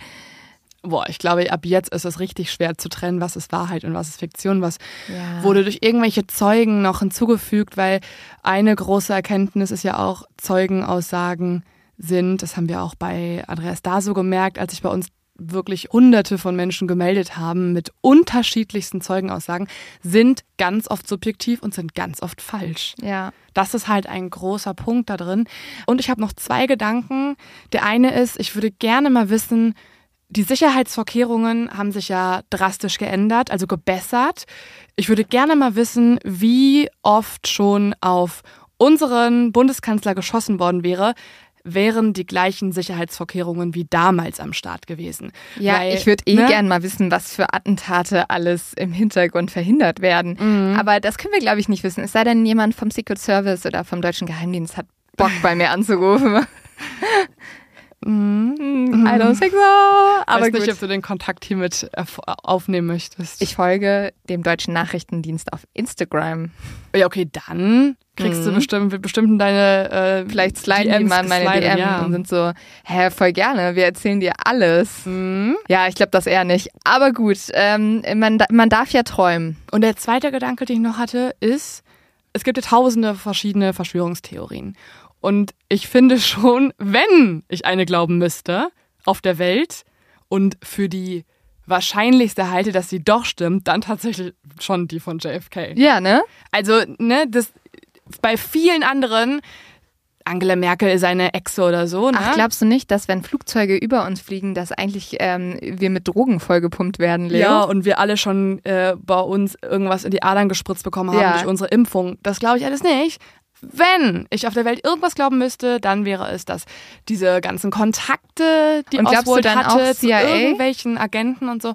Boah, ich glaube, ab jetzt ist es richtig schwer zu trennen, was ist Wahrheit und was ist Fiktion, was ja. wurde durch irgendwelche Zeugen noch hinzugefügt, weil eine große Erkenntnis ist ja auch Zeugenaussagen sind. Das haben wir auch bei Andreas Daso gemerkt, als sich bei uns wirklich hunderte von Menschen gemeldet haben mit unterschiedlichsten Zeugenaussagen, sind ganz oft subjektiv und sind ganz oft falsch. Ja. Das ist halt ein großer Punkt da drin. Und ich habe noch zwei Gedanken. Der eine ist, ich würde gerne mal wissen, die Sicherheitsvorkehrungen haben sich ja drastisch geändert, also gebessert. Ich würde gerne mal wissen, wie oft schon auf unseren Bundeskanzler geschossen worden wäre, wären die gleichen Sicherheitsvorkehrungen wie damals am Start gewesen. Ja, Weil, ich würde eh ne? gern mal wissen, was für Attentate alles im Hintergrund verhindert werden. Mhm. Aber das können wir, glaube ich, nicht wissen. Es sei denn, jemand vom Secret Service oder vom deutschen Geheimdienst hat Bock bei mir anzurufen. Mm, I don't think so. Aber Weiß nicht, ob du den Kontakt hiermit aufnehmen möchtest. Ich folge dem deutschen Nachrichtendienst auf Instagram. Ja, okay, dann kriegst mhm. du bestimmt, bestimmt deine äh, Vielleicht sliden DMs die mal meine DM ja. und sind so, hä, voll gerne, wir erzählen dir alles. Mhm. Ja, ich glaube das eher nicht. Aber gut, ähm, man, man darf ja träumen. Und der zweite Gedanke, den ich noch hatte, ist, es gibt ja tausende verschiedene Verschwörungstheorien. Und ich finde schon, wenn ich eine glauben müsste auf der Welt und für die wahrscheinlichste halte, dass sie doch stimmt, dann tatsächlich schon die von JFK. Ja, ne? Also, ne, das bei vielen anderen Angela Merkel ist eine Exe oder so. Ne? Ach, glaubst du nicht, dass wenn Flugzeuge über uns fliegen, dass eigentlich ähm, wir mit Drogen vollgepumpt werden, Leo? Ja, und wir alle schon äh, bei uns irgendwas in die Adern gespritzt bekommen haben ja. durch unsere Impfung. Das glaube ich alles nicht wenn ich auf der Welt irgendwas glauben müsste, dann wäre es, dass diese ganzen Kontakte, die und Oswald hatte zu irgendwelchen Agenten und so,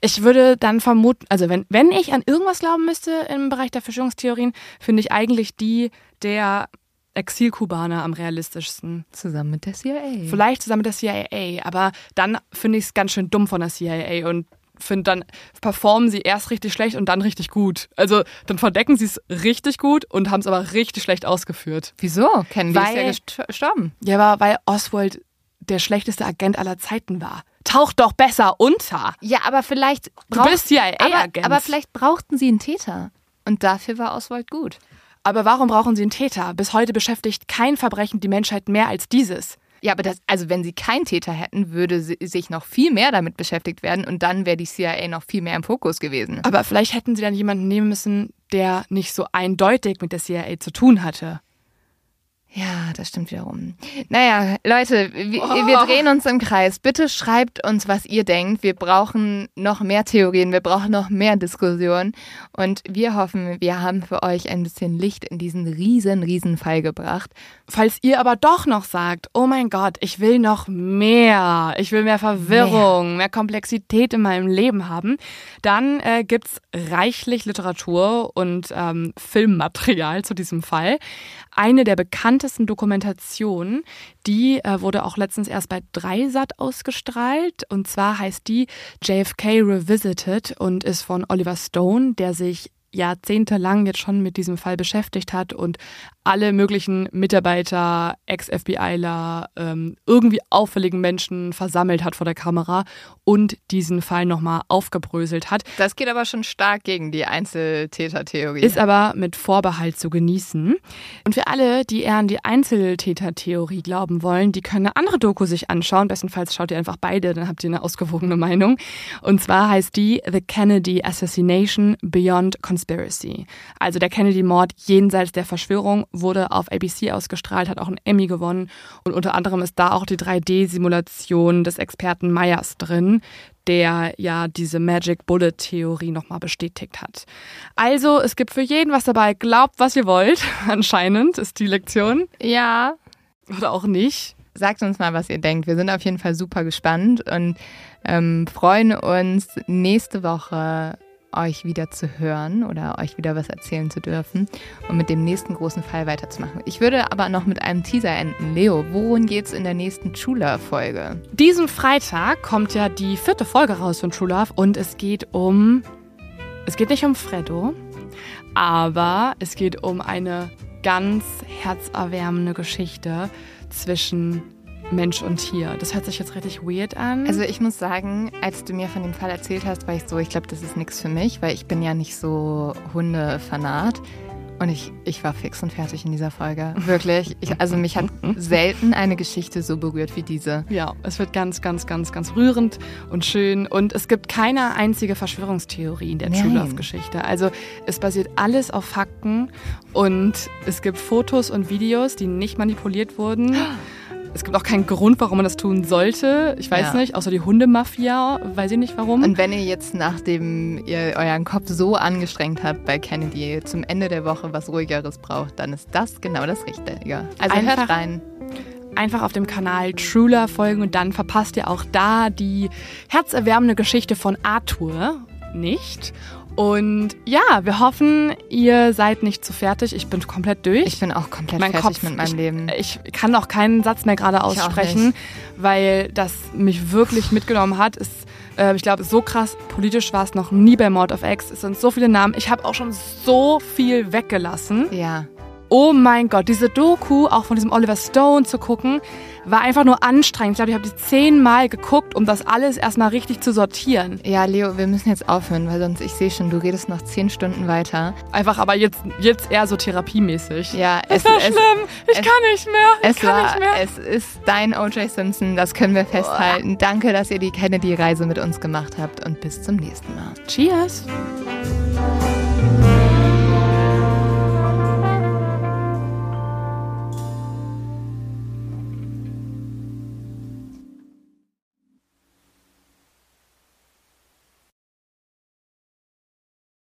ich würde dann vermuten, also wenn, wenn ich an irgendwas glauben müsste im Bereich der Verschwörungstheorien, finde ich eigentlich die der Exilkubaner am realistischsten. Zusammen mit der CIA. Vielleicht zusammen mit der CIA, aber dann finde ich es ganz schön dumm von der CIA und finde, dann performen sie erst richtig schlecht und dann richtig gut. Also dann verdecken sie es richtig gut und haben es aber richtig schlecht ausgeführt. Wieso? Kennen die weil, ist ja gestorben. Ja, aber weil Oswald der schlechteste Agent aller Zeiten war. Taucht doch besser unter. Ja, aber vielleicht. Du bist CIA-Agent. Aber, aber vielleicht brauchten sie einen Täter. Und dafür war Oswald gut. Aber warum brauchen sie einen Täter? Bis heute beschäftigt kein Verbrechen die Menschheit mehr als dieses. Ja, aber das, also wenn sie keinen Täter hätten, würde sie sich noch viel mehr damit beschäftigt werden und dann wäre die CIA noch viel mehr im Fokus gewesen. Aber vielleicht hätten sie dann jemanden nehmen müssen, der nicht so eindeutig mit der CIA zu tun hatte. Ja, das stimmt wiederum. Naja, Leute, wir, Oh. wir drehen uns im Kreis. Bitte schreibt uns, was ihr denkt. Wir brauchen noch mehr Theorien, wir brauchen noch mehr Diskussionen. Und wir hoffen, wir haben für euch ein bisschen Licht in diesen riesen, riesen Fall gebracht. Falls ihr aber doch noch sagt, oh mein Gott, ich will noch mehr, ich will mehr Verwirrung, mehr, Komplexität in meinem Leben haben, dann äh, gibt's reichlich Literatur und ähm, Filmmaterial zu diesem Fall. Eine der bekanntesten Dokumentationen, die äh, wurde auch letztens erst bei Dreisat ausgestrahlt. Und zwar heißt die JFK Revisited und ist von Oliver Stone, der sich jahrzehntelang jetzt schon mit diesem Fall beschäftigt hat und alle möglichen Mitarbeiter, Ex-FBIler, ähm, irgendwie auffälligen Menschen versammelt hat vor der Kamera und diesen Fall nochmal aufgebröselt hat. Das geht aber schon stark gegen die Einzeltätertheorie. Ist aber mit Vorbehalt zu genießen. Und für alle, die eher an die Einzeltätertheorie glauben wollen, die können eine andere Doku sich anschauen. Bestenfalls schaut ihr einfach beide, dann habt ihr eine ausgewogene Meinung. Und zwar heißt die The Kennedy Assassination Beyond Conspiracy. Also der Kennedy-Mord jenseits der Verschwörung wurde auf ABC ausgestrahlt, hat auch einen Emmy gewonnen. Und unter anderem ist da auch die 3D-Simulation des Experten Myers drin, der ja diese Magic Bullet Theorie nochmal bestätigt hat. Also, es gibt für jeden was dabei. Glaubt, was ihr wollt. Anscheinend ist die Lektion. ja, Oder auch nicht. Sagt uns mal, was ihr denkt. Wir sind auf jeden Fall super gespannt und ähm, freuen uns nächste Woche euch wieder zu hören oder euch wieder was erzählen zu dürfen und mit dem nächsten großen Fall weiterzumachen. Ich würde aber noch mit einem Teaser enden. Leo, worum geht's in der nächsten Chula-Folge? Diesen Freitag kommt ja die vierte Folge raus von True Love und es geht um. Es geht nicht um Freddo, aber es geht um eine ganz herzerwärmende Geschichte zwischen Mensch und Tier. Das hört sich jetzt richtig weird an. Also ich muss sagen, als du mir von dem Fall erzählt hast, war ich so, ich glaube, das ist nichts für mich, weil ich bin ja nicht so Hundefanat. Und ich, ich war fix und fertig in dieser Folge. Wirklich. Ich, also mich hat selten eine Geschichte so berührt wie diese. Ja, es wird ganz, ganz, ganz, ganz rührend und schön. Und es gibt keine einzige Verschwörungstheorie in der True Nein. Love-Geschichte. Also es basiert alles auf Fakten und es gibt Fotos und Videos, die nicht manipuliert wurden. Es gibt auch keinen Grund, warum man das tun sollte. Ich weiß Ja. nicht, außer die Hundemafia, weiß ich nicht warum. Und wenn ihr jetzt, nachdem ihr euren Kopf so angestrengt habt bei Kennedy, zum Ende der Woche was ruhigeres braucht, dann ist das genau das Richtige. Also Einfach- hört rein. einfach auf dem Kanal True Love folgen und dann verpasst ihr auch da die herzerwärmende Geschichte von Arthur nicht. Und ja, wir hoffen, ihr seid nicht zu fertig. Ich bin komplett durch. Ich bin auch komplett mein fertig Kopf, mit meinem ich, Leben. Ich kann auch keinen Satz mehr gerade aussprechen, weil das mich wirklich mitgenommen hat. Es, äh, ich glaube, so krass politisch war es noch nie bei Mord of X. Es sind so viele Namen. Ich habe auch schon so viel weggelassen. Ja. Oh mein Gott, diese Doku, auch von diesem Oliver Stone zu gucken, war einfach nur anstrengend. Ich glaube, ich habe die zehnmal geguckt, um das alles erstmal richtig zu sortieren. Ja, Leo, wir müssen jetzt aufhören, weil sonst, ich sehe schon, du redest noch zehn Stunden weiter. Einfach aber jetzt, jetzt eher so therapiemäßig. Ja, es es, schlimm. Ich es- kann nicht mehr. Ich es, kann war, nicht mehr. es ist dein O.J. Simpson, das können wir festhalten. Danke, dass ihr die Kennedy-Reise mit uns gemacht habt und bis zum nächsten Mal. Cheers.